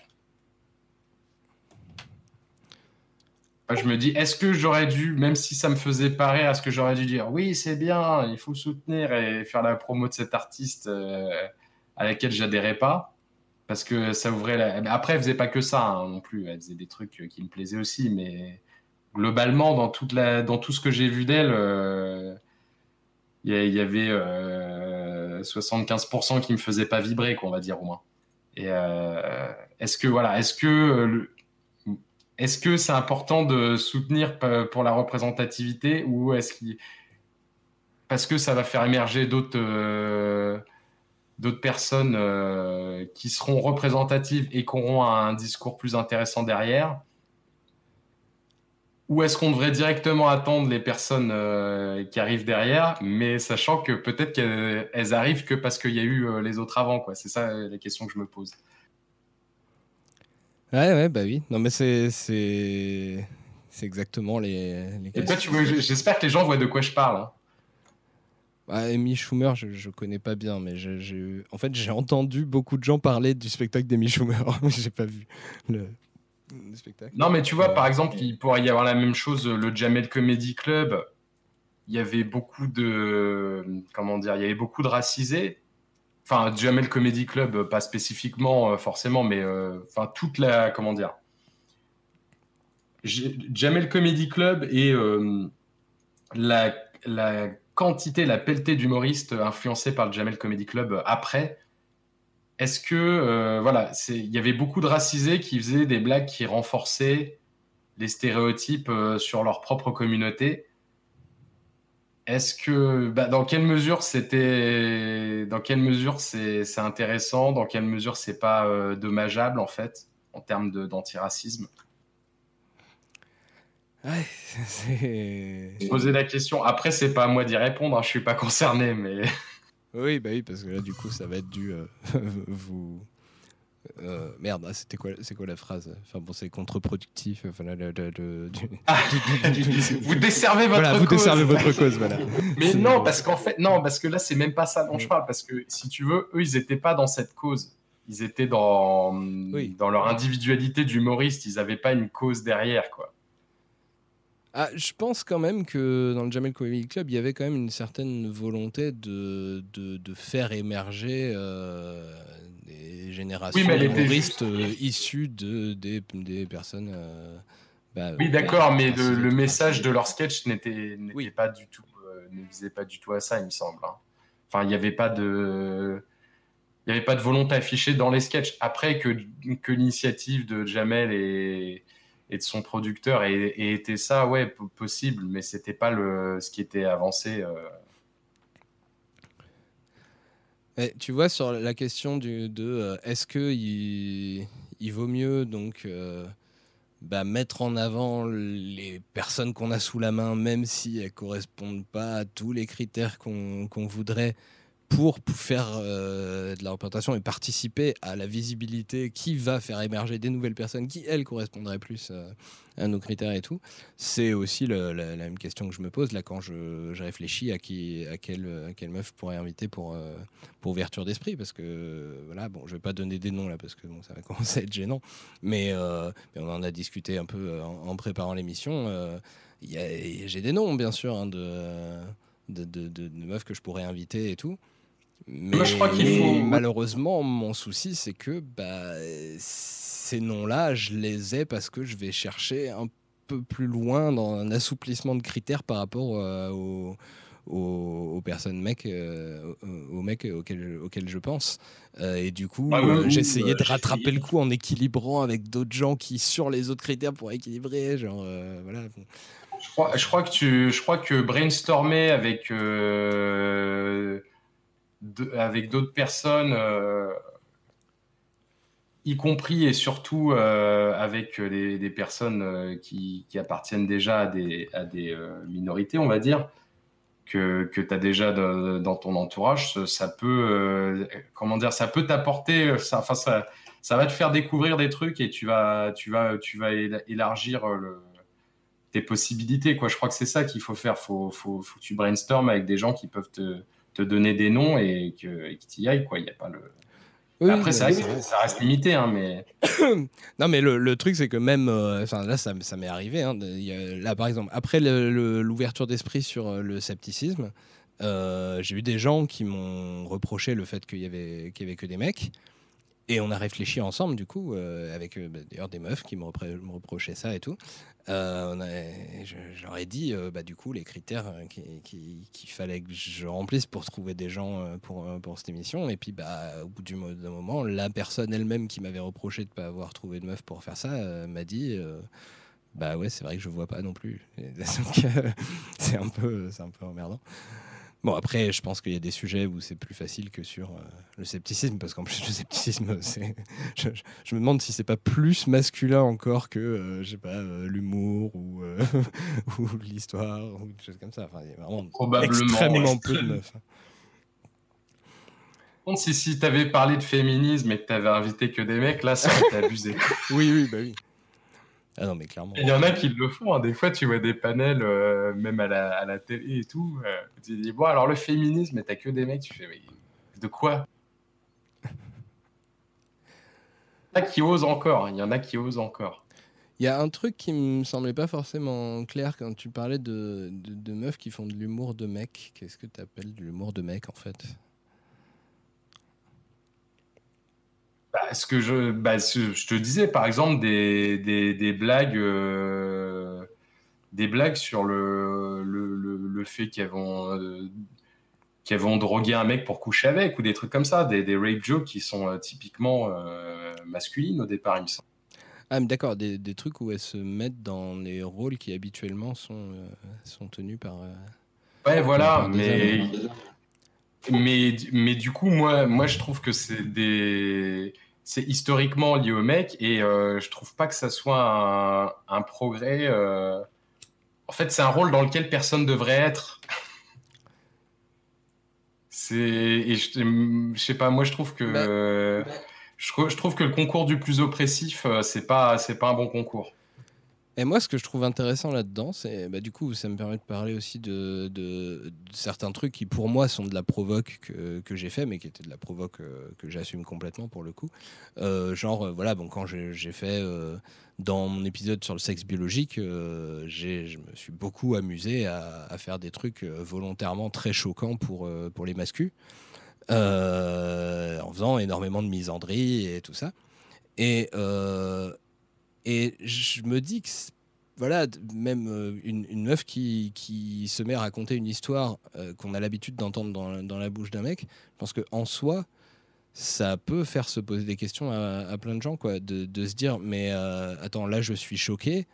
Je me dis, est-ce que j'aurais dû, même si ça me faisait parer, est-ce que j'aurais dû dire, oui, c'est bien, il faut soutenir et faire la promo de cet artiste euh, à laquelle j'adhérais pas parce que ça ouvrait la... Après, elle faisait pas que ça hein, non plus. Elle faisait des trucs qui me plaisaient aussi, mais globalement, dans tout ce que j'ai vu d'elle, euh, il y, avait 75% euh, qui me faisaient pas vibrer, qu'on va dire au moins. Et euh, est-ce que voilà, est-ce que est-ce que c'est important de soutenir pour la représentativité ou est-ce parce que ça va faire émerger d'autres d'autres personnes qui seront représentatives et qui auront un discours plus intéressant derrière ou est-ce qu'on devrait directement attendre les personnes euh, qui arrivent derrière, mais sachant que peut-être qu'elles arrivent que parce qu'il y a eu euh, les autres avant, quoi. C'est ça euh, la question que je me pose. Ouais, ouais, bah oui. Non, mais c'est c'est c'est exactement les. Et toi, tu j'espère que les gens voient de quoi je parle. Hein. Bah, Amy Schumer, je, je connais pas bien, mais j'ai en fait j'ai entendu beaucoup de gens parler du spectacle d'Amy Schumer. j'ai pas vu le Non, mais tu vois, par exemple, il pourrait y avoir la même chose, le Jamel Comedy Club. Il y avait beaucoup de. Comment dire Il y avait beaucoup de racisés. Enfin, Jamel Comedy Club, pas spécifiquement, euh, forcément, mais euh, enfin, toute la. Comment dire Jamel Comedy Club et euh, la, la quantité, la pelletée d'humoristes influencés par le Jamel Comedy Club après est-ce que euh, voilà, il y avait beaucoup de racisés qui faisaient des blagues qui renforçaient les stéréotypes euh, sur leur propre communauté? Est-ce que bah, dans quelle mesure c'était dans quelle mesure c'est intéressant, dans quelle mesure c'est pas euh, dommageable en fait en termes d'antiracisme? Ouais. Poser la question. Après, c'est pas à moi d'y répondre. Hein, je suis pas concerné, mais. Oui, bah oui, parce que là, du coup, ça va être du. Euh, vous. Euh, merde, ah, c'était quoi, c'est quoi la phrase? Enfin bon, c'est contre-productif. Enfin, ah, vous desservez votre voilà, vous cause. desservez votre cause, voilà. Mais non, parce qu'en fait, non, parce que là, c'est même pas ça dont je parle. Parce que si tu veux, eux, ils étaient pas dans cette cause. Ils étaient dans, dans leur individualité d'humoriste. Ils n'avaient pas une cause derrière, quoi. Ah, je pense quand même que dans le Jamel Comedy Club, il y avait quand même une certaine volonté de, de, de faire émerger euh, des générations humoristes euh, issues de, des, des personnes. Euh, bah, oui, d'accord, mais le, le message de leur sketch n'était oui. pas du tout, ne visait pas du tout à ça, il me semble. Hein. Enfin, il n'y avait pas de. Il n'y avait pas de volonté affichée dans les sketchs. Après que, que l'initiative de Jamel et, et de son producteur et, était ça ouais possible mais c'était pas le ce qui était avancé euh. tu vois sur la question du, de euh, est-ce que il, il, vaut mieux donc euh, bah, mettre en avant les personnes qu'on a sous la main même si elles correspondent pas à tous les critères qu'on voudrait pour faire euh, de la représentation et participer à la visibilité qui va faire émerger des nouvelles personnes qui, elles, correspondraient plus euh, à nos critères et tout. C'est aussi la, même question que je me pose là quand je, réfléchis à, qui, à, quelle, quelle meuf je pourrais inviter pour, euh, pour ouverture d'esprit. Parce que, voilà, bon, je vais pas donner des noms là parce que bon, ça va commencer à être gênant. Mais, mais on en a discuté un peu en, préparant l'émission. J'ai des noms, bien sûr, hein, de, de meufs que je pourrais inviter et tout. Mais Moi, je crois qu'il faut... malheureusement, mon souci, c'est que bah, ces noms-là, je les ai parce que je vais chercher un peu plus loin dans un assouplissement de critères par rapport euh, aux, aux, personnes mecs, euh, aux mecs auxquels, auxquels je pense. Euh, et du coup, j'ai essayé de rattraper le coup en équilibrant avec d'autres gens qui, sur les autres critères, pour équilibrer. Genre, voilà. Je crois, je crois, que tu, je crois que brainstormer avec avec d'autres personnes, euh, y compris et surtout euh, avec des, personnes euh, qui, appartiennent déjà à des, minorités, on va dire, que, que tu as déjà dans ton entourage, ça peut, comment dire, ça peut t'apporter, ça, enfin, ça, ça va te faire découvrir des trucs et tu vas, tu vas, tu vas élargir tes possibilités. Quoi. Je crois que c'est ça qu'il faut faire. Faut, faut, faut, que tu brainstormes avec des gens qui peuvent te, te donner des noms et que tu y ailles quoi. Il y a pas le après ça, ça, reste limité hein, mais non mais le, le truc c'est que même euh, là ça, ça m'est arrivé hein, là par exemple après l'ouverture d'esprit sur euh, le scepticisme euh, j'ai eu des gens qui m'ont reproché le fait qu'il y avait qu'il y avait que des mecs et on a réfléchi ensemble, du coup, avec bah, d'ailleurs des meufs qui me, reprochaient ça et tout. Euh, dit, euh, bah, du coup, les critères euh, qu'il fallait que je remplisse pour trouver des gens euh, pour, pour cette émission. Et puis, bah, au bout d'un moment, la personne elle-même qui m'avait reproché de ne pas avoir trouvé de meuf pour faire ça m'a dit Bah ouais, c'est vrai que je vois pas non plus. c'est un, peu, un peu emmerdant. Bon, après, je pense qu'il y a des sujets où c'est plus facile que sur euh, le scepticisme, parce qu'en plus, le scepticisme, c'est. Je, me demande si c'est pas plus masculin encore que, euh, je sais pas, euh, l'humour ou, ou l'histoire ou des choses comme ça. Enfin, il y a vraiment Probablement, extrêmement peu de meufs. Hein. Si, si tu avais parlé de féminisme et que tu avais invité que des mecs, là, ça aurait été abusé. oui, oui, bah oui. Ah non, mais clairement. Il y en a qui le font. Hein. Des fois, tu vois des panels, euh, même à la, à la, télé et tout. Euh, tu dis, bon, alors le féminisme, t'as que des mecs. Tu fais, mais de quoi? Il y en a qui osent encore. Il y en a qui osent encore. Il y a un truc qui me semblait pas forcément clair quand tu parlais de, de, meufs qui font de l'humour de mec. Qu'est-ce que tu appelles de l'humour de mec en fait? Bah, ce que je, bah, je te disais, par exemple, des, des, des blagues, euh, des blagues sur le, le, le, fait qu'elles vont, euh, vont droguer un mec pour coucher avec, ou des trucs comme ça, des, des rape jokes qui sont euh, typiquement masculines au départ, il me semble. Ah, mais d'accord, des, des, trucs où elles se mettent dans les rôles qui habituellement sont, euh, sont tenus par. Euh, ouais, voilà, mais, mais, mais du coup, moi, moi je trouve que c'est des. C'est historiquement lié au mec et euh, je trouve pas que ça soit un, un progrès. En fait, c'est un rôle dans lequel personne devrait être. c'est. Et je, je, sais pas, moi je trouve que. Bah, bah, je, trouve que le concours du plus oppressif, euh, c'est pas, c'est pas un bon concours. Et moi, ce que je trouve intéressant là-dedans, c'est bah, du coup, ça me permet de parler aussi de, certains trucs qui, pour moi, sont de la provoque que, que j'ai fait, mais qui étaient de la provoque euh, que j'assume complètement pour le coup. Euh, genre, voilà, bon, quand j'ai fait dans mon épisode sur le sexe biologique, je me suis beaucoup amusé à, faire des trucs volontairement très choquants pour, pour les mascus. Euh, en faisant énormément de misandrie et tout ça. Et, euh, et je me dis que, voilà, même euh, une, meuf qui, se met à raconter une histoire qu'on a l'habitude d'entendre dans, la bouche d'un mec, je pense qu'en soi, ça peut faire se poser des questions à, plein de gens, quoi, de, se dire, mais attends, là je suis choqué.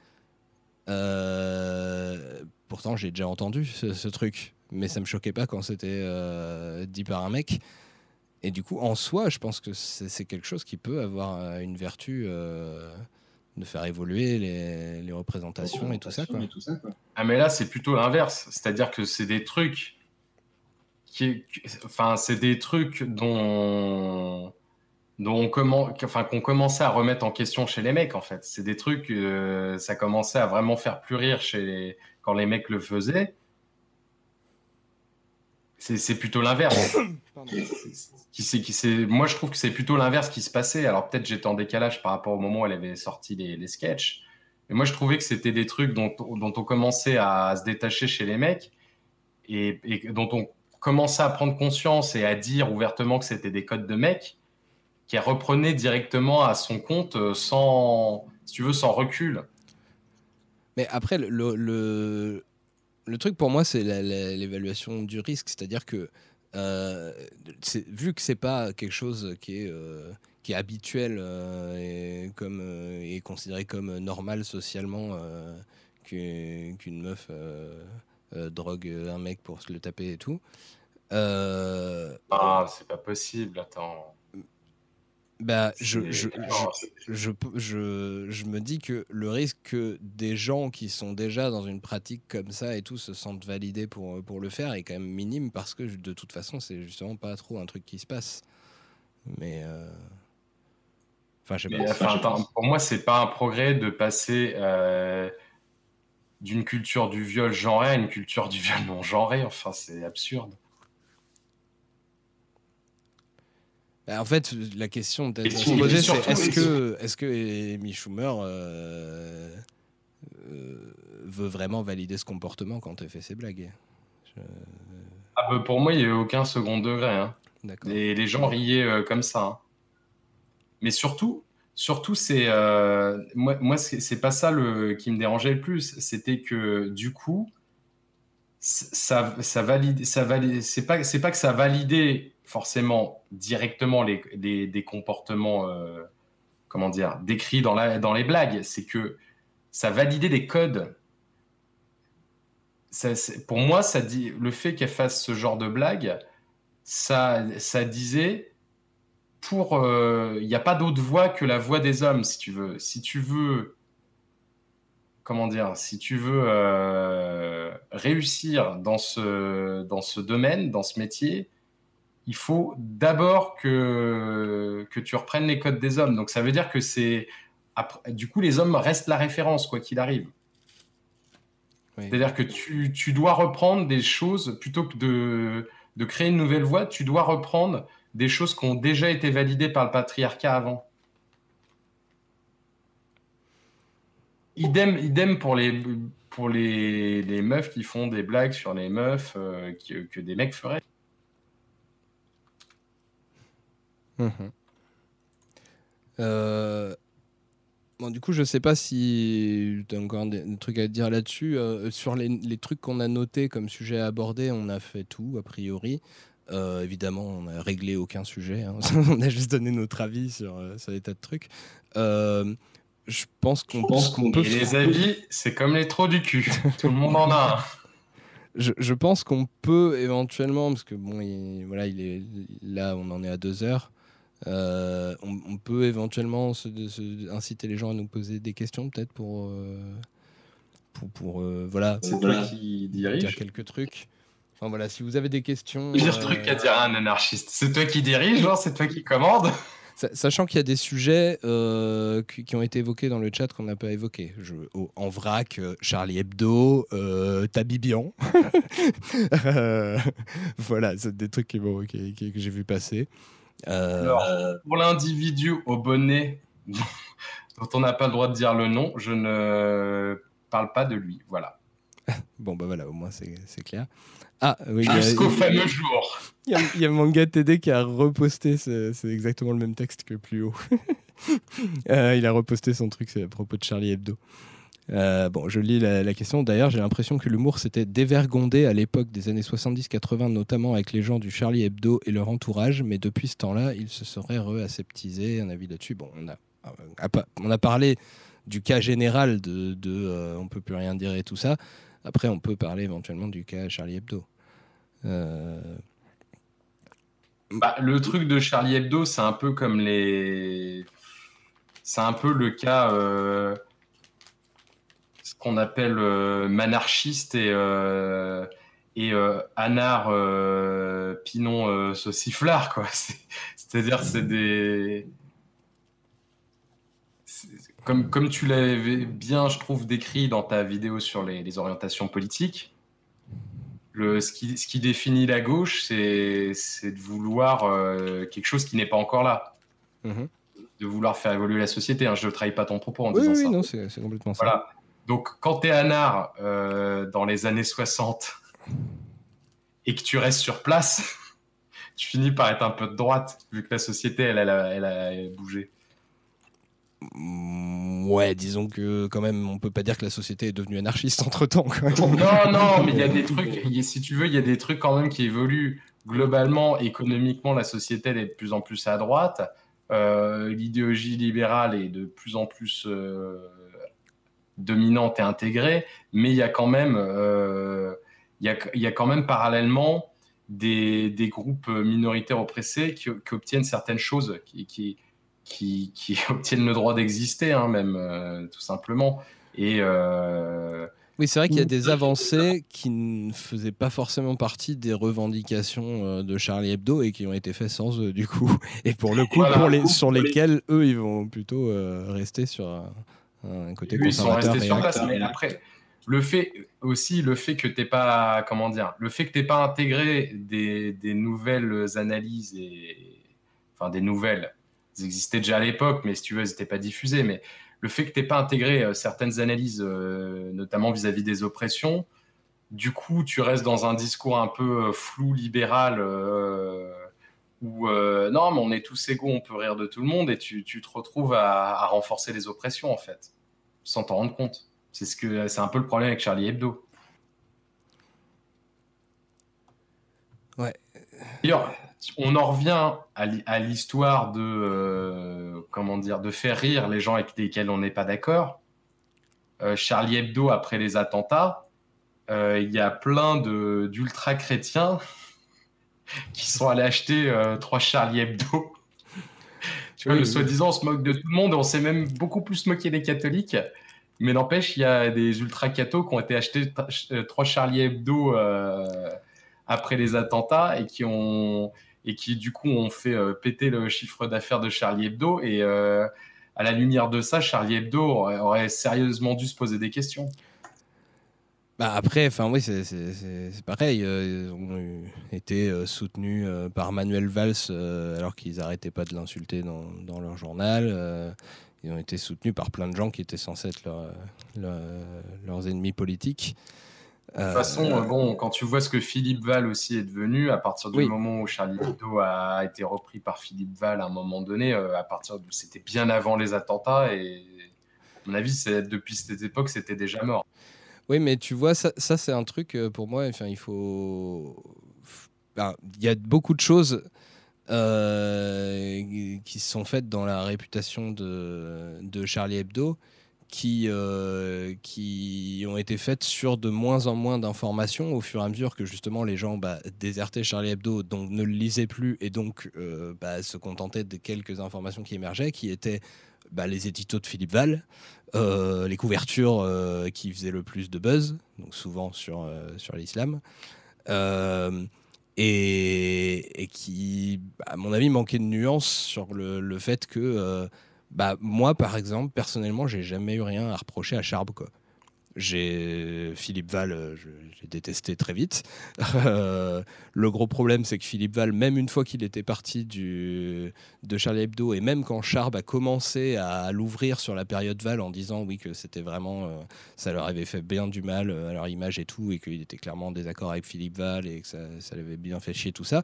pourtant, j'ai déjà entendu ce, ce truc mais ça me choquait pas quand c'était euh, dit par un mec. Et du coup, en soi, je pense que c'est quelque chose qui peut avoir euh, une vertu euh, de faire évoluer les, représentations et tout ça. Quoi. Ah, mais là, c'est plutôt l'inverse. C'est-à-dire que c'est des trucs. Qui, enfin, c'est des trucs dont dont on commence, enfin qu'on commençait à remettre en question chez les mecs en fait. C'est des trucs, ça commençait à vraiment faire plus rire chez quand les mecs le faisaient. C'est plutôt l'inverse. qui, qui Moi, je trouve que c'est plutôt l'inverse qui se passait. Alors, peut-être j'étais en décalage par rapport au moment où elle avait sorti les, les sketchs. Mais moi, je trouvais que c'était des trucs dont, dont, on commençait à se détacher chez les mecs et, dont on commençait à prendre conscience et à dire ouvertement que c'était des codes de mecs qui reprenaient directement à son compte euh, sans, si tu veux, sans recul. Mais après, le, le, le truc pour moi, c'est l'évaluation du risque. C'est-à-dire que, euh, vu que c'est pas quelque chose qui est, euh, habituel euh, et, et considéré comme normal socialement qu'une meuf drogue un mec pour se le taper et tout. ah, c'est pas possible, attends. Bah, je, je, je, je, me dis que le risque que des gens qui sont déjà dans une pratique comme ça et tout se sentent validés pour, pour le faire est quand même minime parce que de toute façon, c'est justement pas trop un truc qui se passe. Mais. Euh, enfin, je sais pas. pour moi, c'est pas un progrès de passer euh, d'une culture du viol genré à une culture du viol non genré. Enfin, c'est absurde. En fait, la question à se poser, c'est est-ce que, est que Amy Schumer euh, euh, veut vraiment valider ce comportement quand elle fait ses blagues? Ah, bah, Pour moi, il n'y a aucun second degré. Hein. Et les gens riaient euh, comme ça. Hein. Mais surtout, surtout c'est moi, moi c'est pas ça le, qui me dérangeait le plus. C'était que du coup, ça, ça valide, ça valide. C'est pas, c'est pas que ça validait forcément directement les, des comportements, euh, comment dire, décrits dans, la, dans les blagues. C'est que ça validait des codes. Pour moi, ça dit, le fait qu'elle fasse ce genre de blague, ça, ça disait pour. Euh, il n'y a pas d'autre voix que la voix des hommes, si tu veux. Si tu veux. Comment dire Si tu veux euh, réussir dans ce, dans ce domaine, dans ce métier, il faut d'abord que, que tu reprennes les codes des hommes. Donc ça veut dire que c'est. Du coup, les hommes restent la référence, quoi qu'il arrive. C'est-à-dire que tu, tu, dois reprendre des choses, plutôt que de, de créer une nouvelle voie, tu dois reprendre des choses qui ont déjà été validées par le patriarcat avant. idem, idem pour les pour les, les, meufs qui font des blagues sur les meufs euh, que, des mecs feraient. Mhm. Euh, bon, du coup, je sais pas si tu as encore des, trucs à dire là-dessus. Euh, sur les, les trucs qu'on a notés comme sujet à aborder, on a fait tout, a priori. évidemment, on n'a réglé aucun sujet. Hein. on a juste donné notre avis sur, sur des tas de trucs je pense qu'on pense qu'on peut. Et les avis, c'est comme les trous du cul. Tout le monde en a. Je, pense qu'on peut éventuellement, parce que bon, il, voilà, il est là, on en est à deux heures. Euh, on, peut éventuellement inciter les gens à nous poser des questions, peut-être pour, euh, pour, pour euh, voilà. C'est toi qui dirige. Dire quelques trucs. Enfin voilà, si vous avez des questions. Plusieurs trucs à dire à un anarchiste. C'est toi qui dirige, c'est toi qui commande. Sachant qu'il y a des sujets euh, qui, ont été évoqués dans le chat qu'on n'a pas évoqués. Je, en vrac, Charlie Hebdo, euh, Tabibian. Euh, voilà, c'est des trucs qui, que j'ai vu passer. Alors, pour l'individu au bonnet dont on n'a pas le droit de dire le nom, je ne parle pas de lui. Voilà. bon, bah voilà, au moins c'est clair. Ah, oui. Jusqu'au fameux jour. Il y, a, Manga TD qui a reposté, c'est exactement le même texte que plus haut. Euh, il a reposté son truc à propos de Charlie Hebdo. Euh, bon, je lis la, question. D'ailleurs, j'ai l'impression que l'humour s'était dévergondé à l'époque des années 70-80, notamment avec les gens du Charlie Hebdo et leur entourage, mais depuis ce temps-là, il se serait re-aseptisé. Un avis là-dessus. Bon, on a, euh, on a parlé du cas général de, de on peut plus rien dire et tout ça. Après, on peut parler éventuellement du cas Charlie Hebdo. Euh, bah, le truc de Charlie Hebdo, c'est un peu comme les. C'est un peu le cas. Euh, qu'on appelle euh, manarchiste et, et anard pinon sauciflard, quoi. C'est-à-dire, c'est des comme, comme tu l'avais bien, je trouve, décrit dans ta vidéo sur les, orientations politiques, le, ce, qui, ce, qui, définit la gauche, c'est de vouloir euh, quelque chose qui n'est pas encore là. Mhm. De vouloir faire évoluer la société. Hein. Je ne trahis pas ton propos en disant oui, ça. non, c'est complètement ça. Voilà. Donc, quand tu es un art euh, dans les années 60 et que tu restes sur place, tu finis par être un peu de droite, vu que la société, elle, elle, elle a bougé. Mm, ouais, disons que quand même, on peut pas dire que la société est devenue anarchiste entre temps. Non, non, mais il y a des trucs, si tu veux, il y a des trucs quand même qui évoluent. Globalement, économiquement, la société elle est de plus en plus à droite. Euh, l'idéologie libérale est de plus en plus euh, dominante et intégrée, mais il y a quand même, euh, il, y a, il y a quand même parallèlement des, des groupes minoritaires oppressés qui, qui, obtiennent certaines choses, qui, qui qui, obtiennent le droit d'exister, hein, même, euh, tout simplement. Et. Euh, oui, c'est vrai qu'il y a des avancées qui ne faisaient pas forcément partie des revendications de Charlie Hebdo et qui ont été faites sans eux, du coup. Et pour le coup, pour les, sur lesquels eux, ils vont plutôt rester sur un, côté oui, Ils sont restés sur place, mais après, le fait aussi, le fait que tu pas, comment dire, le fait que tu pas intégré des, des nouvelles analyses et, enfin, des nouvelles, existaient déjà à l'époque, mais si tu veux, elles n'étaient pas diffusées. Mais le fait que tu n'aies pas intégré euh, certaines analyses, euh, notamment vis-à-vis des oppressions, du coup, tu restes dans un discours un peu euh, flou, libéral, où non, mais on est tous égaux, on peut rire de tout le monde, et tu, te retrouves à, renforcer les oppressions, en fait, sans t'en rendre compte. C'est ce que c'est un peu le problème avec Charlie Hebdo. Ouais. D'ailleurs, on en revient à l'histoire de euh, comment dire de faire rire les gens avec lesquels on n'est pas d'accord. Euh, Charlie Hebdo après les attentats, euh, il y a plein d'ultra chrétiens qui sont allés acheter trois Charlie Hebdo. tu vois, le soi-disant, on se moque de tout le monde, on s'est même beaucoup plus moqué des catholiques. Mais n'empêche, il y a des ultra cathos qui ont été achetés trois Charlie Hebdo après les attentats et qui ont et qui du coup ont fait euh, péter le chiffre d'affaires de Charlie Hebdo. Et euh, à la lumière de ça, Charlie Hebdo aurait, sérieusement dû se poser des questions. Bah après, enfin oui, c'est pareil. Euh, ils ont été soutenus par Manuel Valls alors qu'ils n'arrêtaient pas de l'insulter dans, dans, leur journal. ils ont été soutenus par plein de gens qui étaient censés être leurs ennemis politiques. De toute façon, euh, bon, quand tu vois ce que Philippe Val aussi est devenu, à partir du moment où Charlie Hebdo a été repris par Philippe Val à un moment donné, euh, à partir de c'était bien avant les attentats et à mon avis, depuis cette époque, c'était déjà mort. Oui, mais tu vois, ça, c'est un truc euh, pour moi. Enfin, il faut. il y a beaucoup de choses qui sont faites dans la réputation de, Charlie Hebdo qui, euh, qui ont été faites sur de moins en moins d'informations au fur et à mesure que justement les gens bah, désertaient Charlie Hebdo, donc ne le lisaient plus et donc euh, bah, se contentaient de quelques informations qui émergeaient, qui étaient bah, les éditos de Philippe Val, euh, les couvertures qui faisaient le plus de buzz, donc souvent sur, sur l'islam. Et, qui, à mon avis, manquaient de nuances sur le, le fait que bah, moi, par exemple, personnellement, j'ai jamais eu rien à reprocher à Charb. J'ai Philippe Val, euh, j'ai détesté très vite. Euh, le gros problème, c'est que Philippe Val, même une fois qu'il était parti du, de Charlie Hebdo, et même quand Charb a commencé à l'ouvrir sur la période Val en disant oui que c'était vraiment, euh, ça leur avait fait bien du mal à leur image et tout, et qu'il était clairement en désaccord avec Philippe Val et que ça, ça l'avait bien fait chier tout ça.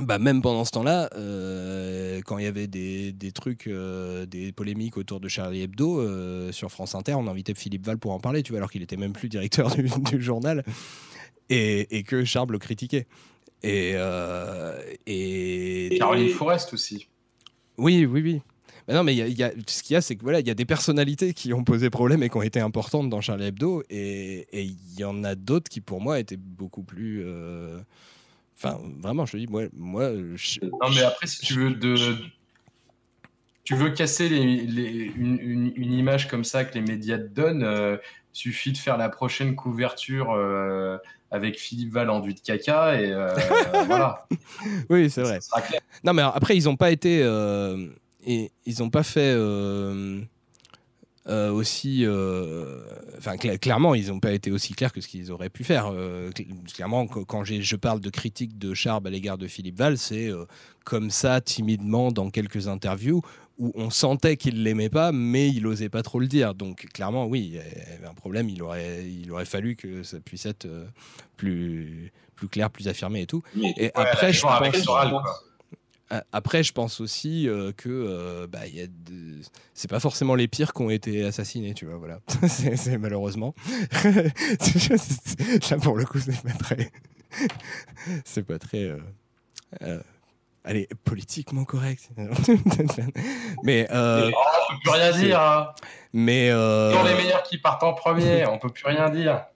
Bah, même pendant ce temps-là, euh, quand il y avait des, des trucs, euh, des polémiques autour de Charlie Hebdo euh, sur France Inter, on invitait Philippe Val pour en parler, tu vois, alors qu'il était même plus directeur du, journal et, et, que Charles le critiquait. Et, et, Caroline Forest aussi. Oui, oui, oui. Mais non, mais y y a, ce qu'il y a, c'est que voilà, il y a des personnalités qui ont posé problème et qui ont été importantes dans Charlie Hebdo, et il y en a d'autres qui, pour moi, étaient beaucoup plus Enfin, vraiment, je te dis, moi. moi Non, mais après, si tu veux de. Tu veux casser les, une, image comme ça que les médias te donnent, euh, suffit de faire la prochaine couverture euh, avec Philippe Val enduit de caca et euh, voilà. Oui, c'est vrai. Non, mais après, ils n'ont pas été. et, ils n'ont pas fait euh, aussi, euh, enfin clairement, ils n'ont pas été aussi clairs que ce qu'ils auraient pu faire. Euh, clairement, quand je parle de critique de Charb à l'égard de Philippe Val, c'est comme ça, timidement, dans quelques interviews où on sentait qu'il l'aimait pas, mais il osait pas trop le dire. Donc clairement, oui, il y avait un problème. Il aurait, il aurait fallu que ça puisse être plus, plus clair, plus affirmé et tout. et après, je pense. Après, je pense aussi euh, que euh, bah, c'est pas forcément les pires qui ont été assassinés, tu vois. Voilà, c'est malheureusement. Là, pour le coup, c'est pas très, c'est pas très, euh, allez, politiquement correct. mais on peut plus rien dire. Hein. Mais sont les meilleurs qui partent en premier, on peut plus rien dire.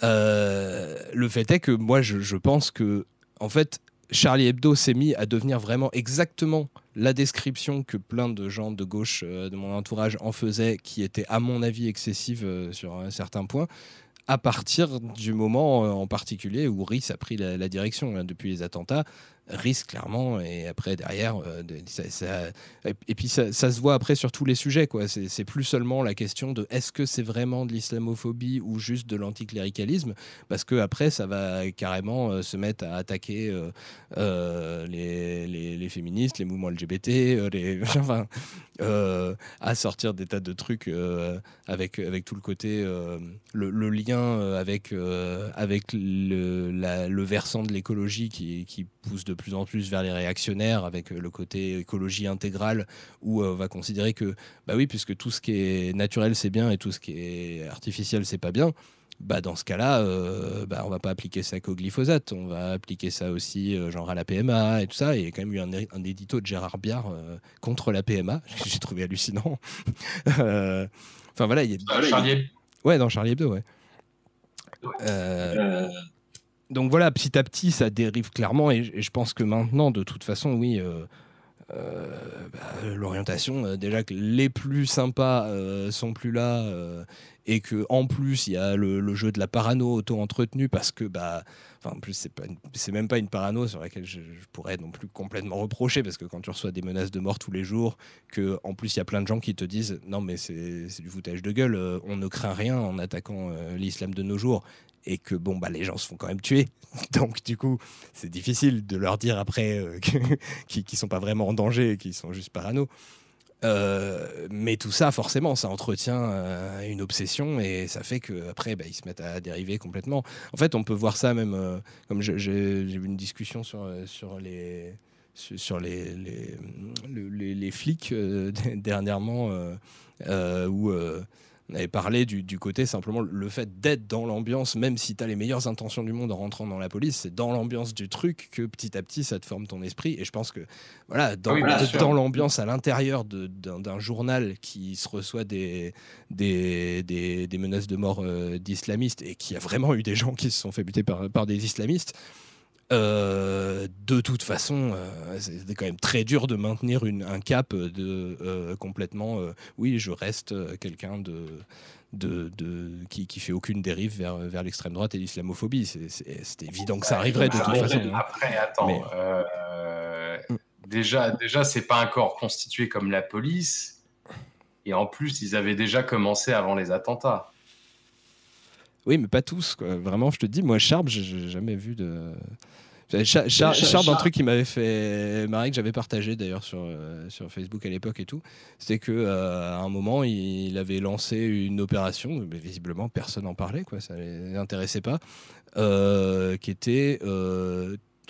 le fait est que moi, je, je pense que en fait, Charlie Hebdo s'est mis à devenir vraiment exactement la description que plein de gens de gauche euh, de mon entourage en faisaient, qui était à mon avis excessive euh, sur un certain point, à partir du moment euh, en particulier où Riss a pris la, direction hein, depuis les attentats risque clairement et après derrière euh, et puis ça, se voit après sur tous les sujets quoi. C'est plus seulement la question de est-ce que c'est vraiment de l'islamophobie ou juste de l'anticléricalisme parce que après ça va carrément euh, se mettre à attaquer euh, les, les, féministes les mouvements LGBT les enfin à sortir des tas de trucs avec avec tout le côté le, lien avec avec le, le versant de l'écologie qui, qui pousse de de plus en plus vers les réactionnaires avec euh, le côté écologie intégrale où euh, on va considérer que, bah oui, puisque tout ce qui est naturel c'est bien et tout ce qui est artificiel c'est pas bien, bah dans ce cas-là, euh, bah on va pas appliquer ça qu'au glyphosate, on va appliquer ça aussi euh, genre à la PMA et tout ça. Et il y a quand même eu un, un édito de Gérard Biard contre la PMA, j'ai trouvé hallucinant. Enfin voilà, il y a... Charlie... Ouais, dans Charlie Hebdo, ouais. Donc voilà, petit à petit, ça dérive clairement, et, je pense que maintenant, de toute façon, oui, euh, euh, bah, l'orientation, euh, déjà que les plus sympas sont plus là, et que en plus il y a le, jeu de la parano auto-entretenue parce que bah en plus c'est pas même pas une parano sur laquelle je, pourrais non plus complètement reprocher parce que quand tu reçois des menaces de mort tous les jours que en plus il y a plein de gens qui te disent non mais c'est du foutage de gueule euh, on ne craint rien en attaquant euh, l'islam de nos jours et que bon bah les gens se font quand même tuer donc du coup c'est difficile de leur dire après euh, qu'ils qui sont pas vraiment en danger qu'ils sont juste parano euh, mais tout ça, forcément, ça entretient euh, une obsession et ça fait qu'après, bah, ils se mettent à dériver complètement. En fait, on peut voir ça même, euh, comme j'ai vu une discussion sur, sur les sur les, les, les flics dernièrement, où on avait parlé du, côté simplement le fait d'être dans l'ambiance, même si tu as les meilleures intentions du monde en rentrant dans la police, c'est dans l'ambiance du truc que petit à petit ça te forme ton esprit. Et je pense que voilà, dans, dans l'ambiance à l'intérieur d'un journal qui se reçoit des, des, des, menaces de mort euh, d'islamistes et qui a vraiment eu des gens qui se sont fait buter par, par des islamistes. Euh, de toute façon, euh, c'était quand même très dur de maintenir une, un cap de euh, complètement. oui, je reste quelqu'un de, de, de, qui, qui fait aucune dérive vers, vers l'extrême droite et l'islamophobie. C'était évident que ça arriverait de toute façon. Hein. Après, attends. Mm. Déjà, déjà c'est pas encore constitué comme la police. Et en plus, ils avaient déjà commencé avant les attentats. Oui, mais pas tous. Vraiment, je te dis, moi, Sharp, j'ai jamais vu de. Sharp, un truc qui m'avait fait marrer, que j'avais partagé d'ailleurs sur, euh, sur Facebook à l'époque et tout, c'était qu'à euh, un moment, il, avait lancé une opération, mais visiblement personne n'en parlait, quoi, ça ne les intéressait pas, euh, qui était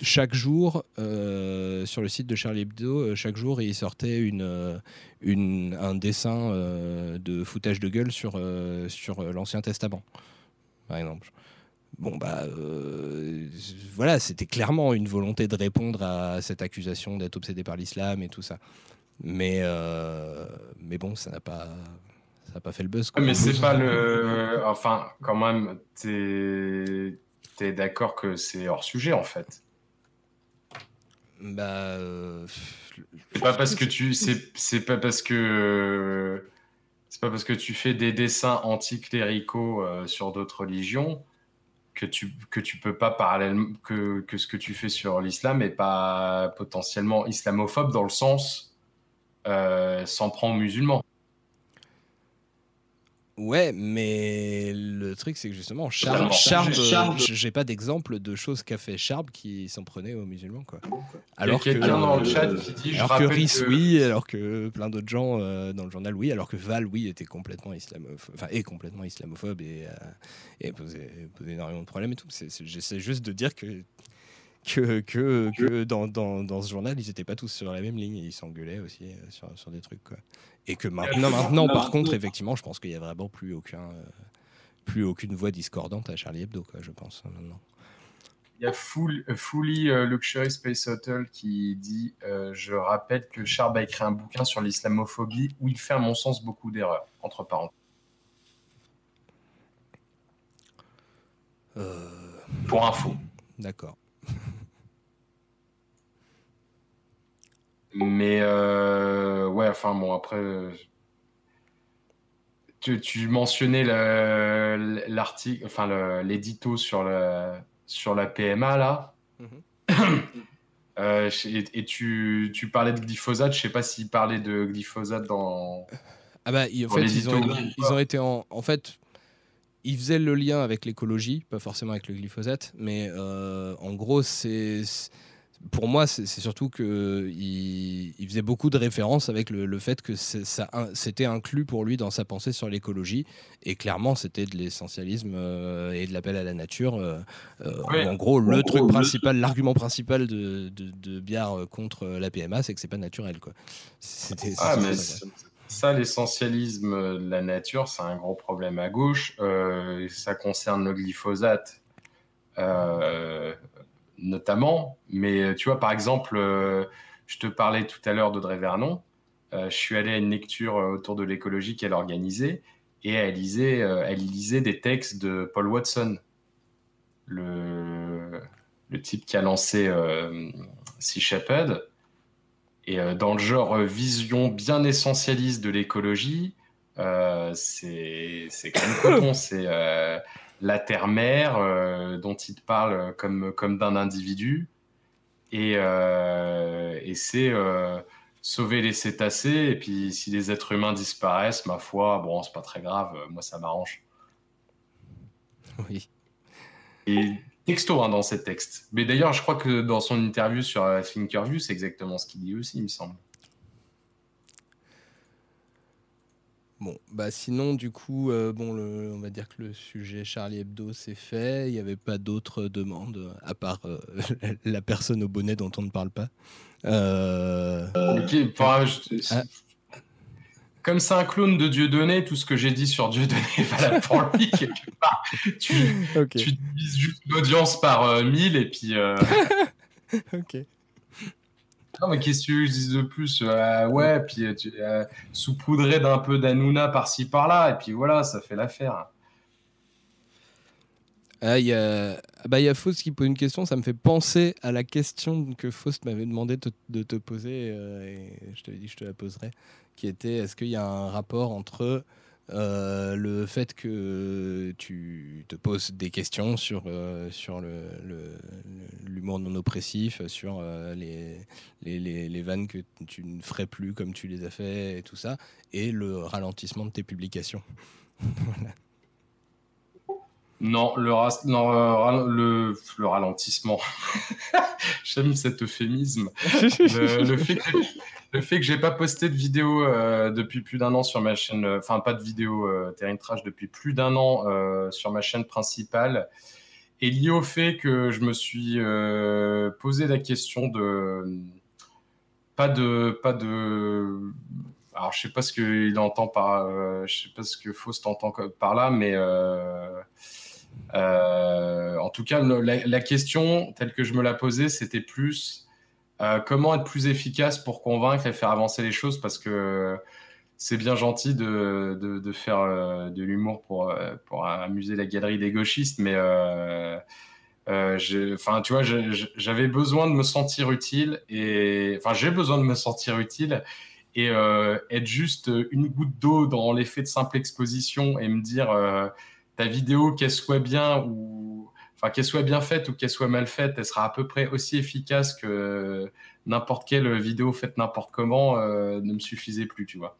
chaque jour, sur le site de Charlie Hebdo, chaque jour, il sortait une, une, un dessin de foutage de gueule sur, sur l'Ancien Testament par exemple. Bon, bah, euh, voilà, c'était clairement une volonté de répondre à cette accusation d'être obsédé par l'islam et tout ça. Mais, euh, mais bon, ça n'a pas, ça pas fait le buzz. Mais c'est pas le. Enfin, quand même, t'es es, d'accord que c'est hors sujet en fait. Bah. Euh, c'est pas parce que tu. C'est pas parce que c'est pas parce que tu fais des dessins anticléricaux euh, sur d'autres religions que tu que peux pas parallèlement que, que ce que tu fais sur l'islam est pas potentiellement islamophobe dans le sens euh, s'en prend aux musulmans. Ouais, mais le truc, c'est que justement, Charb, Charb, j'ai pas d'exemple de choses qu'a fait Charb qui s'en prenait aux musulmans, quoi. Alors que, dans le chat qui dit, alors que Rhys, oui, alors que plein d'autres gens euh, dans le journal, oui, alors que Val, oui, était complètement islamophobe, enfin, est complètement islamophobe et, euh, et posait, posait, énormément de problèmes et tout. J'essaie juste de dire que que, que, que dans, dans, dans, ce journal, ils n'étaient pas tous sur la même ligne. Ils s'engueulaient aussi euh, sur, sur, des trucs. Quoi. Et que maintenant, maintenant par contre, effectivement, je pense qu'il n'y a vraiment plus, aucun, euh, plus aucune voix discordante à Charlie Hebdo, quoi, je pense. Hein, maintenant. Il y a Full, euh, Fully Luxury Space Hotel qui dit Je rappelle que Charb a écrit un bouquin sur l'islamophobie où il fait, à mon sens, beaucoup d'erreurs, entre parenthèses. Pour info. D'accord. Mais euh, ouais, enfin bon, après, tu, mentionnais l'article, enfin l'édito sur, sur la PMA là. Mhm. Euh, et, tu, tu, parlais de glyphosate, je sais pas s'il parlait de glyphosate dans. Ah bah, en fait, ils ont, ils ont, été en, en fait, ils faisaient le lien avec l'écologie, pas forcément avec le glyphosate, mais euh, en gros, c'est pour moi, c'est surtout qu'il il faisait beaucoup de références avec le, fait que c'était inclus pour lui dans sa pensée sur l'écologie. Et clairement, c'était de l'essentialisme euh, et de l'appel à la nature. Euh, euh, en gros, le truc principal, l'argument principal de, de, Biard contre la PMA, c'est que c'est pas naturel. Quoi. Ah, mais ça, l'essentialisme de la nature, c'est un gros problème à gauche. ça concerne le glyphosate notamment. Mais euh, tu vois, par exemple, euh, je te parlais tout à l'heure d'Audrey Vernon. Euh, je suis allé à une lecture autour de l'écologie qu'elle organisait et elle lisait, elle lisait des textes de Paul Watson, le, type qui a lancé Sea Shepherd. Et dans le genre vision bien essentialiste de l'écologie, c'est quand même coton. c'est la terre-mère dont il te parle comme, comme d'un individu. Et, et c'est sauver les cétacés. Et puis, si les êtres humains disparaissent, ma foi, bon, c'est pas très grave. Moi, ça m'arrange. Oui. Et texto hein, dans ces textes. Mais d'ailleurs, je crois que dans son interview sur euh, Thinkerview, c'est exactement ce qu'il dit aussi, il me semble. Bon, bah sinon, du coup, euh, bon, on va dire que le sujet Charlie Hebdo, c'est fait. Il n'y avait pas d'autres demandes, à part euh, la personne au bonnet dont on ne parle pas. Ok, ah. Comme c'est un clone de Dieudonné, tout ce que j'ai dit sur Dieudonné est valable pour lui, quelque part. Tu, tu divises juste l'audience par 1000 et puis... ok. Non, mais qu'est-ce que tu dis de plus? Euh, Ouais, puis euh, euh, d'un peu d'Anouna par-ci par-là, et puis voilà, ça fait l'affaire. Ah, il y a, ah, bah, y a Faust qui pose une question, ça me fait penser à la question que Faust m'avait demandé de te poser, et je t'avais dit que je te la poserais, qui était est-ce qu'il y a un rapport entre euh, le fait que tu te poses des questions sur, euh, sur l'humour non oppressif, sur euh, les, les, les, vannes que tu ne ferais plus comme tu les as fait et tout ça, et le ralentissement de tes publications. Non, le, le, le, ralentissement. J'aime cet euphémisme. le, fait que, le fait j'ai pas posté de vidéo euh, depuis plus d'un an sur ma chaîne, euh, enfin pas de vidéo euh, Terrain Trash depuis plus d'un an euh, sur ma chaîne principale, est lié au fait que je me suis posé la question de pas de pas de alors je sais pas ce qu'il entend par je sais pas ce que Faust entend par là mais en tout cas la, question telle que je me la posais c'était plus euh, comment être plus efficace pour convaincre et faire avancer les choses parce que c'est bien gentil de, faire euh, de l'humour pour, euh, pour amuser la galerie des gauchistes, mais enfin, tu vois, j'avais besoin de me sentir utile et enfin, j'ai besoin de me sentir utile et être juste une goutte d'eau dans l'effet de simple exposition et me dire ta vidéo qu'elle soit bien ou enfin qu'elle soit bien faite ou qu'elle soit mal faite, elle sera à peu près aussi efficace que n'importe quelle vidéo faite n'importe comment euh, ne me suffisait plus, tu vois.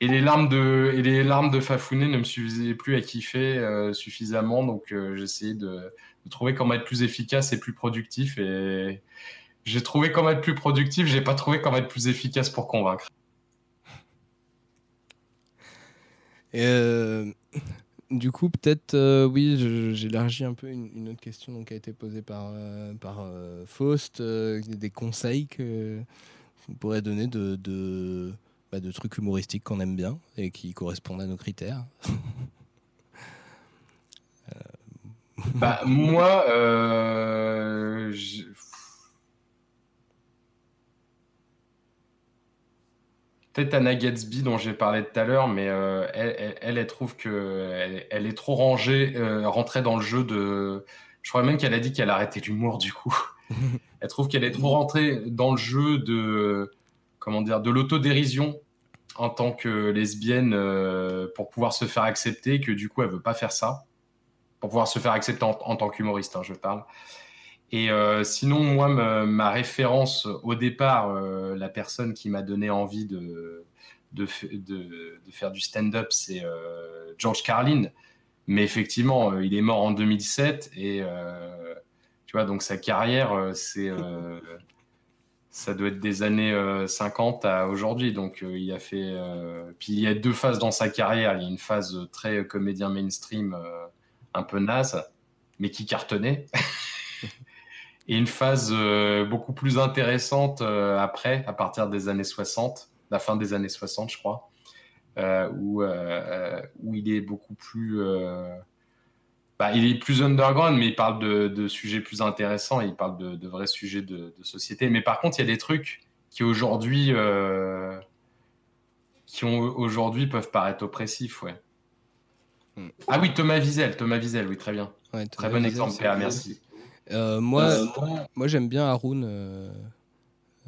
Et les larmes de, et les larmes de ne me suffisaient plus à kiffer euh, suffisamment, donc euh, j'essayais de, de, trouver comment être plus efficace et plus productif. Et j'ai trouvé comment être plus productif, j'ai pas trouvé comment être plus efficace pour convaincre. Et du coup, peut-être, euh, oui, j'élargis un peu une, autre question qui a été posée par, euh, par euh, Faust. des conseils que vous pourrez donner de, bah, de trucs humoristiques qu'on aime bien et qui correspondent à nos critères bah, Moi, Peut-être Anna Gatsby dont j'ai parlé tout à l'heure, mais euh, elle, elle, trouve qu'elle elle est trop rangée, euh, rentrée dans le jeu de. Je crois même qu'elle a dit qu'elle arrêtait l'humour du coup. elle trouve qu'elle est trop rentrée dans le jeu de comment dire de l'autodérision en tant que lesbienne euh, pour pouvoir se faire accepter, que du coup elle veut pas faire ça pour pouvoir se faire accepter en, tant qu'humoriste, hein, je parle. Et euh, sinon, moi, ma, référence au départ, euh, la personne qui m'a donné envie de, faire du stand-up, c'est euh, George Carlin. Mais effectivement, il est mort en 2007 et tu vois, donc sa carrière, ça doit être des années 50 à aujourd'hui. Donc il a fait. puis il y a deux phases dans sa carrière. Il y a une phase très comédien mainstream, un peu naze, mais qui cartonnait. et une phase euh, beaucoup plus intéressante euh, après, à partir des années 60, la fin des années 60, je crois, euh, où, où il est beaucoup plus. Bah, il est plus underground, mais il parle de, de sujets plus intéressants, il parle de, de vrais sujets de, de, société. Mais par contre, il y a des trucs qui aujourd'hui. qui ont aujourd'hui peuvent paraître oppressifs, ouais. Hmm. Ah oui, Thomas Wiesel, Thomas Wiesel, oui, très bien. très bon exemple, merci. Euh, moi, moi j'aime bien Haroun.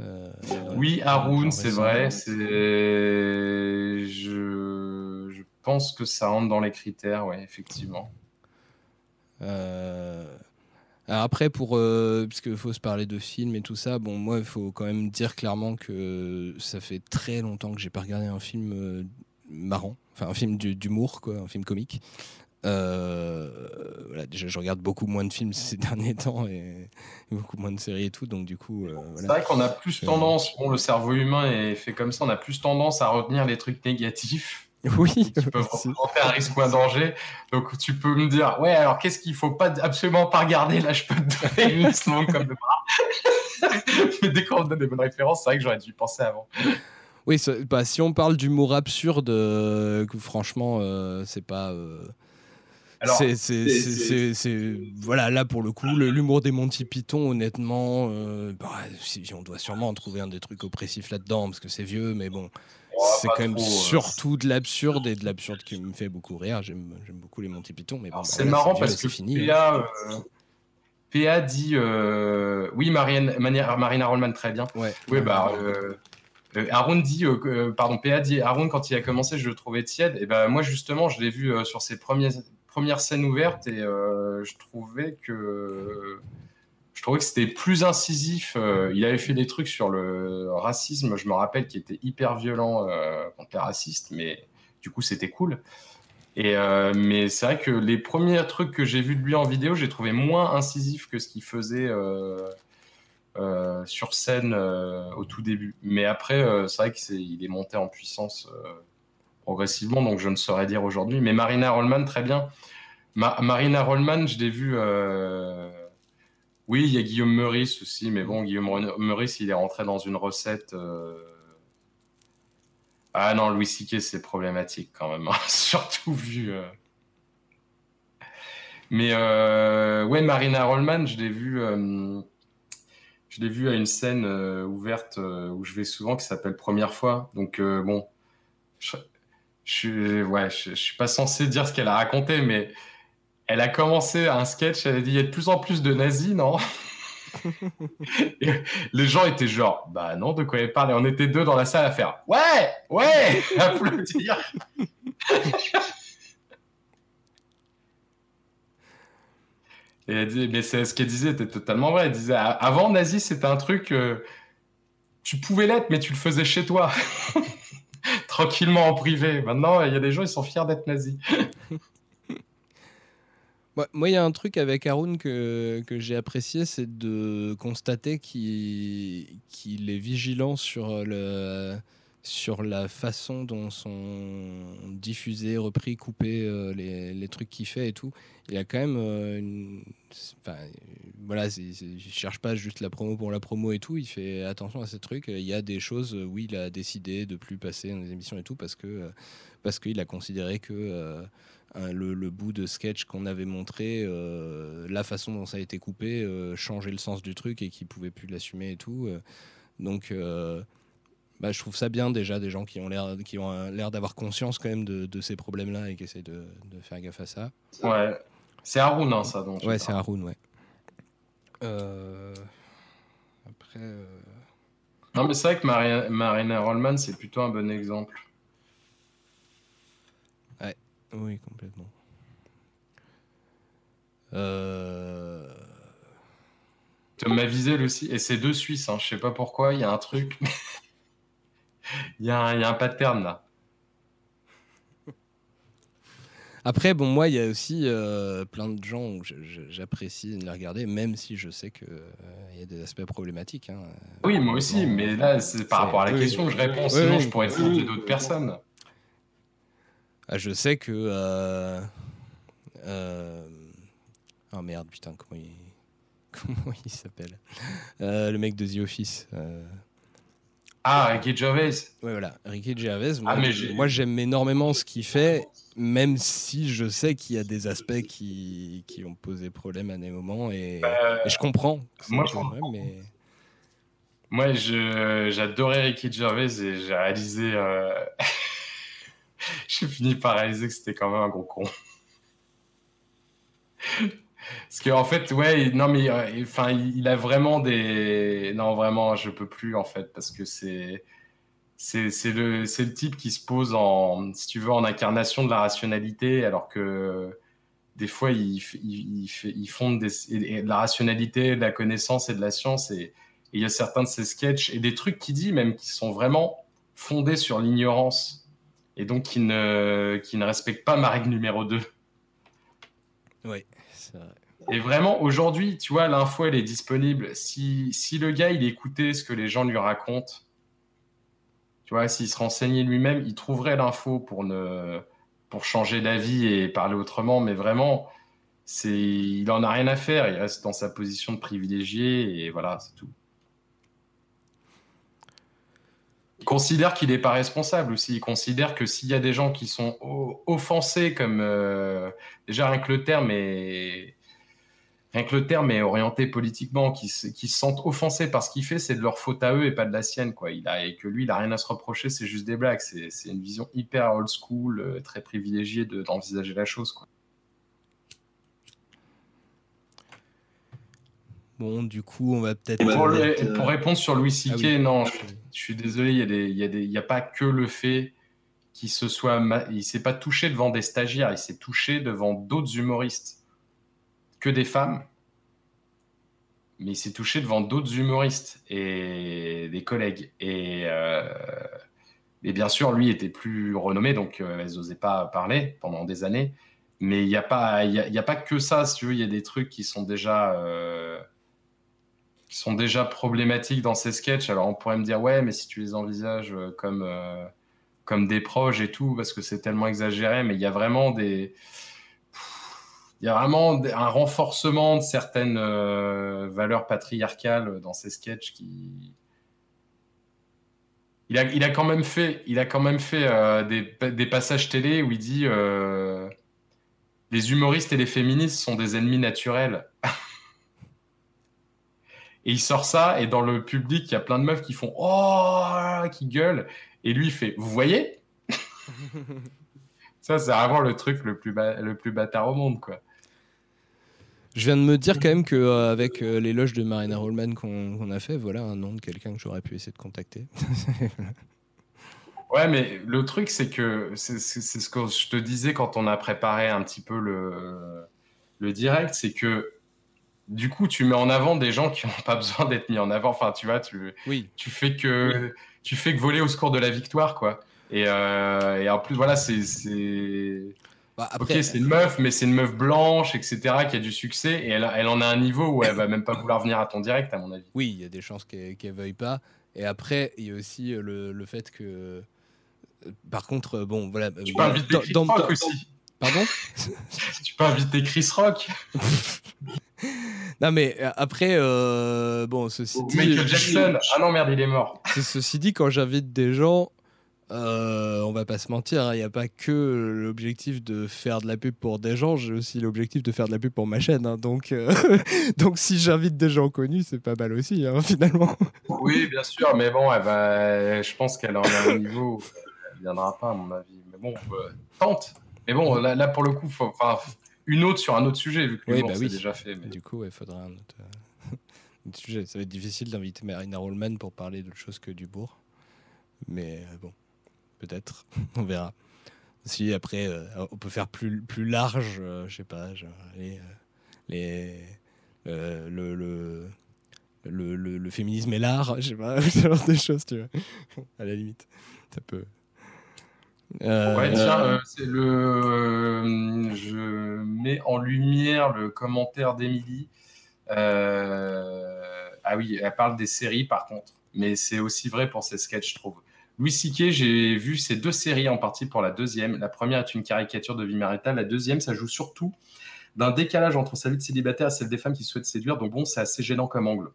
Euh, oui, Haroun, c'est vrai. C'est, je... je pense que ça rentre dans les critères, ouais, effectivement. Euh... après, pour, euh, puisqu'il faut se parler de films et tout ça, bon, moi, il faut quand même dire clairement que ça fait très longtemps que j'ai pas regardé un film euh, marrant, enfin un film d'humour, quoi, un film comique. Euh, voilà, déjà, je regarde beaucoup moins de films ces derniers temps et beaucoup moins de séries et tout, donc du coup. Euh, c'est vrai qu'on a plus tendance, bon, le cerveau humain est fait comme ça, on a plus tendance à retenir les trucs négatifs Oui. Qui peuvent représenter un risque ou un danger. Donc tu peux me dire, ouais, alors qu'est-ce qu'il faut pas absolument pas regarder? Là, je peux te donner une liste comme le bras. Mais dès qu'on donne des bonnes références, c'est vrai que j'aurais dû y penser avant. Oui, bah, si on parle d'humour absurde, euh, franchement, euh, c'est pas. Euh, c'est voilà là pour le coup l'humour des Monty Python honnêtement bah, si, on doit sûrement en trouver un des trucs oppressifs là-dedans parce que c'est vieux mais bon c'est quand même surtout de l'absurde et de l'absurde qui me fait beaucoup rire. J'aime beaucoup les Monty Python, mais bon, c'est marrant parce que fini, PA, hein. euh, PA dit euh, oui, Marine, Marina Rollman très bien. Ouais. Oui, bah. Euh, Aaron dit, pardon, PA dit, Aaron quand il a commencé, je le trouvais tiède. Et ben moi justement, je l'ai vu sur ses premières premières scènes ouvertes et je trouvais que je trouvais que c'était plus incisif. Euh, il avait fait des trucs sur le racisme, je me rappelle, qui était hyper violent euh, contre les racistes, mais du coup, c'était cool. Et, euh, mais c'est vrai que les premiers trucs que j'ai vus de lui en vidéo, j'ai trouvé moins incisif que ce qu'il faisait sur scène au tout début. Mais après, c'est vrai qu'il est, est, monté en puissance progressivement, donc je ne saurais dire aujourd'hui. Mais Marina Rollman, très bien. Marina Rollman, je l'ai vu oui, il y a Guillaume Meurice aussi, mais bon, Guillaume Meurice, il est rentré dans une recette. Euh, ah non, Louis Siquet, c'est problématique quand même, hein, surtout vu. Euh. Mais euh, ouais, Marina Rollman, je l'ai vu, je l'ai vu à une scène ouverte où je vais souvent qui s'appelle Première fois. Donc bon, je, ouais, je, suis pas censé dire ce qu'elle a raconté, mais elle a commencé un sketch, elle a dit il y a de plus en plus de nazis, non? Les gens étaient genre, bah non, de quoi elle parle Et on était deux dans la salle à faire, ouais, ouais, applaudir. Et elle dit, mais c'est ce qu'elle disait était totalement vrai. Elle disait, avant nazi, c'était un truc, euh, tu pouvais l'être, mais tu le faisais chez toi, tranquillement en privé. Maintenant, il y a des gens, ils sont fiers d'être nazis. Moi, il y a un truc avec Haroun que, que j'ai apprécié, c'est de constater qu'il est vigilant sur, le, sur la façon dont sont diffusés, repris, coupés euh, les, les, trucs qu'il fait et tout. Il a quand même euh, une. Enfin, voilà, il cherche pas juste la promo pour la promo et tout. Il fait attention à ces trucs. Il y a des choses où il a décidé de plus passer dans les émissions et tout parce que parce qu'il a considéré que euh, le, bout de sketch qu'on avait montré, euh, la façon dont ça a été coupé, euh, changeait le sens du truc et qu'il pouvait plus l'assumer et tout. donc, bah, je trouve ça bien déjà des gens qui ont l'air qui ont l'air d'avoir conscience quand même de, ces problèmes-là et qui essaient de, faire gaffe à ça. Ouais, c'est Haroun hein, ça donc. Ouais, c'est Haroun, ouais. Après. Non, mais c'est vrai que Marina, Marina Rollman, c'est plutôt un bon exemple. Oui, complètement. Euh... Thomas Wiesel aussi, et c'est deux Suisses, hein. je sais pas pourquoi, il y a un truc. il, y a un, il y a un pattern là. Après, bon, moi, il y a aussi euh, plein de gens où j'apprécie de les regarder, même si je sais qu'il euh, y a des aspects problématiques. Hein. Oui, moi aussi, mais là, c'est par rapport à la question que je réponds, sinon je pourrais citer d'autres personnes. Ah, je sais que. Euh, oh merde, putain, comment il, comment il s'appelle? Le mec de The Office. Ah, Ricky Gervais. Ouais, voilà, Ricky Gervais. Moi, ah, moi j'aime énormément ce qu'il fait, même si je sais qu'il y a des aspects qui, qui ont posé problème à des moments et, je comprends. Moi, je mais... Moi, j'adorais Ricky Gervais et j'ai réalisé. j'ai fini par réaliser que c'était quand même un gros con. Parce qu'en fait, ouais, non, mais enfin, il a vraiment des. Non, vraiment, je peux plus, en fait, parce que c'est. C'est le, le type qui se pose en, si tu veux, en incarnation de la rationalité, alors que des fois, il, il, fonde des, de la rationalité, de la connaissance et de la science. Et, il y a certains de ses sketchs et des trucs qu'il dit même qui sont vraiment fondés sur l'ignorance et donc qui ne, qui ne respectent pas ma règle numéro 2. Oui. Et vraiment, aujourd'hui, tu vois, l'info, elle est disponible. Si, si le gars, il écoutait ce que les gens lui racontent, tu vois, s'il se renseignait lui-même, il trouverait l'info pour, ne, pour changer d'avis et parler autrement. Mais vraiment, c'est, il en a rien à faire. Il reste dans sa position de privilégié et voilà, c'est tout. Il considère qu'il n'est pas responsable aussi. Il considère que s'il y a des gens qui sont offensés, comme euh, déjà rien que le terme est rien que le terme est orienté politiquement, qui, se sentent offensés par ce qu'il fait, c'est de leur faute à eux et pas de la sienne. Quoi. Il a, et que lui, il n'a rien à se reprocher, c'est juste des blagues. C'est une vision hyper old school, euh, très privilégiée d'envisager la chose. Quoi. Bon, du coup, on va peut-être. Pour, euh, répondre sur Louis ah C.K., non, je, suis désolé, il n'y a, a, pas que le fait qu'il se soit. Il s'est pas touché devant des stagiaires, il s'est touché devant d'autres humoristes que des femmes, mais il s'est touché devant d'autres humoristes et des collègues. Et, euh, bien sûr, lui était plus renommé, donc euh, elles n'osaient pas parler pendant des années. Mais il n'y a, pas, il y a, pas que ça, si tu veux, il y a des trucs qui sont déjà. Euh, qui sont déjà problématiques dans ces sketchs. Alors on pourrait me dire ouais, mais si tu les envisages comme comme des proches et tout, parce que c'est tellement exagéré, mais il y a vraiment des il y a vraiment un renforcement de certaines euh, valeurs patriarcales dans ces sketchs qui. Il a, il a quand même fait, il a quand même fait euh, des, des, passages télé où il dit euh, les humoristes et les féministes sont des ennemis naturels. et il sort ça et dans le public il y a plein de meufs qui font oh qui gueulent et lui il fait vous voyez? Ça c'est vraiment le truc le plus le plus bâtard au monde quoi. Je viens de me dire quand même qu'avec euh, euh, l'éloge de Marina Rollman qu'on a fait, voilà un nom de quelqu'un que j'aurais pu essayer de contacter. ouais, mais le truc, c'est que c'est ce que je te disais quand on a préparé un petit peu le, le direct, c'est que du coup, tu mets en avant des gens qui n'ont pas besoin d'être mis en avant. Enfin, tu vois, tu, oui. tu, fais que, tu fais que voler au score de la victoire, quoi. Et, euh, et en plus, voilà, c'est bah, après... Ok, c'est une meuf, mais c'est une meuf blanche, etc., qui a du succès, et elle, elle, en a un niveau où elle va même pas vouloir venir à ton direct, à mon avis. Oui, il y a des chances qu'elle ne veuille pas. Et après, il y a aussi euh, le, le fait que. Euh, par contre, euh, bon, voilà. Tu peux inviter Chris Rock aussi. Pardon? Tu peux inviter Chris Rock Non, mais après, bon, ceci dit. Michael Jackson Ah non, merde, il est mort. Ceci dit, quand j'invite des gens, euh, on va pas se mentir, hein, il n'y a pas que l'objectif de faire de la pub pour des gens, j'ai aussi l'objectif de faire de la pub pour ma chaîne. Hein, donc, euh, donc si j'invite des gens connus, c'est pas mal aussi, hein, finalement. Oui, bien sûr, mais bon, je pense qu'elle en a un niveau, elle viendra pas, à mon avis. Mais bon, euh, tente. Mais bon, là, pour le coup, faut, une autre sur un autre sujet, vu que oui, bah déjà fait. Du coup, il faudra un autre, sujet. Ça va être difficile d'inviter Marina Rollman pour parler d'autre chose que du bourg. Mais bon peut-être. on verra. Si après, euh, on peut faire plus, plus large, euh, je sais pas, genre, les, euh, les le, le, le, le, féminisme et l'art, je sais pas, ce genre de choses, tu vois. à la limite, ça peut. Ouais, tiens, c'est le. je mets en lumière le commentaire d'Emilie. ah oui, elle parle des séries par contre, mais c'est aussi vrai pour ses sketchs, je trouve. Louis C.K., j'ai vu ces deux séries en partie pour la deuxième. La première est une caricature de vie maritale. La deuxième, ça joue surtout d'un décalage entre sa vie de célibataire et celle des femmes qui souhaitent séduire. Donc bon, c'est assez gênant comme angle.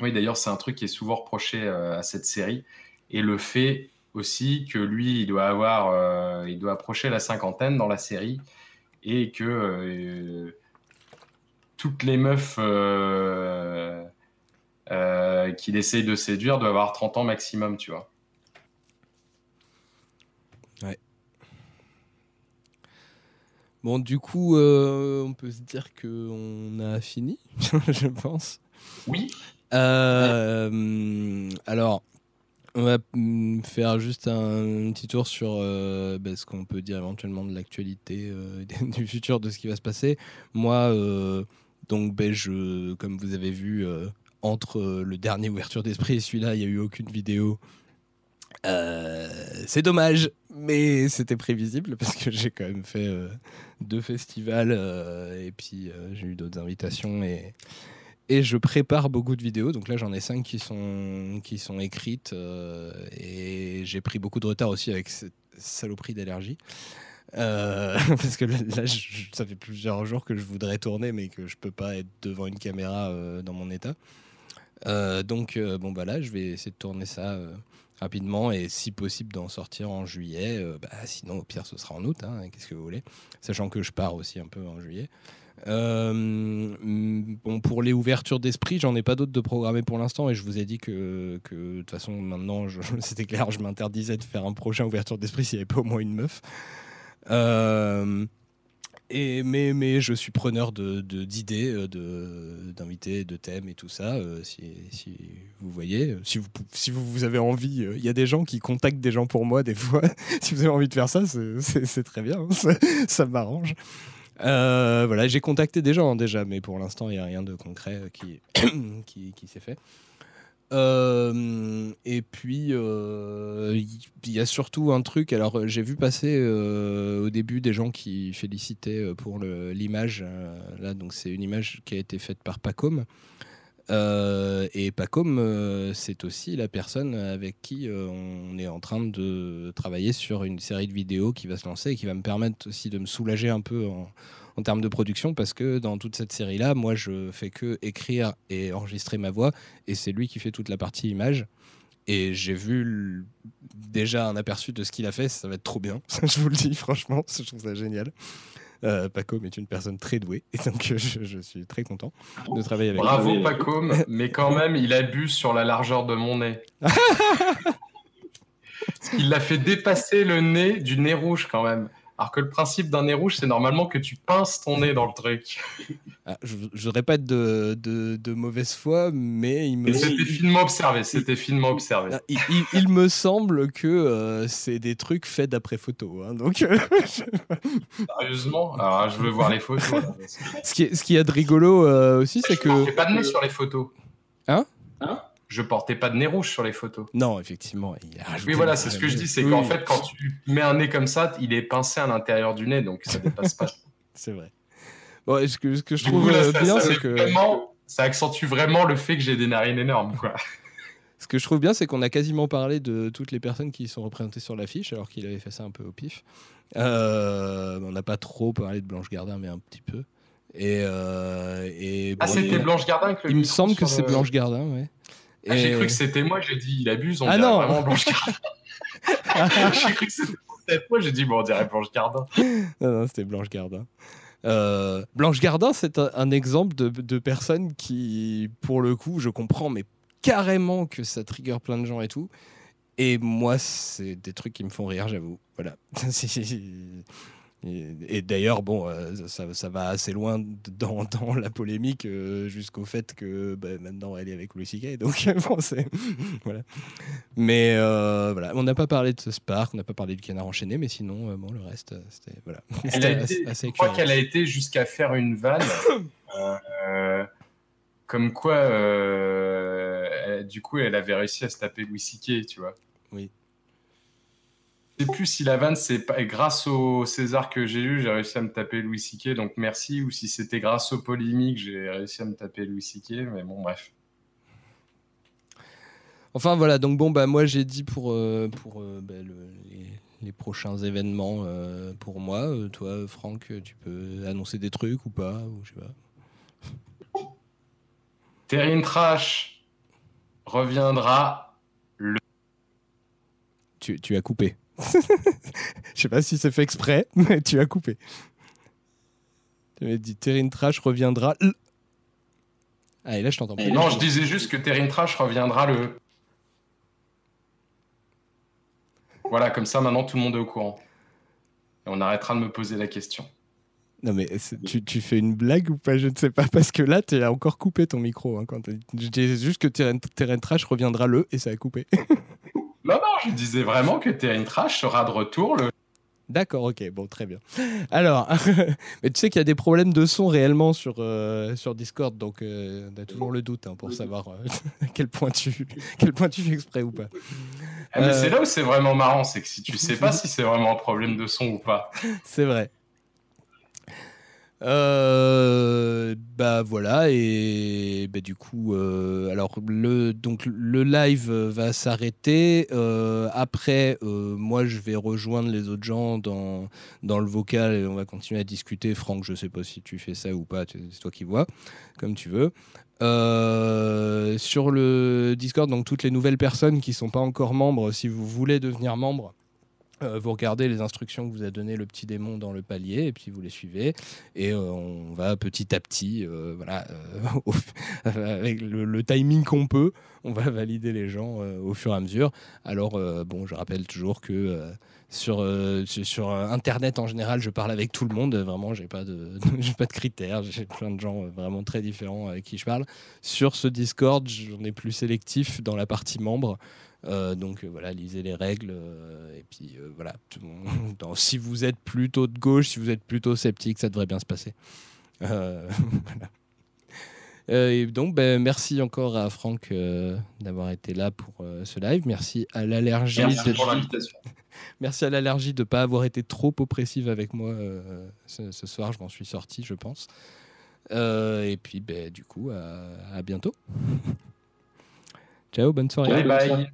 Oui, d'ailleurs, c'est un truc qui est souvent reproché euh, à cette série. Et le fait aussi que lui, il doit avoir, euh, il doit approcher la cinquantaine dans la série et que euh, toutes les meufs qu'il essaye de séduire doivent avoir 30 ans maximum, tu vois. Bon, du coup, on peut se dire qu'on a fini, je pense. Oui. alors, on va faire juste un, petit tour sur euh, ben, ce qu'on peut dire éventuellement de l'actualité, euh, du futur, de ce qui va se passer. Moi, euh, donc, ben, je, comme vous avez vu, entre le dernier Ouverture d'Esprit et celui-là, il n'y a eu aucune vidéo. C'est dommage, mais c'était prévisible parce que j'ai quand même fait deux festivals et puis j'ai eu d'autres invitations et, et je prépare beaucoup de vidéos. Donc là, j'en ai cinq qui sont, qui sont écrites. Euh, et j'ai pris beaucoup de retard aussi avec cette saloperie d'allergie. Euh, parce que là, ça fait plusieurs jours que je voudrais tourner, mais que je peux pas être devant une caméra euh, dans mon état. donc, bon, bah là, je vais essayer de tourner ça rapidement et si possible d'en sortir en juillet. Bah, sinon, au pire, ce sera en août. Hein, Qu'est-ce que vous voulez Sachant que je pars aussi un peu en juillet. Euh, bon, pour les ouvertures d'esprit, j'en ai pas d'autres de programmer pour l'instant et je vous ai dit que, de toute façon, maintenant, c'était clair, je m'interdisais de faire un prochain ouverture d'esprit s'il n'y avait pas au moins une meuf. Euh, mais, mais je suis preneur d'idées, euh, d'invités, de, thèmes et tout ça. si, si, vous voyez, si vous, avez envie, il y a des gens qui contactent des gens pour moi des fois. si vous avez envie de faire ça, c'est très bien, ça m'arrange. Euh, voilà, j'ai contacté des gens déjà, mais pour l'instant, il n'y a rien de concret euh, qui s'est fait. Euh, et puis, il y a surtout un truc. Alors, j'ai vu passer au début des gens qui félicitaient pour l'image. là, donc, c'est une image qui a été faite par Pacom. et Pacom, c'est aussi la personne avec qui on est en train de travailler sur une série de vidéos qui va se lancer et qui va me permettre aussi de me soulager un peu en, en termes de production parce que dans toute cette série-là, moi, je fais que écrire et enregistrer ma voix et c'est lui qui fait toute la partie image. Et j'ai vu déjà un aperçu de ce qu'il a fait, ça va être trop bien, je vous le dis franchement, je trouve ça génial. Euh, Pacom est une personne très douée, et donc euh, je, suis très content de travailler avec Bravo lui. Pacom, mais quand même, il abuse sur la largeur de mon nez. il l'a fait dépasser le nez du nez rouge quand même. Alors que le principe d'un nez rouge, c'est normalement que tu pinces ton nez dans le truc. Ah, je ne répète de, de, de, mauvaise foi, mais il me. C'était finement observé. C'était finement observé. Ah, il, me semble que euh, c'est des trucs faits d'après photo. Hein, donc. Euh, Sérieusement? Alors, je veux voir les photos. ce, qui est, ce qui a de rigolo euh, aussi, c'est que. Il pas de nez sur les photos. Hein? Hein? Je portais pas de nez rouge sur les photos. Non, effectivement. oui, voilà, c'est ce que je dis, c'est qu'en fait, quand tu mets un nez comme ça, il est pincé à l'intérieur du nez, donc ça dépasse pas. c'est vrai. Bon, ce, que, ce que je trouve euh, bien, c'est que. ça accentue vraiment le fait que j'ai des narines énormes, quoi. Ce que je trouve bien, c'est qu'on a quasiment parlé de toutes les personnes qui sont représentées sur l'affiche, alors qu'il avait fait ça un peu au pif. Euh, on n'a pas trop parlé de Blanche Gardin, mais un petit peu. Et, euh, et ah, c'était Blanche Gardin que Il me semble que c'est Blanche Gardin, ouais. Ah, j'ai cru que c'était moi, j'ai dit il abuse, on ah dirait non. vraiment Blanche Gardin. j'ai cru que c'était moi, j'ai dit bon, on dirait Blanche Gardin. non, non, c'était Blanche Gardin. Euh, Blanche Gardin, c'est un, exemple de, de personne qui, pour le coup, je comprends, mais carrément que ça trigger plein de gens et tout. Et moi, c'est des trucs qui me font rire, j'avoue. Voilà. Et, d'ailleurs, bon, euh, ça, va assez loin dans, dans la polémique euh, jusqu'au fait que bah, maintenant elle est avec Louis C.K. Donc, bon, voilà. Mais euh, voilà, on n'a pas parlé de ce Spark, on n'a pas parlé du canard enchaîné, mais sinon, bon, le reste, c'était. Voilà. je crois qu'elle a été jusqu'à faire une vanne. comme quoi, du coup, elle avait réussi à se taper Louis C.K., tu vois. Oui. Je sais plus si la vanne, c'est grâce au César que j'ai eu, j'ai réussi à me taper Louis Siquet, donc merci, ou si c'était grâce aux polémiques, j'ai réussi à me taper Louis Siquet, mais bon, bref. Enfin voilà, donc bon, bah moi j'ai dit pour, euh, pour euh, bah, les, prochains événements euh, pour moi. toi, Franck, tu peux annoncer des trucs ou pas ou je sais pas. Terrine Trash reviendra le. Tu, tu as coupé. Je sais pas si c'est fait exprès, mais tu as coupé. Tu m'as dit Terrin Trash reviendra. Ah, et là, je t'entends pas. Non, je disais juste que Terrin Trash reviendra le. Voilà, comme ça, maintenant, tout le monde est au courant. Et on arrêtera de me poser la question. Non, mais tu, tu, fais une blague ou pas? Je ne sais pas, parce que là, tu as encore coupé ton micro. Hein, quand je disais juste que Terrain Trash reviendra le et ça a coupé. non, non, je disais vraiment que Terrain Trash sera de retour le D'accord, ok, bon, très bien. Alors, mais tu sais qu'il y a des problèmes de son réellement sur, euh, sur Discord, donc euh, on a toujours le doute hein, pour savoir euh, à quel point tu quel point tu fais exprès ou pas. Ah, mais c'est là où c'est vraiment marrant, c'est que si tu sais pas si c'est vraiment un problème de son ou pas. C'est vrai. Euh, bah voilà et bah, du coup euh, alors le donc le live va s'arrêter. Euh, après moi je vais rejoindre les autres gens dans dans le vocal et on va continuer à discuter. Franck je sais pas si tu fais ça ou pas c'est toi qui vois comme tu veux. Sur le Discord donc toutes les nouvelles personnes qui sont pas encore membres si vous voulez devenir membre euh, vous regardez les instructions que vous a donné le petit démon dans le palier et puis vous les suivez et euh, on va petit à petit, euh, voilà, avec le, timing qu'on peut, on va valider les gens au fur et à mesure. Alors bon, je rappelle toujours que sur, Internet en général, je parle avec tout le monde. Vraiment, j'ai pas de, pas de critères. J'ai plein de gens vraiment très différents avec qui je parle. Sur ce Discord, j'en ai plus sélectif dans la partie membre. Euh, donc euh, voilà, lisez les règles. Euh, et puis voilà, si vous êtes plutôt de gauche, si vous êtes plutôt sceptique, ça devrait bien se passer. et donc, ben, merci encore à Franck d'avoir été là pour ce live. Merci à l'allergie. Merci pour l'invitation. merci à l'allergie de ne pas avoir été trop oppressive avec moi ce, soir. Je m'en suis sorti, je pense. et puis, ben, du coup, à, à bientôt. Ciao, bonne soirée. Bye bye.